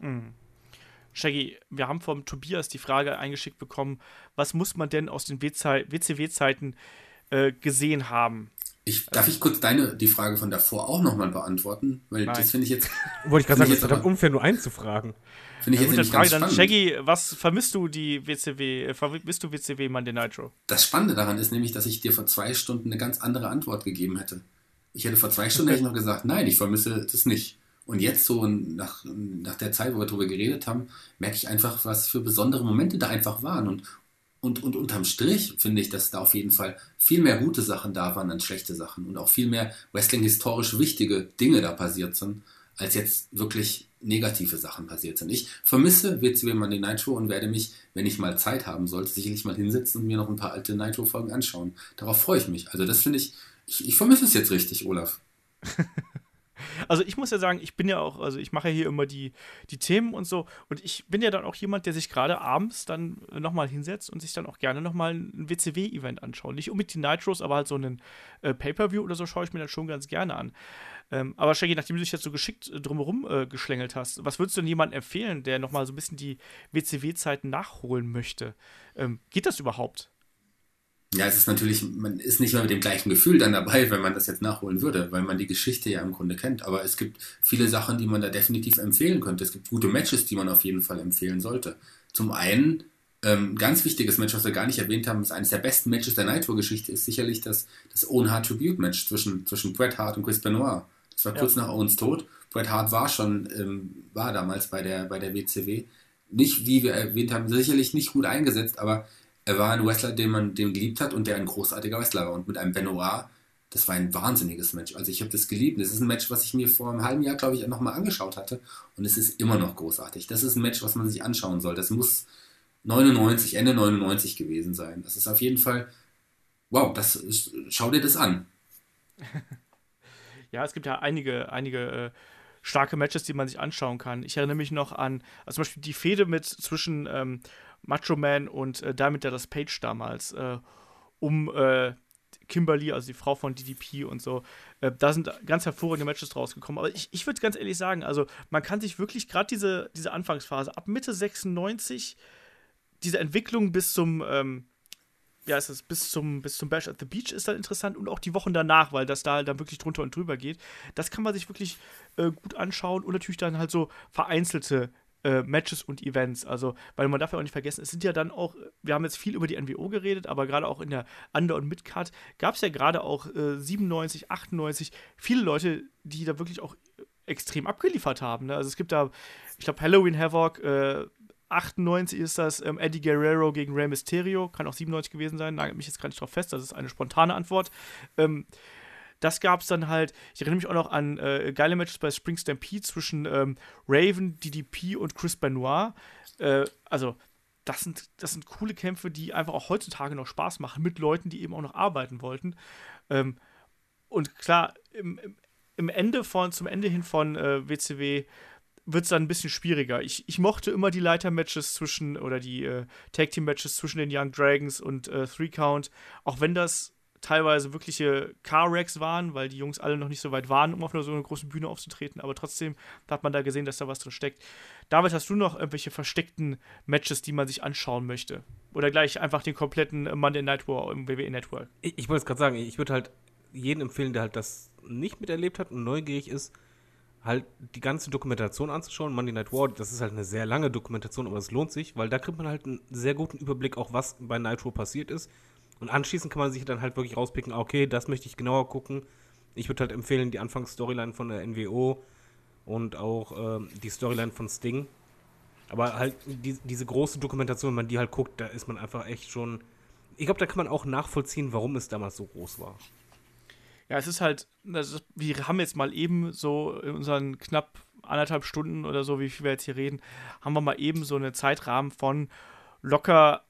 Mhm. Shaggy, wir haben vom Tobias die Frage eingeschickt bekommen, was muss man denn aus den WCW-Zeiten äh, gesehen haben? Ich, darf ich kurz deine, die Frage von davor auch nochmal beantworten? Weil Nein. das finde ich jetzt. Wollte ich gerade sagen, es ist unfair, nur einzufragen. Finde ich ja, jetzt nämlich Frage ganz dann, spannend. Shaggy, was vermisst du die WCW, äh, vermisst du WCW Monday Nitro? Das Spannende daran ist nämlich, dass ich dir vor zwei Stunden eine ganz andere Antwort gegeben hätte. Ich hätte vor zwei Stunden ich noch gesagt, nein, ich vermisse das nicht. Und jetzt so nach, nach der Zeit, wo wir darüber geredet haben, merke ich einfach, was für besondere Momente da einfach waren. Und, und, und unterm Strich finde ich, dass da auf jeden Fall viel mehr gute Sachen da waren als schlechte Sachen. Und auch viel mehr Wrestling-historisch wichtige Dinge da passiert sind, als jetzt wirklich negative Sachen passiert sind. Ich vermisse WCW Monday Nitro und werde mich, wenn ich mal Zeit haben sollte, sicherlich mal hinsetzen und mir noch ein paar alte Nitro-Folgen anschauen. Darauf freue ich mich. Also das finde ich, ich, ich vermisse es jetzt richtig, Olaf. Also ich muss ja sagen, ich bin ja auch, also ich mache ja hier immer die, die Themen und so und ich bin ja dann auch jemand, der sich gerade abends dann nochmal hinsetzt und sich dann auch gerne nochmal ein WCW-Event anschaut. Nicht unbedingt die Nitros, aber halt so einen äh, Pay-Per-View oder so schaue ich mir dann schon ganz gerne an. Ähm, aber Shaggy, nachdem du dich jetzt so geschickt äh, drumherum äh, geschlängelt hast, was würdest du denn jemandem empfehlen, der nochmal so ein bisschen die WCW-Zeiten nachholen möchte? Ähm, geht das überhaupt? Ja, es ist natürlich, man ist nicht mehr mit dem gleichen Gefühl dann dabei, wenn man das jetzt nachholen würde, weil man die Geschichte ja im Grunde kennt. Aber es gibt viele Sachen, die man da definitiv empfehlen könnte. Es gibt gute Matches, die man auf jeden Fall empfehlen sollte. Zum einen, ähm, ganz wichtiges Match, was wir gar nicht erwähnt haben, ist eines der besten Matches der Nitro-Geschichte, ist sicherlich das, das Owen Hart Tribute-Match zwischen, zwischen Bret Hart und Chris Benoit. Das war kurz Ja. nach Owens Tod. Bret Hart war schon, ähm, war damals bei der, bei der WCW. Nicht, wie wir erwähnt haben, sicherlich nicht gut eingesetzt, aber er war ein Wrestler, den man den geliebt hat und der ein großartiger Wrestler war. Und mit einem Benoit, das war ein wahnsinniges Match. Also ich habe das geliebt. Das ist ein Match, was ich mir vor einem halben Jahr, glaube ich, nochmal angeschaut hatte. Und es ist immer noch großartig. Das ist ein Match, was man sich anschauen soll. Das muss 99, Ende 99 gewesen sein. Das ist auf jeden Fall, wow, das ist, schau dir das an. Ja, es gibt ja einige, einige äh, starke Matches, die man sich anschauen kann. Ich erinnere mich noch an also zum Beispiel die Fehde mit zwischen ähm, Macho Man und äh, Diamond Dallas Page damals. Äh, um äh, Kimberly, also die Frau von DDP und so. Äh, da sind ganz hervorragende Matches rausgekommen. Aber ich, ich würde ganz ehrlich sagen, also man kann sich wirklich gerade diese, diese Anfangsphase ab Mitte 96, diese Entwicklung bis zum, ähm, ja, es ist bis zum, bis zum Bash at the Beach ist dann interessant und auch die Wochen danach, weil das da dann wirklich drunter und drüber geht. Das kann man sich wirklich äh, gut anschauen und natürlich dann halt so vereinzelte äh, Matches und Events. Also, weil man darf ja auch nicht vergessen, es sind ja dann auch, wir haben jetzt viel über die NWO geredet, aber gerade auch in der Under- und Midcard gab es ja gerade auch äh, 97, 98 viele Leute, die da wirklich auch extrem abgeliefert haben. Ne? Also es gibt da, ich glaube, Halloween Havoc, äh, 98 ist das ähm, Eddie Guerrero gegen Rey Mysterio, kann auch 97 gewesen sein, nagelt mich jetzt gar nicht drauf fest, das ist eine spontane Antwort. Ähm, das gab es dann halt, ich erinnere mich auch noch an äh, geile Matches bei Spring Stampede zwischen ähm, Raven, DDP und Chris Benoit. Äh, also, das sind, das sind coole Kämpfe, die einfach auch heutzutage noch Spaß machen, mit Leuten, die eben auch noch arbeiten wollten. Ähm, und klar, im, im Ende von, zum Ende hin von äh, WCW wird es dann ein bisschen schwieriger. Ich, ich mochte immer die Leiter-Matches zwischen, oder die äh, Tag-Team-Matches zwischen den Young Dragons und äh, Three Count, auch wenn das teilweise wirkliche Car-Wrecks waren, weil die Jungs alle noch nicht so weit waren, um auf so einer großen Bühne aufzutreten. Aber trotzdem hat man da gesehen, dass da was drin steckt. David, hast du noch irgendwelche versteckten Matches, die man sich anschauen möchte? Oder gleich einfach den kompletten Monday Night War im WWE Network? Ich, ich wollte es gerade sagen, ich würde halt jeden empfehlen, der halt das nicht miterlebt hat und neugierig ist, halt die ganze Dokumentation anzuschauen. Monday Night War, das ist halt eine sehr lange Dokumentation, aber es lohnt sich, weil da kriegt man halt einen sehr guten Überblick, auch was bei Nitro passiert ist und anschließend kann man sich dann halt wirklich rauspicken, ah, okay, das möchte ich genauer gucken. Ich würde halt empfehlen, die Anfangsstoryline von der NWO und auch ähm, die Storyline von Sting. Aber halt die, diese große Dokumentation, wenn man die halt guckt, da ist man einfach echt schon. Ich glaube, da kann man auch nachvollziehen, warum es damals so groß war. Ja, es ist halt, ist, wir haben jetzt mal eben so in unseren knapp anderthalb Stunden oder so, wie viel wir jetzt hier reden, haben wir mal eben so einen Zeitrahmen von locker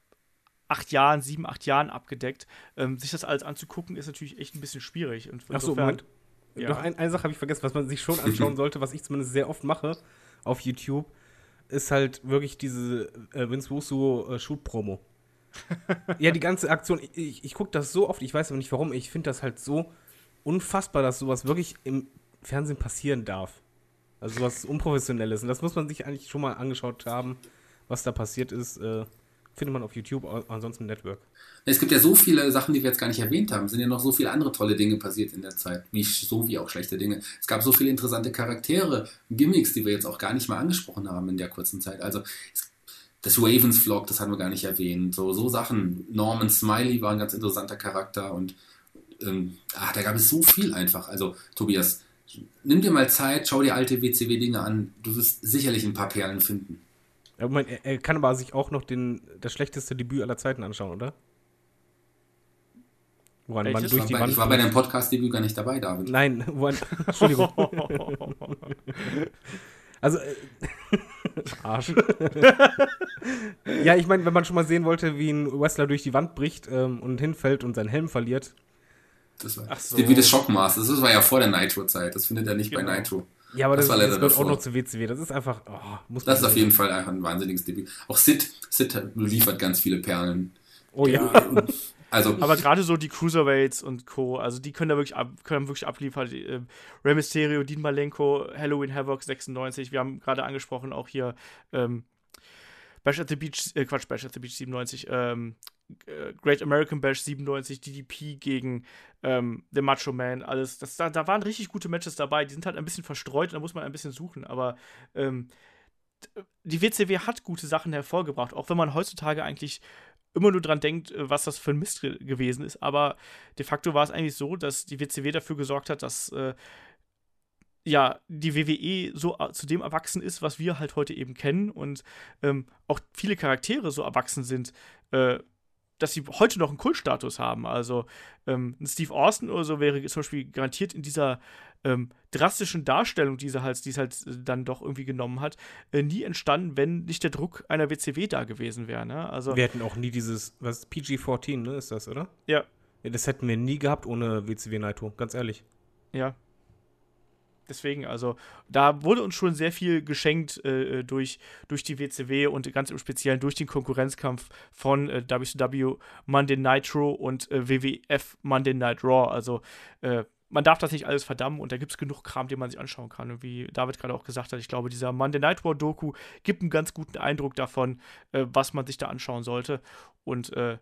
acht Jahren, sieben, acht Jahren abgedeckt. Ähm, sich das alles anzugucken, ist natürlich echt ein bisschen schwierig. Und Achso, Moment. Ja. Noch ein, eine Sache habe ich vergessen, was man sich schon anschauen sollte, was ich zumindest sehr oft mache auf YouTube, ist halt wirklich diese äh, Vince Russo äh, Shoot-Promo. ja, die ganze Aktion, ich, ich, ich gucke das so oft, ich weiß aber nicht warum, ich finde das halt so unfassbar, dass sowas wirklich im Fernsehen passieren darf. Also sowas Unprofessionelles. Und das muss man sich eigentlich schon mal angeschaut haben, was da passiert ist. Äh, Findet man auf YouTube, ansonsten im Network. Es gibt ja so viele Sachen, die wir jetzt gar nicht erwähnt haben. Es sind ja noch so viele andere tolle Dinge passiert in der Zeit, wie so wie auch schlechte Dinge. Es gab so viele interessante Charaktere, Gimmicks, die wir jetzt auch gar nicht mal angesprochen haben in der kurzen Zeit. Also das Ravens Vlog, das haben wir gar nicht erwähnt. So, so Sachen. Norman Smiley war ein ganz interessanter Charakter und ähm, ach, da gab es so viel einfach. Also Tobias, nimm dir mal Zeit, schau dir alte WCW-Dinge an. Du wirst sicherlich ein paar Perlen finden. Moment, er, er, kann aber sich auch noch den, das schlechteste Debüt aller Zeiten anschauen, oder? Woran man durch die bei, Wand. Ich war bei deinem Podcast-Debüt gar nicht dabei, David. Nein, woran. Entschuldigung. also. Äh, Arsch. ja, ich meine, wenn man schon mal sehen wollte, wie ein Wrestler durch die Wand bricht ähm, und hinfällt und seinen Helm verliert. Das war Ach so. Debüt des Schockmasters. Das war ja vor der Nitro-Zeit. Das findet er nicht genau. bei Nitro. Ja, aber das, das, das gehört auch noch zu WCW. Das ist einfach. Oh, muss das ist auf jeden Fall einfach ein wahnsinniges Debüt. Auch Sid, Sid liefert ganz viele Perlen. Oh ja. Also, aber gerade so die Cruiserweights und Co., also die können da wirklich, ab, können wirklich abliefern. Äh, Rey Mysterio, Dean Malenko, Halloween Havoc 96, wir haben gerade angesprochen, auch hier ähm, Bash at the Beach, äh, Quatsch, Bash at the Beach 97, ähm, äh, Great American Bash 97, DDP gegen ähm, The Macho Man, alles. Das, da, da waren richtig gute Matches dabei. Die sind halt ein bisschen verstreut, da muss man ein bisschen suchen, aber ähm, die WCW hat gute Sachen hervorgebracht, auch wenn man heutzutage eigentlich immer nur dran denkt, äh, was das für ein Mist gewesen ist. Aber de facto war es eigentlich so, dass die WCW dafür gesorgt hat, dass äh, ja, die WWE so äh, zu dem erwachsen ist, was wir halt heute eben kennen und ähm, auch viele Charaktere so erwachsen sind, äh, dass sie heute noch einen Kultstatus haben. Also ähm, ein Steve Austin oder so wäre zum Beispiel garantiert in dieser ähm, drastischen Darstellung, die sie halt, die es halt äh, dann doch irgendwie genommen hat, äh, nie entstanden, wenn nicht der Druck einer WCW da gewesen wäre. Ne? Also, wir hätten auch nie dieses, was PG-14, ne, ist das, oder? Ja. ja. Das hätten wir nie gehabt ohne WCW Naito, ganz ehrlich. Ja, deswegen, also da wurde uns schon sehr viel geschenkt äh, durch, durch die WCW und ganz im Speziellen durch den Konkurrenzkampf von äh, WCW Monday Nitro und äh, WWF Monday Night Raw. Also äh, man darf das nicht alles verdammen und da gibt es genug Kram, den man sich anschauen kann. Und wie David gerade auch gesagt hat, ich glaube, dieser Monday Night War Doku gibt einen ganz guten Eindruck davon, äh, was man sich da anschauen sollte. Und äh,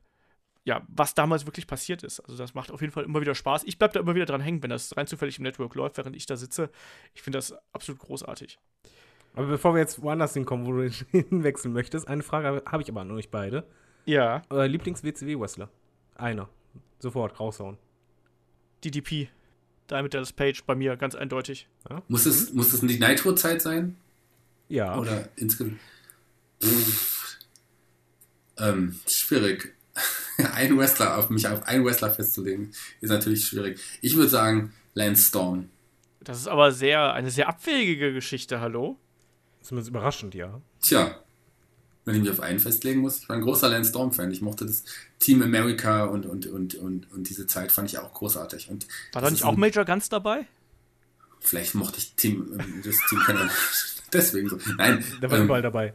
ja, was damals wirklich passiert ist. Also das macht auf jeden Fall immer wieder Spaß. Ich bleibe da immer wieder dran hängen, wenn das rein zufällig im Network läuft, während ich da sitze. Ich finde das absolut großartig. Aber bevor wir jetzt woanders hinkommen, wo du hinwechseln möchtest, eine Frage habe ich aber an euch beide. Ja. Euer Lieblings-WCW-Wrestler? Einer. Sofort raushauen. DDP. Diamond Dallas Page bei mir, ganz eindeutig. Ja. Muss, es, muss es die Nitro-Zeit sein? Ja. Oder insgesamt? Ähm, schwierig. ein Wrestler auf mich auf einen Wrestler festzulegen, ist natürlich schwierig. Ich würde sagen Lance Storm. Das ist aber sehr eine sehr abwegige Geschichte, hallo? Zumindest überraschend, ja. Tja, wenn ich mich auf einen festlegen muss, ich war ein großer Lance Storm-Fan. Ich mochte das Team America und, und, und, und, und diese Zeit fand ich auch großartig. Und war da nicht auch Major Guns dabei? Vielleicht mochte ich Team, das Team kennen. Deswegen so. Nein. Der war ähm, überall dabei.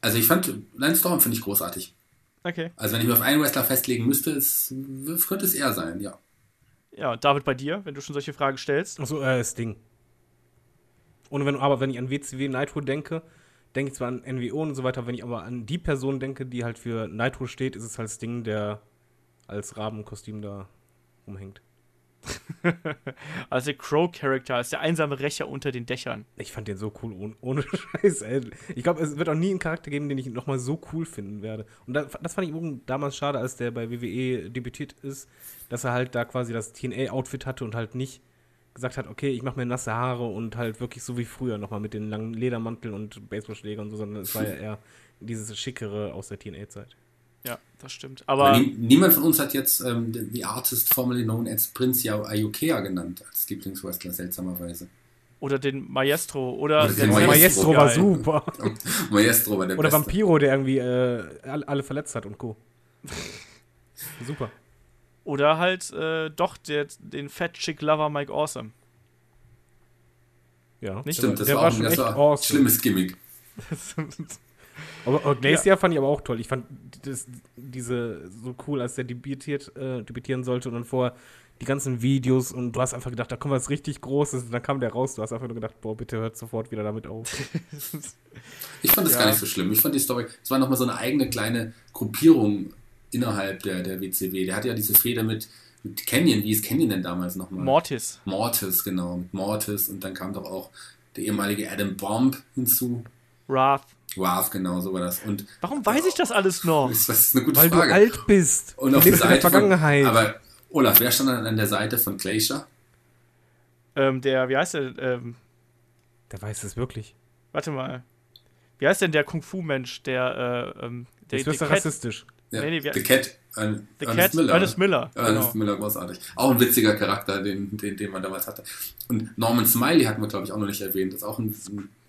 Also ich fand, Lance Storm finde ich großartig. Okay. Also wenn ich mir auf einen Wrestler festlegen müsste, es, könnte es er sein, ja. Ja, und David bei dir, wenn du schon solche Fragen stellst. Achso, äh, Sting. Und wenn, aber wenn ich an WCW Nitro denke, denke ich zwar an NWO und so weiter, wenn ich aber an die Person denke, die halt für Nitro steht, ist es halt Sting, der als Rabenkostüm da rumhängt. also der Crow-Charakter ist der einsame Rächer unter den Dächern. Ich fand den so cool, ohne, ohne Scheiß, ey. Ich glaube, es wird auch nie einen Charakter geben, den ich nochmal so cool finden werde. Und da, das fand ich damals schade, als der bei WWE debütiert ist, dass er halt da quasi das TNA-Outfit hatte und halt nicht gesagt hat, okay, ich mache mir nasse Haare und halt wirklich so wie früher nochmal mit den langen Ledermanteln und Baseballschlägern und so, sondern es war ja eher dieses Schickere aus der TNA-Zeit. Ja, das stimmt. Aber, Aber niemand von uns hat jetzt ähm, die Artist formerly known as Prince Ayukea genannt als Lieblingswrestler, seltsamerweise. Oder den Maestro. Oder, oder den Maestro, Maestro war super. Maestro war der Oder Beste. Vampiro, der irgendwie äh, alle verletzt hat und Co. super. Oder halt äh, doch der, den Fat Chick Lover Mike Awesome. Ja, nicht? Stimmt, das der war, war, schon das war awesome. schlimmes Gimmick. aber, aber Glacier ja. fand ich aber auch toll. Ich fand das, diese so cool, als der debütiert, äh, debütieren sollte und dann vorher die ganzen Videos und du hast einfach gedacht, da kommt was richtig Großes und dann kam der raus. Du hast einfach nur gedacht, boah, bitte hört sofort wieder damit auf. ich fand das ja. gar nicht so schlimm. Ich fand die Story, es war nochmal so eine eigene kleine Gruppierung innerhalb der, der WCW. Der hatte ja diese Feder mit, mit Canyon. Wie ist Canyon denn damals nochmal? Mortis. Mortis, genau. Mit Mortis. Und dann kam doch auch der ehemalige Adam Bomb hinzu. Wrath. Wrath, genau, so war das. Und Warum weiß ich das alles noch? Das ist eine gute Weil Frage. du alt bist. Und auf der, der Vergangenheit. Von, aber Olaf, wer stand dann an der Seite von Glacier? Ähm, der, wie heißt der? Ähm, der weiß es wirklich. Warte mal. Wie heißt denn der Kung-Fu-Mensch, der, äh, ähm, der, Jetzt wirst du rassistisch. Ja, nee, nee, The Cat, The Ernest Cat, Miller. Ernest Miller. Ernest genau. Miller, großartig. Auch ein witziger Charakter, den, den, den man damals hatte. Und Norman Smiley hatten wir, glaube ich, auch noch nicht erwähnt. Das ist auch ein,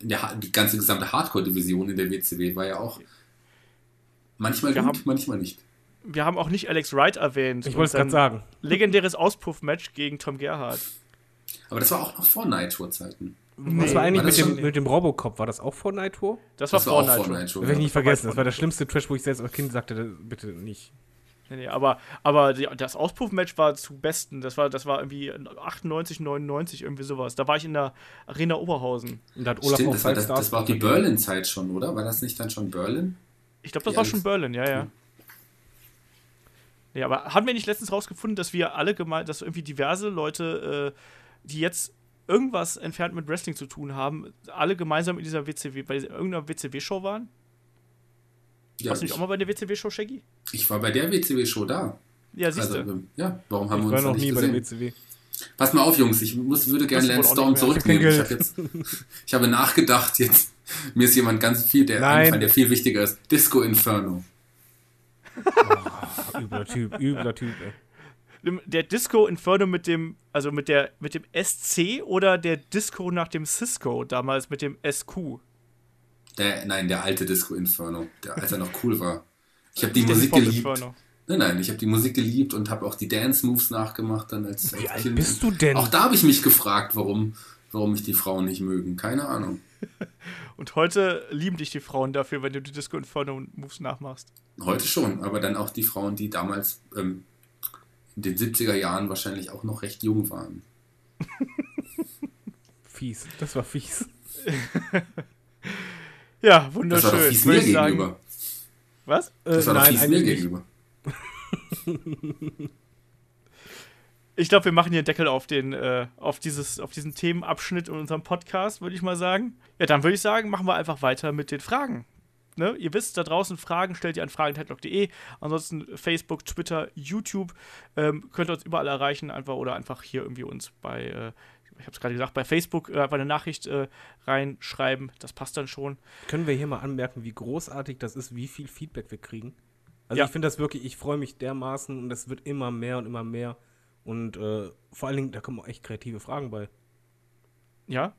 der, die ganze gesamte Hardcore-Division in der WCW war ja auch manchmal wir gut, haben, manchmal nicht. Wir haben auch nicht Alex Wright erwähnt. Ich wollte es gerade sagen. Legendäres Auspuff-Match gegen Tom Gerhardt. Aber das war auch noch vor Nitro-Zeiten. Nee, Was war eigentlich war mit, dem, mit dem Robocop? War das auch vor Nitro? Das war, das vor, war Nitro. Das werde ich nicht vergessen. Das war der schlimmste Trash, wo ich selbst als Kind sagte, bitte nicht. Nee, nee, aber, aber die, das Auspuff-Match war zu besten. Das war, das war irgendwie 98, 99, irgendwie sowas. Da war ich in der Arena Oberhausen. Und da hat Olaf Stimmt, auch das, war, das, das war auch die Berlin-Zeit schon, oder? War das nicht dann schon Berlin? Ich glaube, das die war schon Berlin, ja, ja. Hm. Nee, aber haben wir nicht letztens rausgefunden, dass wir alle gemeint, dass irgendwie diverse Leute, äh, die jetzt irgendwas entfernt mit Wrestling zu tun haben, alle gemeinsam in dieser WCW, bei irgendeiner WCW-Show waren? Ja, Warst du nicht auch mal bei der WCW-Show, Shaggy? Ich war bei der WCW-Show da. Ja, siehst du. Also, ja, warum haben ich wir uns war noch nie gesehen? bei der WCW. Pass mal auf, Jungs, ich muss, würde gerne Lance Storm zurücknehmen. Ich, hab jetzt, ich habe nachgedacht, jetzt mir ist jemand ganz viel, der eingefallen, der viel wichtiger ist. Disco Inferno. Oh, übler Typ, übler Typ, ey der Disco Inferno mit dem, also mit der, mit dem SC oder der Disco nach dem Cisco, damals mit dem SQ? Der, nein, der alte Disco Inferno, der, als er noch cool war. Ich habe die Musik geliebt. Inferno. Nein, nein, ich habe die Musik geliebt und habe auch die Dance-Moves nachgemacht dann als, als Wie alt bist du denn? Auch da habe ich mich gefragt, warum, warum mich die Frauen nicht mögen. Keine Ahnung. Und heute lieben dich die Frauen dafür, wenn du die Disco Inferno Moves nachmachst. Heute schon, aber dann auch die Frauen, die damals ähm, in den 70er Jahren wahrscheinlich auch noch recht jung waren. Fies, das war fies. Ja, Das wunderschön. war doch fies Würde mir gegenüber. Was? Das war Äh, doch nein, fies mir gegenüber. Ich glaube, wir machen hier einen Deckel auf, den, äh, auf, dieses, auf diesen Themenabschnitt in unserem Podcast, würde ich mal sagen. Ja, dann würde ich sagen, machen wir einfach weiter mit den Fragen. Ne? Ihr wisst, da draußen Fragen stellt ihr an fragen.headlock.de. Ansonsten Facebook, Twitter, YouTube. Ähm, könnt ihr uns überall erreichen, einfach oder einfach hier irgendwie uns bei, äh, ich habe es gerade gesagt, bei Facebook äh, einfach eine Nachricht äh, reinschreiben. Das passt dann schon. Können wir hier mal anmerken, wie großartig das ist, wie viel Feedback wir kriegen? Also Ja. ich finde das wirklich, ich freue mich dermaßen und es wird immer mehr und immer mehr. Und äh, vor allen Dingen, da kommen auch echt kreative Fragen bei. Ja.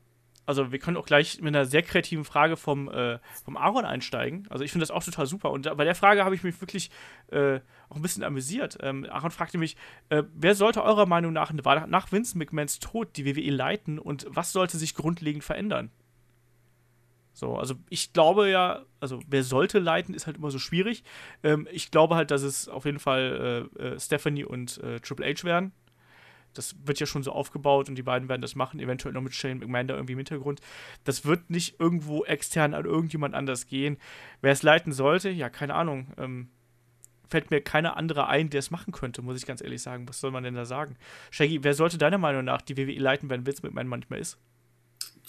Also wir können auch gleich mit einer sehr kreativen Frage vom, äh, vom Aaron einsteigen. Also ich finde das auch total super. Und bei der Frage habe ich mich wirklich äh, auch ein bisschen amüsiert. Ähm, Aaron fragte mich, äh, wer sollte eurer Meinung nach nach nach Vince McMahons Tod die WWE leiten und was sollte sich grundlegend verändern? So, also ich glaube ja, also wer sollte leiten, ist halt immer so schwierig. Ähm, ich glaube halt, dass es auf jeden Fall äh, äh, Stephanie und äh, Triple H werden. Das wird ja schon so aufgebaut und die beiden werden das machen, eventuell noch mit Shane McMahon da irgendwie im Hintergrund. Das wird nicht irgendwo extern an irgendjemand anders gehen. Wer es leiten sollte, ja, keine Ahnung. Ähm, fällt mir keiner andere ein, der es machen könnte, muss ich ganz ehrlich sagen. Was soll man denn da sagen? Shaggy, wer sollte deiner Meinung nach die WWE leiten, wenn Vince McMahon manchmal ist?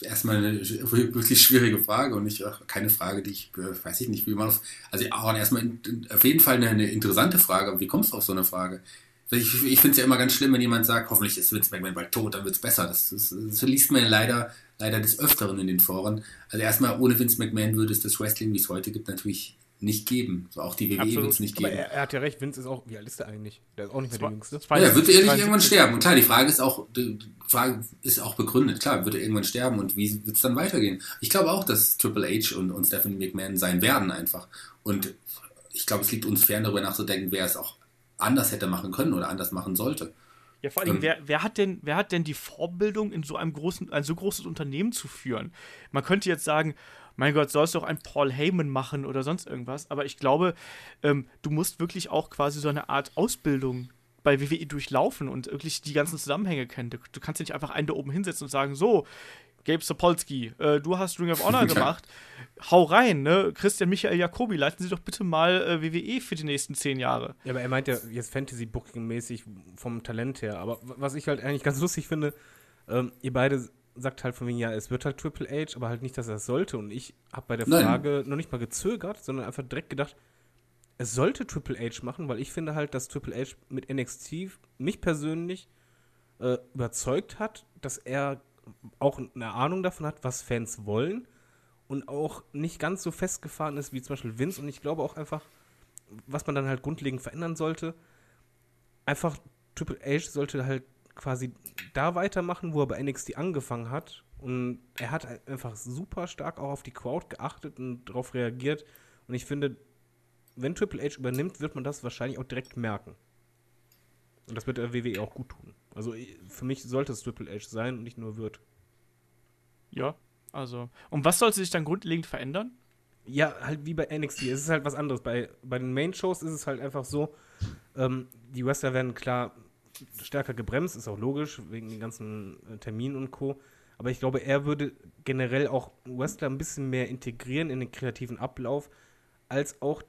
Erstmal eine wirklich schwierige Frage und nicht keine Frage, die ich, äh, weiß ich nicht, wie man auf. Also Aaron, erstmal auf jeden Fall eine, eine interessante Frage, aber wie kommst du auf so eine Frage? Ich, ich finde es ja immer ganz schlimm, wenn jemand sagt, hoffentlich ist Vince McMahon bald tot, dann wird es besser. Das, das, das liest man ja leider, leider des Öfteren in den Foren. Also erstmal, ohne Vince McMahon würde es das Wrestling, wie es heute gibt, natürlich nicht geben. So auch die WWE wird es nicht Aber geben. er, er hat ja recht, Vince ist auch, wie alt ist der eigentlich? Der ist auch nicht mehr der Jüngste. Ja, er wird ehrlich 73. irgendwann sterben. Und klar, die Frage ist auch, die Frage ist auch begründet. Klar, wird er irgendwann sterben und wie wird es dann weitergehen? Ich glaube auch, dass Triple H und, und Stephanie McMahon sein werden einfach. Und ich glaube, es liegt uns fern, darüber nachzudenken, wer es auch anders hätte machen können oder anders machen sollte. Ja, vor allem, Ähm. wer, wer, hat denn, wer hat denn die Vorbildung, in so einem großen, ein so großes Unternehmen zu führen? Man könnte jetzt sagen, mein Gott, sollst du auch ein Paul Heyman machen oder sonst irgendwas, aber ich glaube, ähm, du musst wirklich auch quasi so eine Art Ausbildung bei WWE durchlaufen und wirklich die ganzen Zusammenhänge kennen. Du, du kannst ja nicht einfach einen da oben hinsetzen und sagen, so, Gabe Sapolsky, äh, du hast Ring of Honor gemacht, hau rein, ne? Christian Michael Jacobi, leiten Sie doch bitte mal äh, WWE für die nächsten zehn Jahre. Ja, aber er meint ja jetzt Fantasy-Booking-mäßig vom Talent her. Aber was ich halt eigentlich ganz lustig finde, ähm, ihr beide sagt halt von wegen, ja, es wird halt Triple H, aber halt nicht, dass er es sollte. Und ich habe bei der Nein. Frage noch nicht mal gezögert, sondern einfach direkt gedacht, es sollte Triple H machen, weil ich finde halt, dass Triple H mit NXT mich persönlich äh, überzeugt hat, dass er auch eine Ahnung davon hat, was Fans wollen und auch nicht ganz so festgefahren ist wie zum Beispiel Vince. Und ich glaube auch einfach, was man dann halt grundlegend verändern sollte, einfach Triple H sollte halt quasi da weitermachen, wo er bei NXT angefangen hat. Und er hat einfach super stark auch auf die Crowd geachtet und darauf reagiert. Und ich finde, wenn Triple H übernimmt, wird man das wahrscheinlich auch direkt merken. Und das wird der WWE auch gut tun. Also für mich sollte es Triple H sein und nicht nur wird. Ja, also. Und was sollte sich dann grundlegend verändern? Ja, halt wie bei NXT. Es ist halt was anderes. Bei, bei den Main-Shows ist es halt einfach so, ähm, die Wrestler werden klar stärker gebremst, ist auch logisch, wegen den ganzen äh, Terminen und Co. Aber ich glaube, er würde generell auch Wrestler ein bisschen mehr integrieren in den kreativen Ablauf, als auch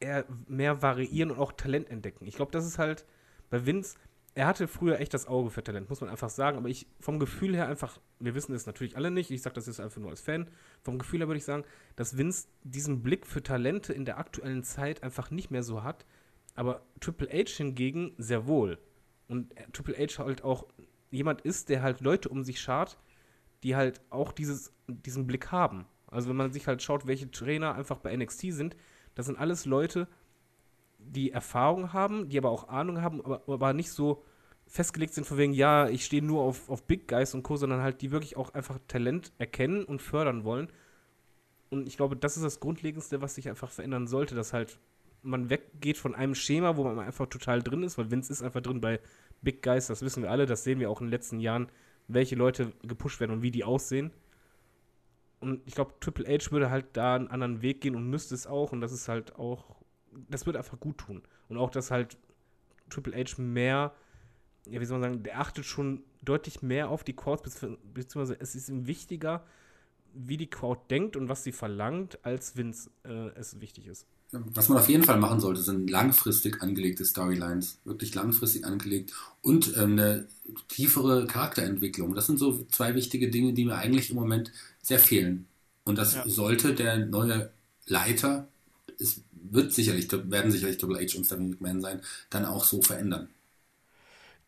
eher mehr variieren und auch Talent entdecken. Ich glaube, das ist halt bei Vince, er hatte früher echt das Auge für Talent, muss man einfach sagen. Aber ich vom Gefühl her einfach, wir wissen es natürlich alle nicht, ich sage das jetzt einfach nur als Fan, vom Gefühl her würde ich sagen, dass Vince diesen Blick für Talente in der aktuellen Zeit einfach nicht mehr so hat. Aber Triple H hingegen sehr wohl. Und Triple H halt auch jemand ist, der halt Leute um sich schart, die halt auch dieses, diesen Blick haben. Also wenn man sich halt schaut, welche Trainer einfach bei NXT sind, das sind alles Leute, die Erfahrung haben, die aber auch Ahnung haben, aber, aber nicht so festgelegt sind von wegen, ja, ich stehe nur auf, auf Big Guys und Co., sondern halt die wirklich auch einfach Talent erkennen und fördern wollen. Und ich glaube, das ist das Grundlegendste, was sich einfach verändern sollte, dass halt man weggeht von einem Schema, wo man einfach total drin ist, weil Vince ist einfach drin bei Big Guys, das wissen wir alle, das sehen wir auch in den letzten Jahren, welche Leute gepusht werden und wie die aussehen. Und ich glaube, Triple H würde halt da einen anderen Weg gehen und müsste es auch. Und das ist halt auch, das würde einfach gut tun. Und auch, dass halt Triple H mehr, ja, wie soll man sagen, der achtet schon deutlich mehr auf die Quads, beziehungsweise es ist ihm wichtiger, wie die Crowd denkt und was sie verlangt, als Vince äh, es wichtig ist. Was man auf jeden Fall machen sollte, sind langfristig angelegte Storylines. Wirklich langfristig angelegt und ähm, eine tiefere Charakterentwicklung. Das sind so zwei wichtige Dinge, die mir eigentlich im Moment sehr fehlen. Und das ja. sollte der neue Leiter, es wird sicherlich, werden sicherlich Triple H und Stephanie McMahon sein, dann auch so verändern.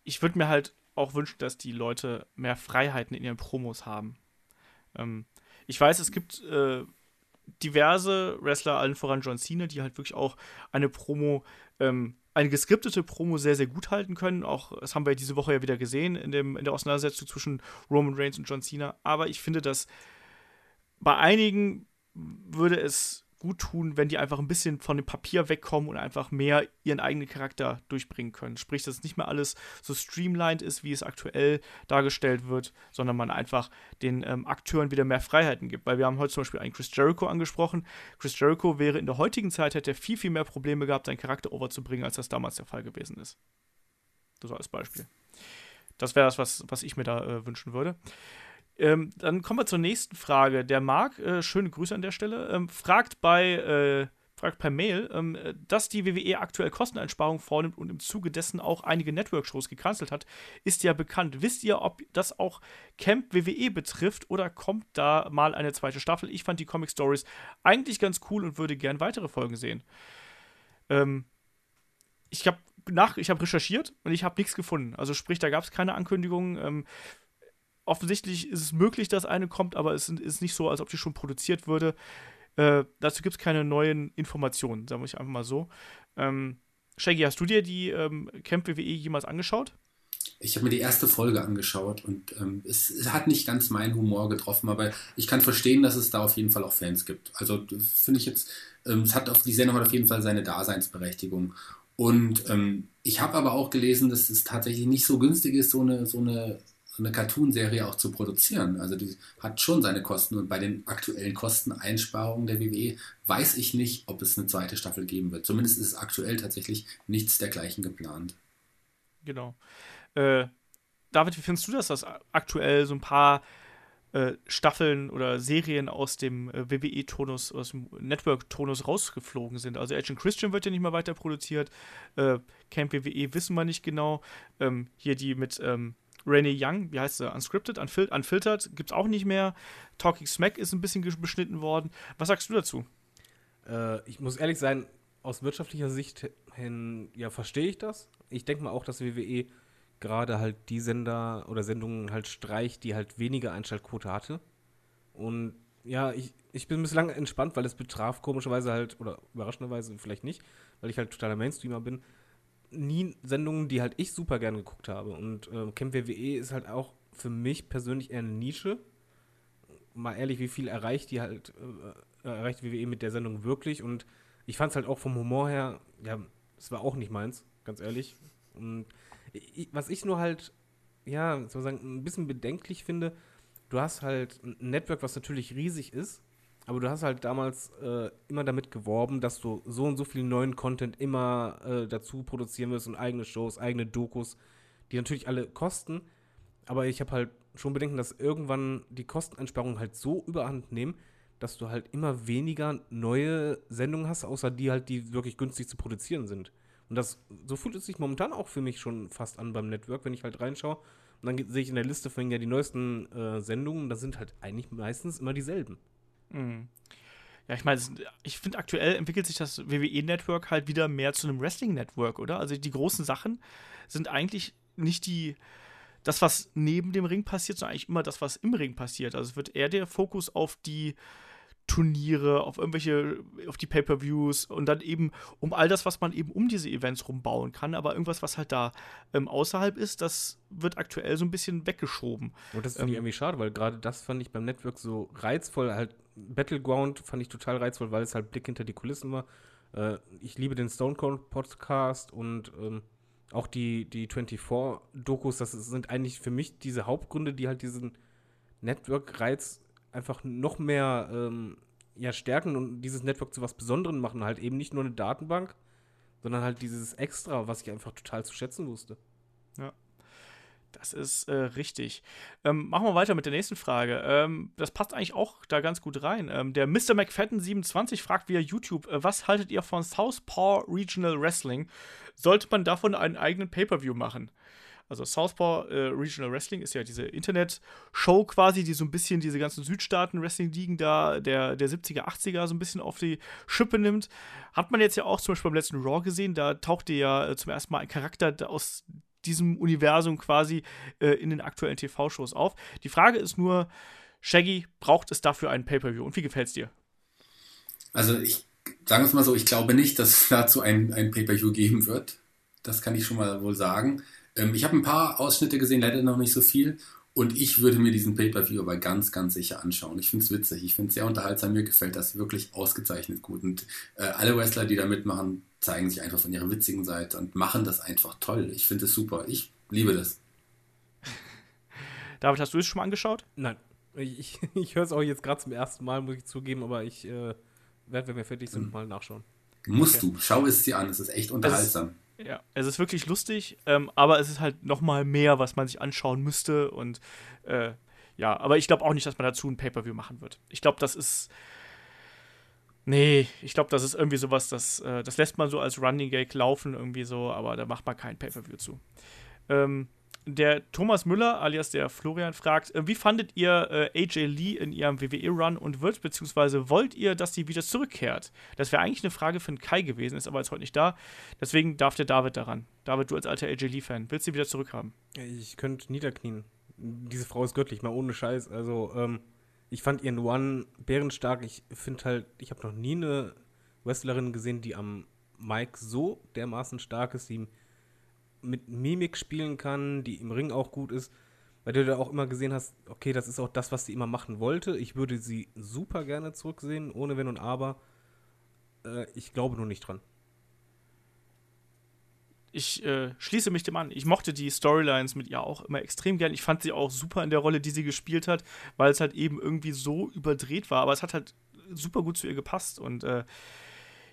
Ich würde mir halt auch wünschen, dass die Leute mehr Freiheiten in ihren Promos haben. Ähm, ich weiß, es gibt äh, diverse Wrestler, allen voran John Cena, die halt wirklich auch eine Promo, ähm, eine geskriptete Promo sehr, sehr gut halten können. Auch das haben wir diese Woche ja wieder gesehen in, dem, in der Auseinandersetzung zwischen Roman Reigns und John Cena. Aber ich finde, dass bei einigen würde es gut tun, wenn die einfach ein bisschen von dem Papier wegkommen und einfach mehr ihren eigenen Charakter durchbringen können. Sprich, dass nicht mehr alles so streamlined ist, wie es aktuell dargestellt wird, sondern man einfach den ähm, Akteuren wieder mehr Freiheiten gibt. Weil wir haben heute zum Beispiel einen Chris Jericho angesprochen. Chris Jericho wäre in der heutigen Zeit, hätte er viel, viel mehr Probleme gehabt, seinen Charakter overzubringen, als das damals der Fall gewesen ist. Das als Beispiel. Das wäre das, was, was ich mir da äh, wünschen würde. Ähm, dann kommen wir zur nächsten Frage. Der Marc, äh, schöne Grüße an der Stelle, ähm, fragt bei äh, fragt per Mail, ähm, dass die WWE aktuell Kosteneinsparungen vornimmt und im Zuge dessen auch einige Network-Shows gecancelt hat, ist ja bekannt. Wisst ihr, ob das auch Camp WWE betrifft oder kommt da mal eine zweite Staffel? Ich fand die Comic Stories eigentlich ganz cool und würde gern weitere Folgen sehen. Ähm, ich habe nach, recherchiert und ich habe nichts gefunden. Also sprich, da gab es keine Ankündigungen. Ähm, offensichtlich ist es möglich, dass eine kommt, aber es ist nicht so, als ob die schon produziert würde. Äh, dazu gibt es keine neuen Informationen, sagen wir einfach mal so. Ähm, Shaggy, hast du dir die ähm, Camp WWE jemals angeschaut? Ich habe mir die erste Folge angeschaut und ähm, es, es, hat nicht ganz meinen Humor getroffen, aber ich kann verstehen, dass es da auf jeden Fall auch Fans gibt. Also finde ich jetzt, ähm, es hat auf die Sendung hat auf jeden Fall seine Daseinsberechtigung. Und ähm, ich habe aber auch gelesen, dass es tatsächlich nicht so günstig ist, so eine, so eine eine Cartoon-Serie auch zu produzieren. Also die hat schon seine Kosten und bei den aktuellen Kosteneinsparungen der WWE weiß ich nicht, ob es eine zweite Staffel geben wird. Zumindest ist aktuell tatsächlich nichts dergleichen geplant. Genau. Äh, David, wie findest du das, dass aktuell so ein paar äh, Staffeln oder Serien aus dem äh, WWE-Tonus, aus dem Network-Tonus rausgeflogen sind. Also Agent Christian wird ja nicht mehr weiter produziert. Äh, Camp WWE wissen wir nicht genau. Ähm, hier die mit ähm, Renee Young, wie heißt sie? Unscripted, Unfil Unfiltered, gibt es auch nicht mehr. Talking Smack ist ein bisschen beschnitten worden. Was sagst du dazu? Äh, ich muss ehrlich sein, aus wirtschaftlicher Sicht hin, ja, verstehe ich das. Ich denke mal auch, dass WWE gerade halt die Sender oder Sendungen halt streicht, die halt weniger Einschaltquote hatte. Und ja, ich, ich bin bislang entspannt, weil es betraf komischerweise halt, oder überraschenderweise vielleicht nicht, weil ich halt totaler Mainstreamer bin, nie Sendungen, die halt ich super gerne geguckt habe. Und äh, Camp WWE ist halt auch für mich persönlich eher eine Nische. Mal ehrlich, wie viel erreicht die halt, äh, erreicht WWE mit der Sendung wirklich? Und ich fand es halt auch vom Humor her, ja, es war auch nicht meins, ganz ehrlich. Und ich, was ich nur halt, ja, sozusagen ein bisschen bedenklich finde, du hast halt ein Network, was natürlich riesig ist, aber du hast halt damals äh, immer damit geworben, dass du so und so viel neuen Content immer äh, dazu produzieren wirst und eigene Shows, eigene Dokus, die natürlich alle kosten. Aber ich habe halt schon Bedenken, dass irgendwann die Kosteneinsparungen halt so überhand nehmen, dass du halt immer weniger neue Sendungen hast, außer die halt, die wirklich günstig zu produzieren sind. Und das, so fühlt es sich momentan auch für mich schon fast an beim Network, wenn ich halt reinschaue. Und dann sehe ich in der Liste von ja die neuesten äh, Sendungen, da sind halt eigentlich meistens immer dieselben. Mhm. Ja, ich meine, ich finde, aktuell entwickelt sich das WWE-Network halt wieder mehr zu einem Wrestling-Network, oder? Also die großen Sachen sind eigentlich nicht die, das, was neben dem Ring passiert, sondern eigentlich immer das, was im Ring passiert. Also es wird eher der Fokus auf die Turniere, auf irgendwelche, auf die Pay-per-Views und dann eben um all das, was man eben um diese Events rumbauen kann, aber irgendwas, was halt da ähm, außerhalb ist, das wird aktuell so ein bisschen weggeschoben. Und das finde ich ähm, irgendwie schade, weil gerade das fand ich beim Network so reizvoll, halt Battleground fand ich total reizvoll, weil es halt Blick hinter die Kulissen war. Äh, ich liebe den Stone Cold Podcast und ähm, auch die, die 24-Dokus, das sind eigentlich für mich diese Hauptgründe, die halt diesen Network-Reiz einfach noch mehr ähm, ja, stärken und dieses Network zu was Besonderem machen. Halt eben nicht nur eine Datenbank, sondern halt dieses Extra, was ich einfach total zu schätzen wusste. Das ist äh, richtig. Ähm, machen wir weiter mit der nächsten Frage. Ähm, das passt eigentlich auch da ganz gut rein. Ähm, der Mr. McFadden27 fragt via YouTube, äh, was haltet ihr von Southpaw Regional Wrestling? Sollte man davon einen eigenen Pay-Per-View machen? Also Southpaw äh, Regional Wrestling ist ja diese Internet-Show quasi, die so ein bisschen diese ganzen Südstaaten-Wrestling-Ligen da der, der 70er, 80er so ein bisschen auf die Schippe nimmt. Hat man jetzt ja auch zum Beispiel beim letzten Raw gesehen, da tauchte ja äh, zum ersten Mal ein Charakter aus diesem Universum quasi äh, in den aktuellen TV-Shows auf. Die Frage ist nur, Shaggy, braucht es dafür einen Pay-Per-View und wie gefällt es dir? Also ich, sagen wir es mal so, ich glaube nicht, dass dazu ein, ein Pay-Per-View geben wird. Das kann ich schon mal wohl sagen. Ähm, ich habe ein paar Ausschnitte gesehen, leider noch nicht so viel. Und ich würde mir diesen Pay-Per-View aber ganz, ganz sicher anschauen. Ich finde es witzig, ich finde es sehr unterhaltsam, mir gefällt das wirklich ausgezeichnet gut. Und äh, alle Wrestler, die da mitmachen, zeigen sich einfach von ihrer witzigen Seite und machen das einfach toll. Ich finde es super. Ich liebe das. David, hast du es schon mal angeschaut? Nein. Ich, ich, ich höre es auch jetzt gerade zum ersten Mal, muss ich zugeben, aber ich äh, werde, wenn wir fertig sind, mhm. mal nachschauen. Musst okay. du. Schau es dir an. Es ist echt unterhaltsam. Ja, es ist wirklich lustig, ähm, aber es ist halt noch mal mehr, was man sich anschauen müsste und äh, ja, aber ich glaube auch nicht, dass man dazu ein Pay-Per-View machen wird. Ich glaube, das ist Nee, ich glaube, das ist irgendwie sowas, das, äh, das lässt man so als Running Gag laufen, irgendwie so, aber da macht man kein Pay-Per-View zu. Ähm, der Thomas Müller, alias der Florian, fragt, äh, wie fandet ihr äh, AJ Lee in ihrem WWE-Run und wird, beziehungsweise wollt ihr, dass sie wieder zurückkehrt? Das wäre eigentlich eine Frage für den Kai gewesen, ist aber jetzt heute nicht da. Deswegen darf der David daran. David, du als alter AJ Lee-Fan, willst du sie wieder zurückhaben? Ich könnte niederknien. Diese Frau ist göttlich, mal ohne Scheiß. Also, ähm, ich fand ihren One bärenstark. Ich finde halt, ich habe noch nie eine Wrestlerin gesehen, die am Mike so dermaßen stark ist, die mit Mimik spielen kann, die im Ring auch gut ist, weil du da auch immer gesehen hast, okay, das ist auch das, was sie immer machen wollte. Ich würde sie super gerne zurücksehen, ohne Wenn und Aber. Äh, ich glaube nur nicht dran. Ich äh, schließe mich dem an. Ich mochte die Storylines mit ihr auch immer extrem gern. Ich fand sie auch super in der Rolle, die sie gespielt hat, weil es halt eben irgendwie so überdreht war. Aber es hat halt super gut zu ihr gepasst und äh,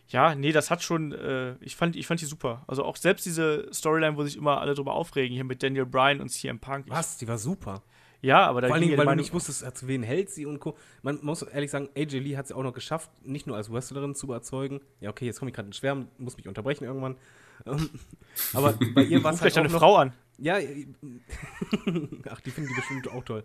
ja, nee, das hat schon, äh, ich, fand, ich fand die super. Also auch selbst diese Storyline, wo sich immer alle drüber aufregen, hier mit Daniel Bryan und CM Punk. Was? Die war super. Ja, aber da Vor allem, weil du nicht wusstest, zu wen hält sie und Co. Man muss ehrlich sagen, AJ Lee hat es auch noch geschafft, nicht nur als Wrestlerin zu überzeugen. Ja, okay, jetzt komme ich gerade in Schwärmen, muss mich unterbrechen irgendwann. Aber bei ihr war es halt auch eine noch, Frau an. Ja, ach, die finden die bestimmt auch toll.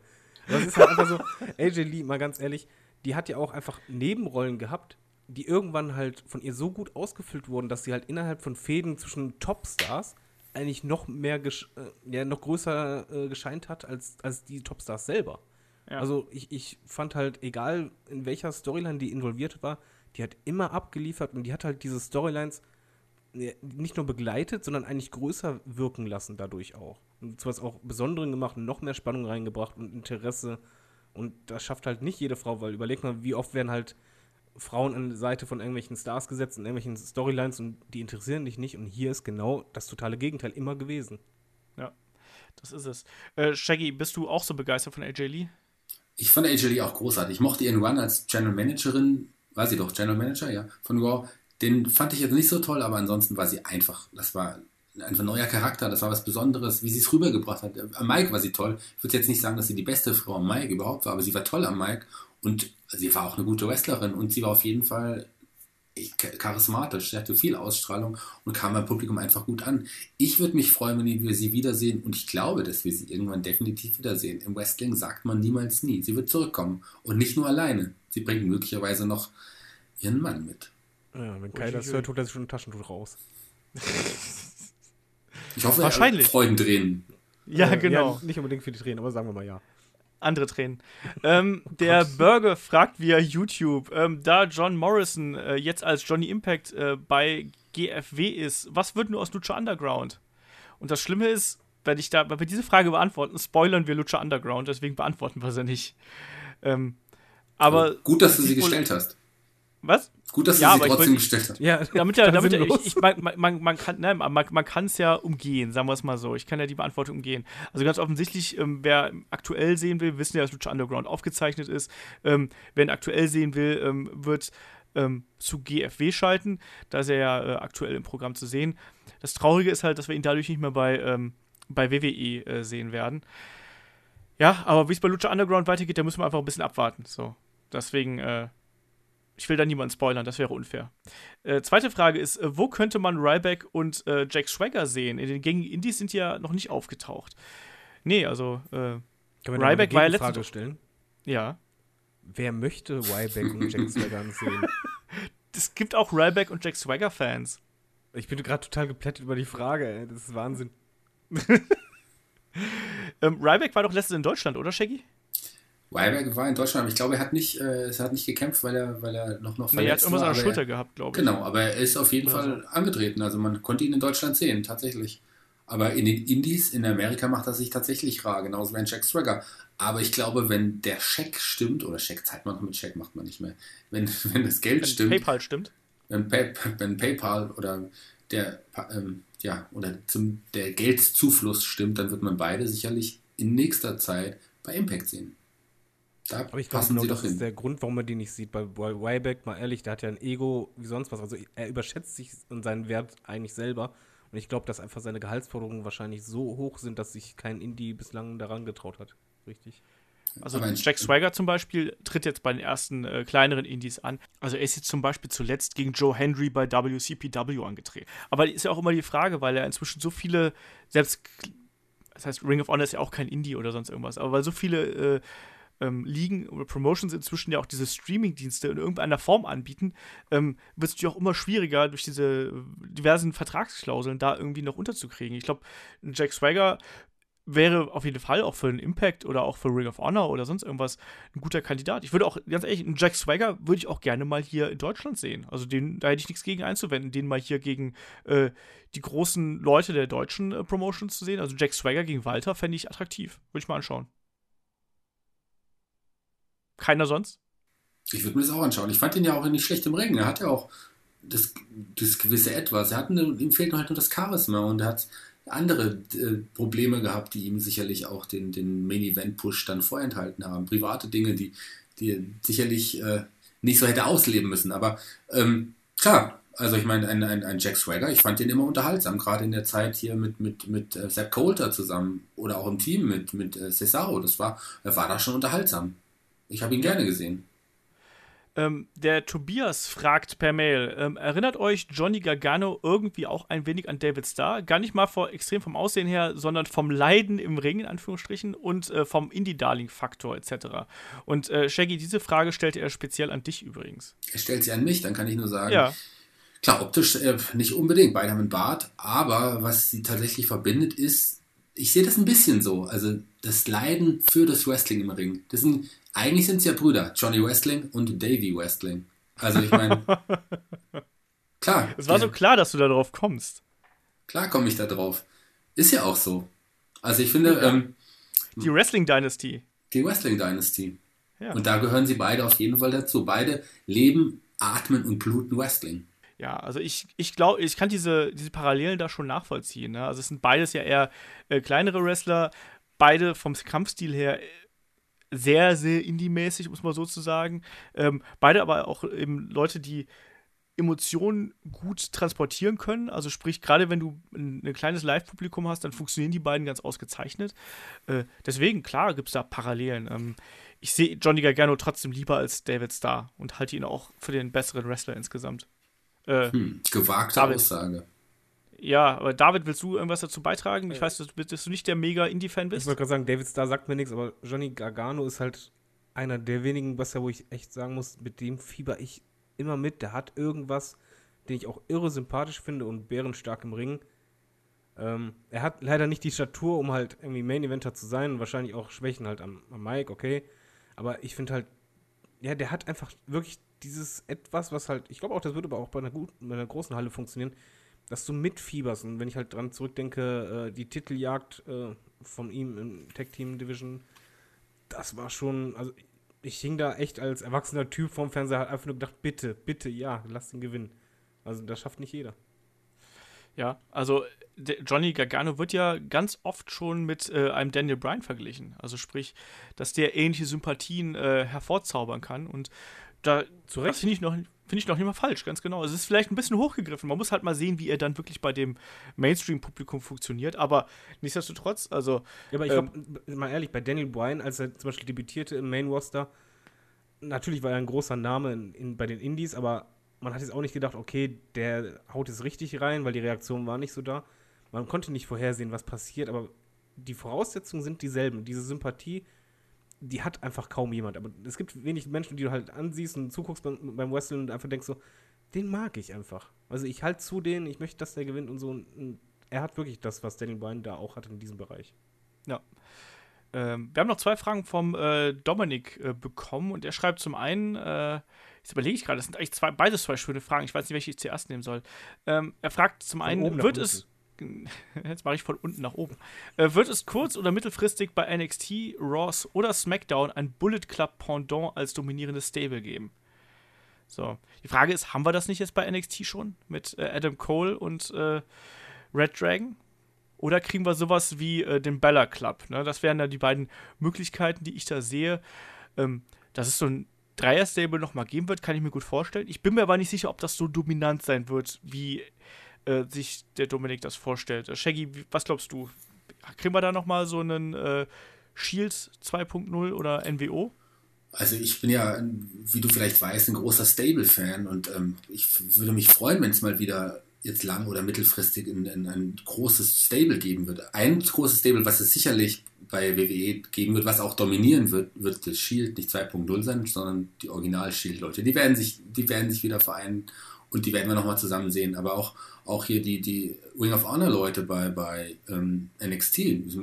Aber es ist halt einfach so, AJ Lee, mal ganz ehrlich, die hat ja auch einfach Nebenrollen gehabt, die irgendwann halt von ihr so gut ausgefüllt wurden, dass sie halt innerhalb von Fäden zwischen Topstars eigentlich noch mehr, äh, ja, noch größer äh, gescheint hat als, als die Topstars selber. Ja. Also ich, ich fand halt, egal in welcher Storyline die involviert war, die hat immer abgeliefert und die hat halt diese Storylines nicht nur begleitet, sondern eigentlich größer wirken lassen dadurch auch. Und zwar auch Besonderen gemacht noch mehr Spannung reingebracht und Interesse. Und das schafft halt nicht jede Frau, weil überleg mal, wie oft werden halt Frauen an die Seite von irgendwelchen Stars gesetzt in irgendwelchen Storylines und die interessieren dich nicht. Und hier ist genau das totale Gegenteil immer gewesen. Ja, das ist es. Äh, Shaggy, bist du auch so begeistert von AJ Lee? Ich fand AJ Lee auch großartig. Ich mochte ihren Run als General Managerin, war sie doch, General Manager, ja, von Raw. Den fand ich jetzt nicht so toll, aber ansonsten war sie einfach, das war einfach ein neuer Charakter, das war was Besonderes, wie sie es rübergebracht hat. Am Mike war sie toll. Ich würde jetzt nicht sagen, dass sie die beste Frau am Mike überhaupt war, aber sie war toll am Mike und sie war auch eine gute Wrestlerin und sie war auf jeden Fall charismatisch, sie hatte viel Ausstrahlung und kam beim Publikum einfach gut an. Ich würde mich freuen, wenn wir sie wiedersehen und ich glaube, dass wir sie irgendwann definitiv wiedersehen. Im Wrestling sagt man niemals nie. Sie wird zurückkommen und nicht nur alleine. Sie bringt möglicherweise noch ihren Mann mit. Ja, wenn Kai das hört, tut er sich schon ein Taschentuch raus. ich hoffe, Wahrscheinlich. Freudentränen. Ja, genau. Ja, nicht unbedingt für die Tränen, aber sagen wir mal ja andere Tränen. Ähm, oh der Burger fragt via YouTube, ähm, da John Morrison äh, jetzt als Johnny Impact äh, bei GFW ist, was wird nur aus Lucha Underground? Und das Schlimme ist, wenn ich da, wenn wir diese Frage beantworten, spoilern wir Lucha Underground, deswegen beantworten wir sie nicht. Ähm, aber gut, dass du sie gestellt hast. Was? Gut, dass du Ja, sie ich trotzdem wollt- gestellt hast. Ja, Damit ja, damit ja, ich, ich, man, man, man kann ne, man, man kann es ja umgehen, sagen wir es mal so. Ich kann ja die Beantwortung umgehen. Also ganz offensichtlich, ähm, wer aktuell sehen will, wissen ja, dass Lucha Underground aufgezeichnet ist. Ähm, wer ihn aktuell sehen will, ähm, wird ähm, zu GFW schalten. Da ist er ja äh, aktuell im Programm zu sehen. Das Traurige ist halt, dass wir ihn dadurch nicht mehr bei, ähm, bei WWE äh, sehen werden. Ja, aber wie es bei Lucha Underground weitergeht, da müssen wir einfach ein bisschen abwarten. So. Deswegen, äh, ich will da niemanden spoilern, das wäre unfair. Äh, zweite Frage ist, äh, wo könnte man Ryback und äh, Jack Swagger sehen? In den gängigen Indies sind die ja noch nicht aufgetaucht. Nee, also, äh, Können wir Ryback war ja letzte- Frage stellen? ja. Wer möchte Ryback und Jack Swagger sehen? Es gibt auch Ryback und Jack Swagger-Fans. Ich bin gerade total geplättet über die Frage, ey. Das ist Wahnsinn. Ähm, Ryback war doch letztens in Deutschland, oder, Shaggy? Weiberg war in Deutschland, aber ich glaube, er hat nicht, äh, er hat nicht gekämpft, weil er, weil er noch, noch Nee, er hat verletzt irgendwas war. an der Schulter er, gehabt, glaube ich. Genau, aber er ist auf jeden Oder Fall angetreten. Also man konnte ihn in Deutschland sehen, tatsächlich. Aber in den Indies, in Amerika macht er sich tatsächlich rar, genauso wie ein Jack Swagger. Aber ich glaube, wenn der Scheck stimmt, oder Scheck zahlt man noch mit Scheck, macht man nicht mehr. Wenn, wenn das Geld Wenn stimmt, PayPal stimmt. wenn, Pay, wenn PayPal oder der, ähm, ja, oder zum, der Geldzufluss stimmt, dann wird man beide sicherlich in nächster Zeit bei Impact sehen. Da Aber ich glaube, genau das doch ist hin. der Grund, warum man die nicht sieht. Bei Ryback, mal ehrlich, der hat ja ein Ego wie sonst was. Also er überschätzt sich und seinen Wert eigentlich selber. Und ich glaube, dass einfach seine Gehaltsforderungen wahrscheinlich so hoch sind, dass sich kein Indie bislang daran getraut hat. Richtig. Also Aber Jack Swagger zum Beispiel tritt jetzt bei den ersten äh, kleineren Indies an. Also er ist jetzt zum Beispiel zuletzt gegen Joe Hendry bei WCPW angetreten. Aber ist ja auch immer die Frage, weil er inzwischen so viele, selbst, das heißt Ring of Honor ist ja auch kein Indie oder sonst irgendwas, aber weil so viele äh, ähm, Ligen oder Promotions inzwischen ja auch diese Streaming-Dienste in irgendeiner Form anbieten, ähm, wird es natürlich auch immer schwieriger, durch diese diversen Vertragsklauseln da irgendwie noch unterzukriegen. Ich glaube, Jack Swagger wäre auf jeden Fall auch für einen Impact oder auch für Ring of Honor oder sonst irgendwas ein guter Kandidat. Ich würde auch, ganz ehrlich, einen Jack Swagger würde ich auch gerne mal hier in Deutschland sehen. Also den, da hätte ich nichts gegen einzuwenden, den mal hier gegen äh, die großen Leute der deutschen äh, Promotions zu sehen. Also Jack Swagger gegen Walter fände ich attraktiv. Würde ich mal anschauen. Keiner sonst? Ich würde mir das auch anschauen. Ich fand ihn ja auch nicht schlecht im Ring. Er hat ja auch das, das gewisse Etwas. Er hat eine, ihm fehlt halt nur das Charisma und er hat andere äh, Probleme gehabt, die ihm sicherlich auch den, den Main-Event-Push dann vorenthalten haben. Private Dinge, die, die er sicherlich äh, nicht so hätte ausleben müssen. Aber ähm, klar, also ich meine, ein, ein, ein Jack Swagger, ich fand den immer unterhaltsam, gerade in der Zeit hier mit, mit, mit äh, Sepp Coulter zusammen oder auch im Team mit, mit äh, Cesaro. Das war, er war da schon unterhaltsam. Ich habe ihn gerne gesehen. Ähm, der Tobias fragt per Mail: ähm, Erinnert euch Johnny Gargano irgendwie auch ein wenig an David Starr? Gar nicht mal vor, extrem vom Aussehen her, sondern vom Leiden im Ring, in Anführungsstrichen, und äh, vom Indie-Darling-Faktor etc. Und äh, Shaggy, diese Frage stellte er speziell an dich übrigens. Er stellt sie an mich, dann kann ich nur sagen, Ja, klar, optisch äh, nicht unbedingt, beide haben einen Bart, aber was sie tatsächlich verbindet ist, ich sehe das ein bisschen so, also das Leiden für das Wrestling im Ring. Das sind, eigentlich sind es ja Brüder, Johnny Wrestling und Davey Wrestling. Also ich meine, klar, es war die- so klar, dass du da drauf kommst. klar komme ich da drauf. Ist ja auch so. Also ich finde, ähm, Die Wrestling Dynasty. die Wrestling Dynasty. Ja. Und da gehören sie beide auf jeden Fall dazu. Beide leben, atmen und bluten Wrestling. Ja, also ich, ich glaube, ich kann diese, diese Parallelen da schon nachvollziehen. Ne? Also es sind beides ja eher äh, kleinere Wrestler, beide vom Kampfstil her äh, sehr, sehr indie-mäßig, muss man so zu sagen. Ähm, beide aber auch eben Leute, die Emotionen gut transportieren können. Also sprich, gerade wenn du ein, ein kleines Live-Publikum hast, dann funktionieren die beiden ganz ausgezeichnet. Äh, deswegen, klar, gibt es da Parallelen. Ähm, ich sehe Johnny Gargano trotzdem lieber als David Starr und halte ihn auch für den besseren Wrestler insgesamt. Äh, Hm, gewagte David. Aussage. ja, aber David, willst du irgendwas dazu beitragen? Ich weiß, dass du, dass du nicht der mega Indie-Fan Ich bist. wollte gerade sagen, David Starr sagt mir nichts, aber Johnny Gargano ist halt einer der wenigen Wrestler, wo ich echt sagen muss, mit dem fieber ich immer mit. Der hat irgendwas, den ich auch irre sympathisch finde und bärenstark im Ring. Ähm, er hat leider nicht die Statur, um halt irgendwie Main-Eventer zu sein und wahrscheinlich auch Schwächen halt am, am Mike, okay. Aber ich finde halt, ja, der hat einfach wirklich dieses etwas, was halt, ich glaube auch, das würde aber auch bei einer, guten, bei einer großen Halle funktionieren, dass du mitfieberst. Und wenn ich halt dran zurückdenke, äh, die Titeljagd äh, von ihm im Tag Team Division, das war schon, also ich hing da echt als erwachsener Typ vorm Fernseher, hat einfach nur gedacht, bitte, bitte, ja, lass ihn gewinnen. Also das schafft nicht jeder. Ja, also Johnny Gargano wird ja ganz oft schon mit äh, einem Daniel Bryan verglichen. Also sprich, dass der ähnliche Sympathien äh, hervorzaubern kann. Und da finde ich, noch, find ich noch nicht mal falsch, ganz genau. Es ist vielleicht ein bisschen hochgegriffen. Man muss halt mal sehen, wie er dann wirklich bei dem Mainstream-Publikum funktioniert. Aber nichtsdestotrotz, also. Ja, aber ich ähm, glaube, mal ehrlich, bei Daniel Bryan, als er zum Beispiel debütierte im Main-Roster, natürlich war er ein großer Name in, in, bei den Indies, aber man hat jetzt auch nicht gedacht, okay, der haut jetzt richtig rein, weil die Reaktion war nicht so da. Man konnte nicht vorhersehen, was passiert, aber die Voraussetzungen sind dieselben. Diese Sympathie, die hat einfach kaum jemand. Aber es gibt wenig Menschen, die du halt ansiehst und zuguckst beim, beim Wrestling und einfach denkst so, den mag ich einfach. Also ich halte zu denen, ich möchte, dass der gewinnt und so. Und er hat wirklich das, was Daniel Bryan da auch hat in diesem Bereich. Ja. Ähm, wir haben noch zwei Fragen vom äh, Dominik äh, bekommen und er schreibt zum einen, äh, Jetzt überlege ich gerade, das sind eigentlich zwei, beides zwei schöne Fragen. Ich weiß nicht, welche ich zuerst nehmen soll. Ähm, er fragt zum einen, wird es. Jetzt mache ich von unten nach oben. Äh, wird es kurz- oder mittelfristig bei NXT, Raws oder SmackDown ein Bullet Club Pendant als dominierendes Stable geben? So. Die Frage ist, haben wir das nicht jetzt bei NXT schon? Mit äh, Adam Cole und äh, Red Dragon? Oder kriegen wir sowas wie äh, den Bella Club? Ne? Das wären dann die beiden Möglichkeiten, die ich da sehe. Ähm, das ist so ein Dreier-Stable nochmal geben wird, kann ich mir gut vorstellen. Ich bin mir aber nicht sicher, ob das so dominant sein wird, wie äh, sich der Dominik das vorstellt. Äh, Shaggy, was glaubst du? Kriegen wir da nochmal so einen äh, Shield 2.0 oder NWO? Also ich bin ja, wie du vielleicht weißt, ein großer Stable-Fan und ähm, ich würde mich freuen, wenn es mal wieder jetzt lang oder mittelfristig in, in ein großes Stable geben würde. Ein großes Stable, was es sicherlich bei WWE geben wird, was auch dominieren wird, wird das Shield nicht 2.0 sein, sondern die Original-Shield-Leute. Die werden sich, die werden sich wieder vereinen und die werden wir nochmal zusammen sehen. Aber auch, auch hier die, die Ring of Honor-Leute bei, bei ähm, NXT,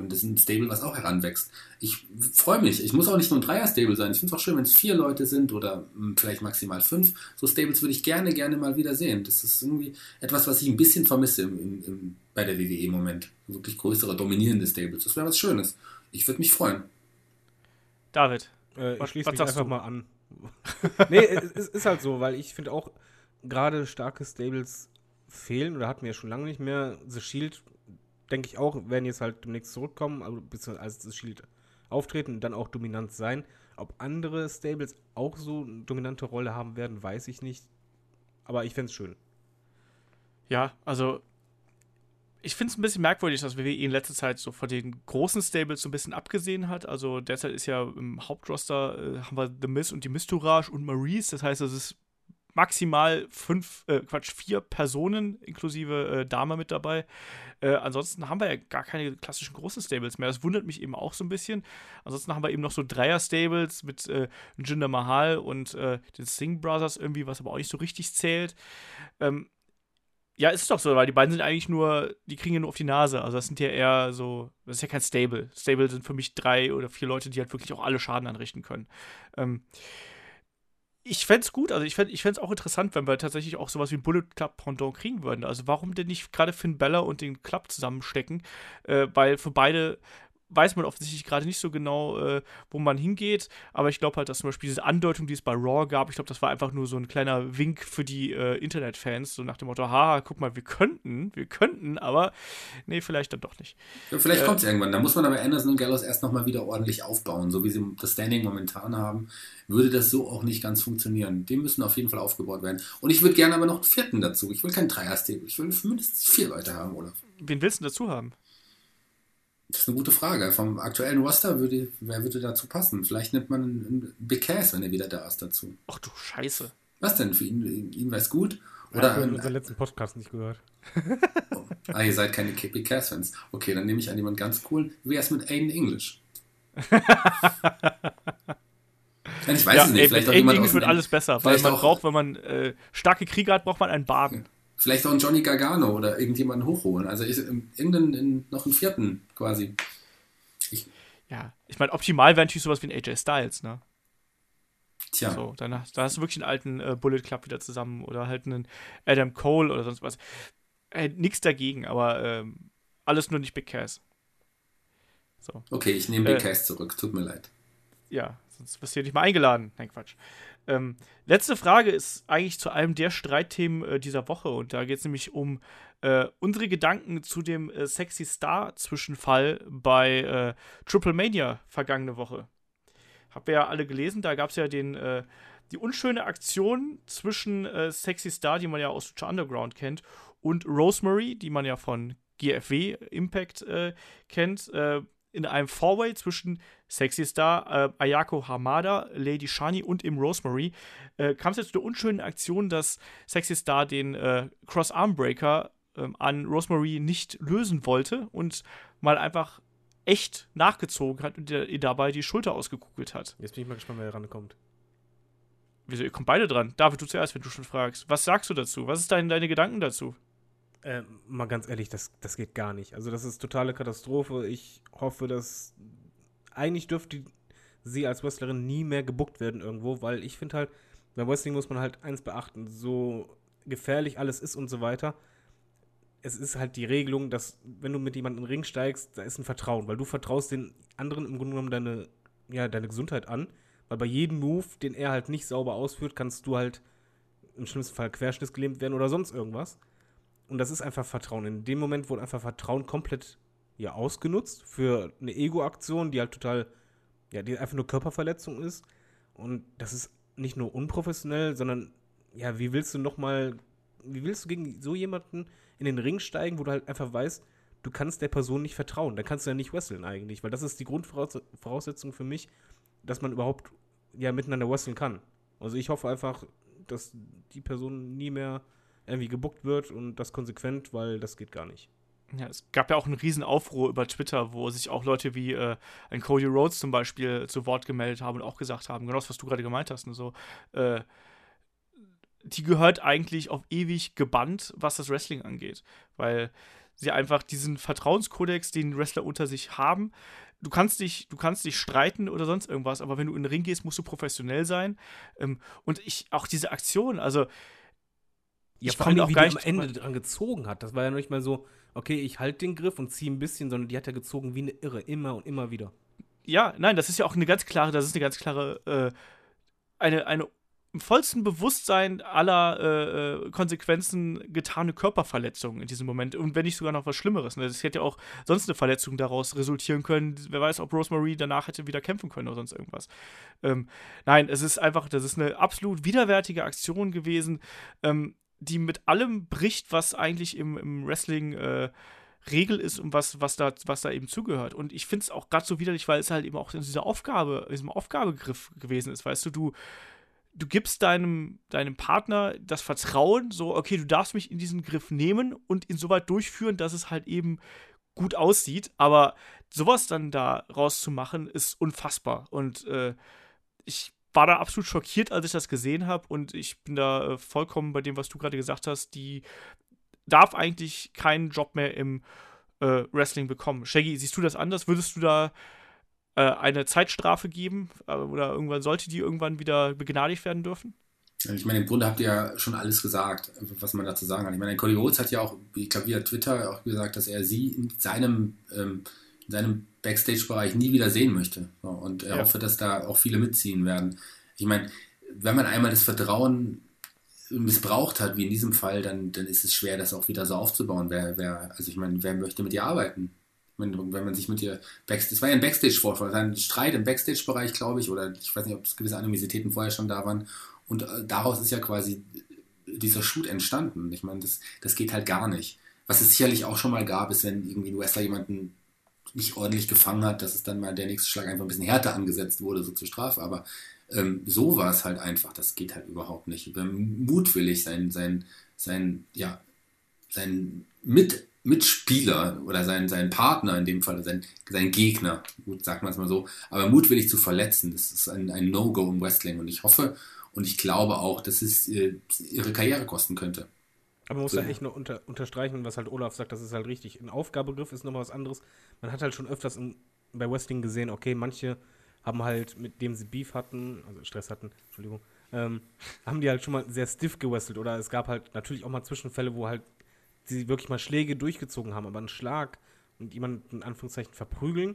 das ist ein Stable, was auch heranwächst. Ich freue mich. Ich muss auch nicht nur ein Dreier-Stable sein. Ich finde es auch schön, wenn es vier Leute sind oder mh, hm, vielleicht maximal fünf. So Stables würde ich gerne, gerne mal wieder sehen. Das ist irgendwie etwas, was ich ein bisschen vermisse im, im, im, bei der WWE im Moment. Wirklich größere, dominierende Stables. Das wäre was Schönes. Ich würde mich freuen. David. Äh, ich schließe mich einfach du? mal an. nee, es, es, ist halt so, weil ich finde auch, gerade starke Stables fehlen oder hatten wir ja schon lange nicht mehr. The Shield, denke ich auch, werden jetzt halt demnächst zurückkommen, also beziehungsweise als The Shield auftreten und dann auch dominant sein. Ob andere Stables auch so eine dominante Rolle haben werden, weiß ich nicht. Aber ich fände es schön. Ja, also ich finde es ein bisschen merkwürdig, dass WWE in letzter Zeit so von den großen Stables so ein bisschen abgesehen hat. Also derzeit ist ja im Hauptroster äh, haben wir The Miz und die Mistourage und Maurice. Das heißt, es ist maximal fünf, äh, Quatsch, vier Personen inklusive äh, Dame mit dabei. Äh, ansonsten haben wir ja gar keine klassischen großen Stables mehr. Das wundert mich eben auch so ein bisschen. Ansonsten haben wir eben noch so Dreier-Stables mit äh, Jinder Mahal und äh, den Singh Brothers irgendwie, was aber auch nicht so richtig zählt. Ähm, ja, ist doch so, weil die beiden sind eigentlich nur, die kriegen ja nur auf die Nase. Also das sind ja eher so, das ist ja kein Stable. Stable sind für mich drei oder vier Leute, die halt wirklich auch alle Schaden anrichten können. Ähm, ich fände es gut, also ich fände es auch interessant, wenn wir tatsächlich auch sowas wie ein Bullet Club Pendant kriegen würden. Also warum denn nicht gerade Finn Bella und den Club zusammenstecken? Äh, weil für beide weiß man offensichtlich gerade nicht so genau, äh, wo man hingeht. Aber ich glaube halt, dass zum Beispiel diese Andeutung, die es bei Raw gab, ich glaube, das war einfach nur so ein kleiner Wink für die äh, Internetfans, so nach dem Motto, haha, guck mal, wir könnten, wir könnten, aber nee, vielleicht dann doch nicht. Ja, vielleicht äh, kommt es irgendwann. Da muss man aber Anderson und Gallows erst nochmal wieder ordentlich aufbauen. So wie sie das Standing momentan haben, würde das so auch nicht ganz funktionieren. Die müssen auf jeden Fall aufgebaut werden. Und ich würde gerne aber noch einen vierten dazu. Ich will keinen Dreier-Stable. Ich will mindestens vier Leute haben, Olaf. Wen willst du dazu haben? Das ist eine gute Frage. Vom aktuellen Roster würde, wer würde dazu passen? Vielleicht nimmt man einen Big Cass, wenn er wieder da ist, dazu. Ach du Scheiße. Was denn? Für ihn, ihn wäre es gut? Oder ich habe unseren letzten Podcast nicht gehört. Oh. Ah, ihr seid keine Big Cass-Fans. Okay, dann nehme ich an jemanden ganz cool. Wie wär's mit Aiden English? ich weiß ja, es nicht. Vielleicht Aiden English wird alles besser, weil man braucht, wenn man äh, starke Krieger hat, braucht man einen Baden. Vielleicht auch einen Johnny Gargano oder irgendjemanden hochholen. Also ich, irgendeinen, noch einen vierten quasi. Ich, ja, ich meine, optimal wäre natürlich sowas wie ein AJ Styles, ne? Tja. So, dann, dann hast du wirklich einen alten äh, Bullet Club wieder zusammen oder halt einen Adam Cole oder sonst was. Äh, nichts dagegen, aber ähm, alles nur nicht Big Cass. So. Okay, ich nehme Big äh, Cass zurück, tut mir leid. ja, sonst wirst du hier nicht mal eingeladen. Nein, Quatsch. Ähm, letzte Frage ist eigentlich zu einem der Streitthemen äh, dieser Woche. Und da geht es nämlich um äh, unsere Gedanken zu dem äh, Sexy Star-Zwischenfall bei äh, Triple Mania vergangene Woche. Habt ihr ja alle gelesen, da gab es ja den, äh, die unschöne Aktion zwischen äh, Sexy Star, die man ja aus Lucha Underground kennt, und Rosemary, die man ja von GFW Impact kennt in einem Four-Way zwischen Sexy Star, äh, Ayako Hamada, Lady Shani und im Rosemary äh, kam es jetzt zu der unschönen Aktion, dass Sexy Star den äh, Cross-Arm-Breaker ähm, an Rosemary nicht lösen wollte und mal einfach echt nachgezogen hat und ihr dabei die Schulter ausgekugelt hat. Jetzt bin ich mal gespannt, wer rankommt. Wieso, ihr kommt beide dran. David, du zuerst, wenn du schon fragst. Was sagst du dazu? Was ist dein, deine Gedanken dazu? Äh, mal ganz ehrlich, das, das geht gar nicht. Also das ist totale Katastrophe. Ich hoffe, dass eigentlich dürfte sie als Wrestlerin nie mehr gebuckt werden irgendwo, weil ich finde halt, beim Wrestling muss man halt eins beachten, so gefährlich alles ist und so weiter. Es ist halt die Regelung, dass wenn du mit jemandem in den Ring steigst, da ist ein Vertrauen, weil du vertraust den anderen im Grunde genommen deine, ja, deine Gesundheit an, weil bei jedem Move, den er halt nicht sauber ausführt, kannst du halt im schlimmsten Fall querschnittsgelähmt werden oder sonst irgendwas. Und das ist einfach Vertrauen. In dem Moment wurde einfach Vertrauen komplett ja, ausgenutzt für eine Ego-Aktion, die halt total, ja, die einfach nur Körperverletzung ist. Und das ist nicht nur unprofessionell, sondern, ja, wie willst du nochmal, wie willst du gegen so jemanden in den Ring steigen, wo du halt einfach weißt, du kannst der Person nicht vertrauen. Dann kannst du ja nicht wresteln eigentlich, weil das ist die Grundvoraussetzung für mich, dass man überhaupt ja miteinander wresteln kann. Also ich hoffe einfach, dass die Person nie mehr irgendwie gebuckt wird und das konsequent, weil das geht gar nicht. Ja, es gab ja auch einen riesen Aufruhr über Twitter, wo sich auch Leute wie äh, ein Cody Rhodes zum Beispiel zu Wort gemeldet haben und auch gesagt haben, genau das, was du gerade gemeint hast, und so, äh, die gehört eigentlich auf ewig gebannt, was das Wrestling angeht, weil sie einfach diesen Vertrauenskodex, den Wrestler unter sich haben, du kannst dich, du kannst dich streiten oder sonst irgendwas, aber wenn du in den Ring gehst, musst du professionell sein. Ähm, und ich, auch diese Aktion, also ja, ich vor allem, auch wie die am Ende dran gezogen hat. Das war ja nicht mal so, okay, ich halte den Griff und ziehe ein bisschen, sondern die hat ja gezogen wie eine Irre, immer und immer wieder. Ja, nein, das ist ja auch eine ganz klare, das ist eine ganz klare, äh, eine, eine im vollsten Bewusstsein aller äh, äh, Konsequenzen getane Körperverletzung in diesem Moment. Und wenn nicht sogar noch was Schlimmeres. Ne? Es hätte ja auch sonst eine Verletzung daraus resultieren können. Wer weiß, ob Rosemary danach hätte wieder kämpfen können oder sonst irgendwas. Ähm, nein, es ist einfach, das ist eine absolut widerwärtige Aktion gewesen. Ähm, die mit allem bricht, was eigentlich im, im Wrestling äh, Regel ist und was, was, da, was da eben zugehört. Und ich finde es auch gerade so widerlich, weil es halt eben auch in dieser Aufgabe, in diesem Aufgabegriff gewesen ist. Weißt du, du, du gibst deinem, deinem Partner das Vertrauen, so, okay, du darfst mich in diesen Griff nehmen und ihn so weit durchführen, dass es halt eben gut aussieht. Aber sowas dann da rauszumachen, ist unfassbar. Und äh, ich war da absolut schockiert, als ich das gesehen habe. Und ich bin da äh, vollkommen bei dem, was du gerade gesagt hast. Die darf eigentlich keinen Job mehr im äh, Wrestling bekommen. Shaggy, siehst du das anders? Würdest du da äh, eine Zeitstrafe geben? Äh, oder irgendwann sollte die irgendwann wieder begnadigt werden dürfen? Ich meine, im Grunde habt ihr ja schon alles gesagt, was man dazu sagen kann. Ich meine, Cody Rhodes hat ja auch, ich glaube, via Twitter auch gesagt, dass er sie in seinem, ähm, in seinem Backstage-Bereich nie wieder sehen möchte. Und er ja. hoffe, dass da auch viele mitziehen werden. Ich meine, wenn man einmal das Vertrauen missbraucht hat, wie in diesem Fall, dann, dann ist es schwer, das auch wieder so aufzubauen. Wer, wer, also ich meine, wer möchte mit ihr arbeiten? Wenn, wenn man sich mit ihr Backstage, es war ja ein Backstage-Vorfall, ein Streit im Backstage-Bereich, glaube ich, oder ich weiß nicht, ob es gewisse Animositäten vorher schon da waren. Und äh, daraus ist ja quasi dieser Shoot entstanden. Ich meine, das, das geht halt gar nicht. Was es sicherlich auch schon mal gab, ist, wenn irgendwie ein Wrestler jemanden nicht ordentlich gefangen hat, dass es dann mal der nächste Schlag einfach ein bisschen härter angesetzt wurde, so zur Strafe. Aber ähm, so war es halt einfach. Das geht halt überhaupt nicht. Mutwillig sein, sein, sein, ja, sein Mit, Mitspieler oder sein, sein Partner in dem Fall, sein, sein Gegner, gut, sagt man es mal so, aber mutwillig zu verletzen, das ist ein, ein No-Go im Wrestling. Und ich hoffe und ich glaube auch, dass es äh, ihre Karriere kosten könnte. Aber man muss ja echt nur unter, unterstreichen, was halt Olaf sagt, das ist halt richtig. Ein Aufgabegriff ist nochmal was anderes. Man hat halt schon öfters in, bei Wrestling gesehen, okay, manche haben halt, mit dem sie Beef hatten, also Stress hatten, Entschuldigung, ähm, haben die halt schon mal sehr stiff gewestelt. Oder es gab halt natürlich auch mal Zwischenfälle, wo halt sie wirklich mal Schläge durchgezogen haben, aber ein Schlag und jemanden in Anführungszeichen verprügeln,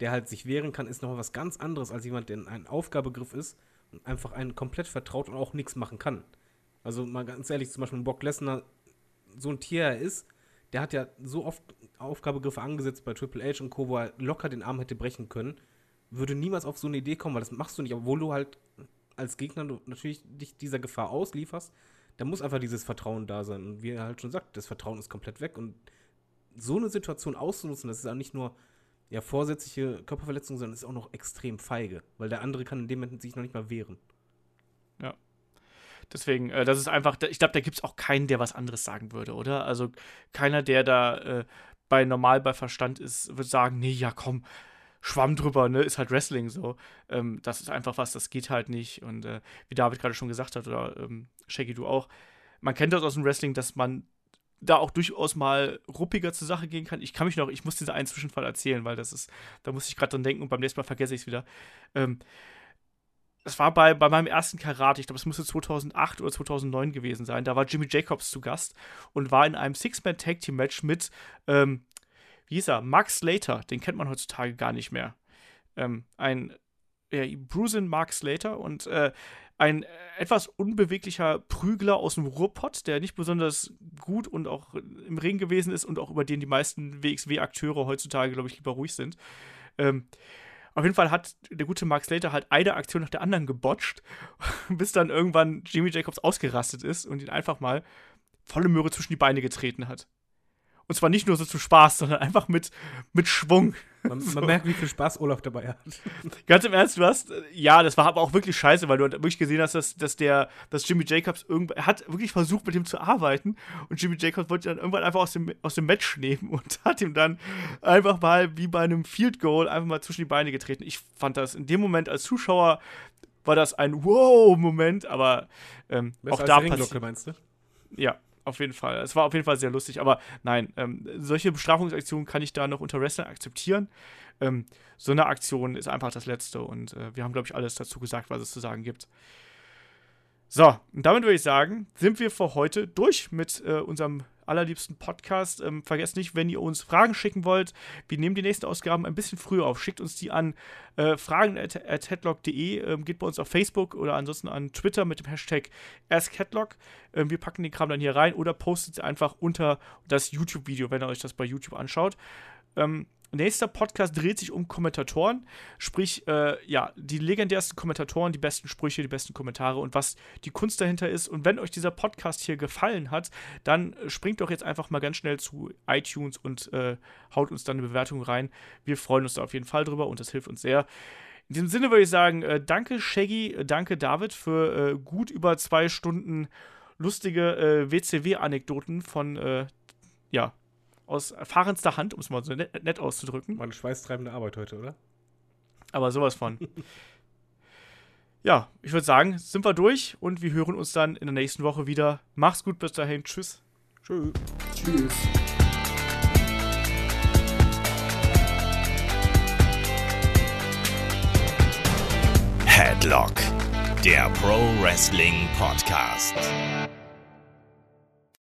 der halt sich wehren kann, ist noch was ganz anderes als jemand, der ein Aufgabegriff ist und einfach einen komplett vertraut und auch nichts machen kann. Also mal ganz ehrlich, zum Beispiel Brock Lesnar, so ein Tier er ist, der hat ja so oft Aufgabegriffe angesetzt bei Triple H und Co., wo er locker den Arm hätte brechen können, würde niemals auf so eine Idee kommen, weil das machst du nicht, obwohl du halt als Gegner natürlich dich dieser Gefahr auslieferst, da muss einfach dieses Vertrauen da sein. Und wie er halt schon sagt, das Vertrauen ist komplett weg. Und so eine Situation auszunutzen, das ist auch nicht nur ja, vorsätzliche Körperverletzung, sondern ist auch noch extrem feige, weil der andere kann in dem Moment sich noch nicht mal wehren. Ja. Deswegen, äh, das ist einfach, ich glaube, da gibt es auch keinen, der was anderes sagen würde, oder? Also keiner, der da äh, bei normal bei Verstand ist, wird sagen, nee, ja komm, Schwamm drüber, ne, ist halt Wrestling so. Ähm, das ist einfach was, das geht halt nicht. Und äh, wie David gerade schon gesagt hat, oder ähm, Shaggy, du auch, man kennt das aus dem Wrestling, dass man da auch durchaus mal ruppiger zur Sache gehen kann. Ich kann mich noch, ich muss diesen einen Zwischenfall erzählen, weil das ist, da muss ich gerade dran denken und beim nächsten Mal vergesse ich es wieder. Ähm, das war bei, bei meinem ersten Karate, ich glaube, es müsste 2008 oder 2009 gewesen sein. Da war Jimmy Jacobs zu Gast und war in einem Six-Man-Tag-Team-Match mit, ähm, wie hieß er, Mark Slater, den kennt man heutzutage gar nicht mehr. Ähm, ein ja, Bruisin Mark Slater und äh, ein etwas unbeweglicher Prügler aus dem Ruhrpott, der nicht besonders gut und auch im Ring gewesen ist und auch über den die meisten WXW-Akteure heutzutage, glaube ich, lieber ruhig sind. Ähm, auf jeden Fall hat der gute Mark Slater halt eine Aktion nach der anderen gebotcht, bis dann irgendwann Jimmy Jacobs ausgerastet ist und ihn einfach mal volle Möhre zwischen die Beine getreten hat. Und zwar nicht nur so zum Spaß, sondern einfach mit, mit Schwung. Man, so. man merkt, wie viel Spaß Olaf dabei hat. Ganz im Ernst, du hast, ja, das war aber auch wirklich scheiße, weil du halt wirklich gesehen hast, dass, dass der, dass Jimmy Jacobs irgendwann, er hat wirklich versucht, mit ihm zu arbeiten und Jimmy Jacobs wollte ihn dann irgendwann einfach aus dem, aus dem Match nehmen und hat ihm dann einfach mal wie bei einem Field Goal einfach mal zwischen die Beine getreten. Ich fand das in dem Moment als Zuschauer war das ein Wow-Moment, aber ähm, auch da passiert. meinst du? Ja, auf jeden Fall. Es war auf jeden Fall sehr lustig, aber nein, ähm, solche Bestrafungsaktionen kann ich da noch unter Wrestling akzeptieren. Ähm, so eine Aktion ist einfach das Letzte und äh, wir haben, glaube ich, alles dazu gesagt, was es zu sagen gibt. So, und damit würde ich sagen, sind wir für heute durch mit äh, unserem allerliebsten Podcast. Ähm, vergesst nicht, wenn ihr uns Fragen schicken wollt, wir nehmen die nächsten Ausgaben ein bisschen früher auf. Schickt uns die an äh, fragen.headlock.de, ähm, geht bei uns auf Facebook oder ansonsten an Twitter mit dem Hashtag AskHeadlock. Ähm, wir packen den Kram dann hier rein oder postet sie einfach unter das YouTube-Video, wenn ihr euch das bei YouTube anschaut. Ähm, Nächster Podcast dreht sich um Kommentatoren, sprich, äh, ja, die legendärsten Kommentatoren, die besten Sprüche, die besten Kommentare und was die Kunst dahinter ist. Und wenn euch dieser Podcast hier gefallen hat, dann springt doch jetzt einfach mal ganz schnell zu iTunes und äh, haut uns dann eine Bewertung rein. Wir freuen uns da auf jeden Fall drüber und das hilft uns sehr. In diesem Sinne würde ich sagen, äh, danke Shaggy, äh, danke David für äh, gut über zwei Stunden lustige äh, WCW-Anekdoten von, ja, aus erfahrenster Hand, um es mal so nett, nett auszudrücken. Meine schweißtreibende Arbeit heute, oder? Aber sowas von. ja, ich würde sagen, sind wir durch und wir hören uns dann in der nächsten Woche wieder. Mach's gut, bis dahin. Tschüss. Tschüss. Tschüss. Headlock, der Pro Wrestling Podcast.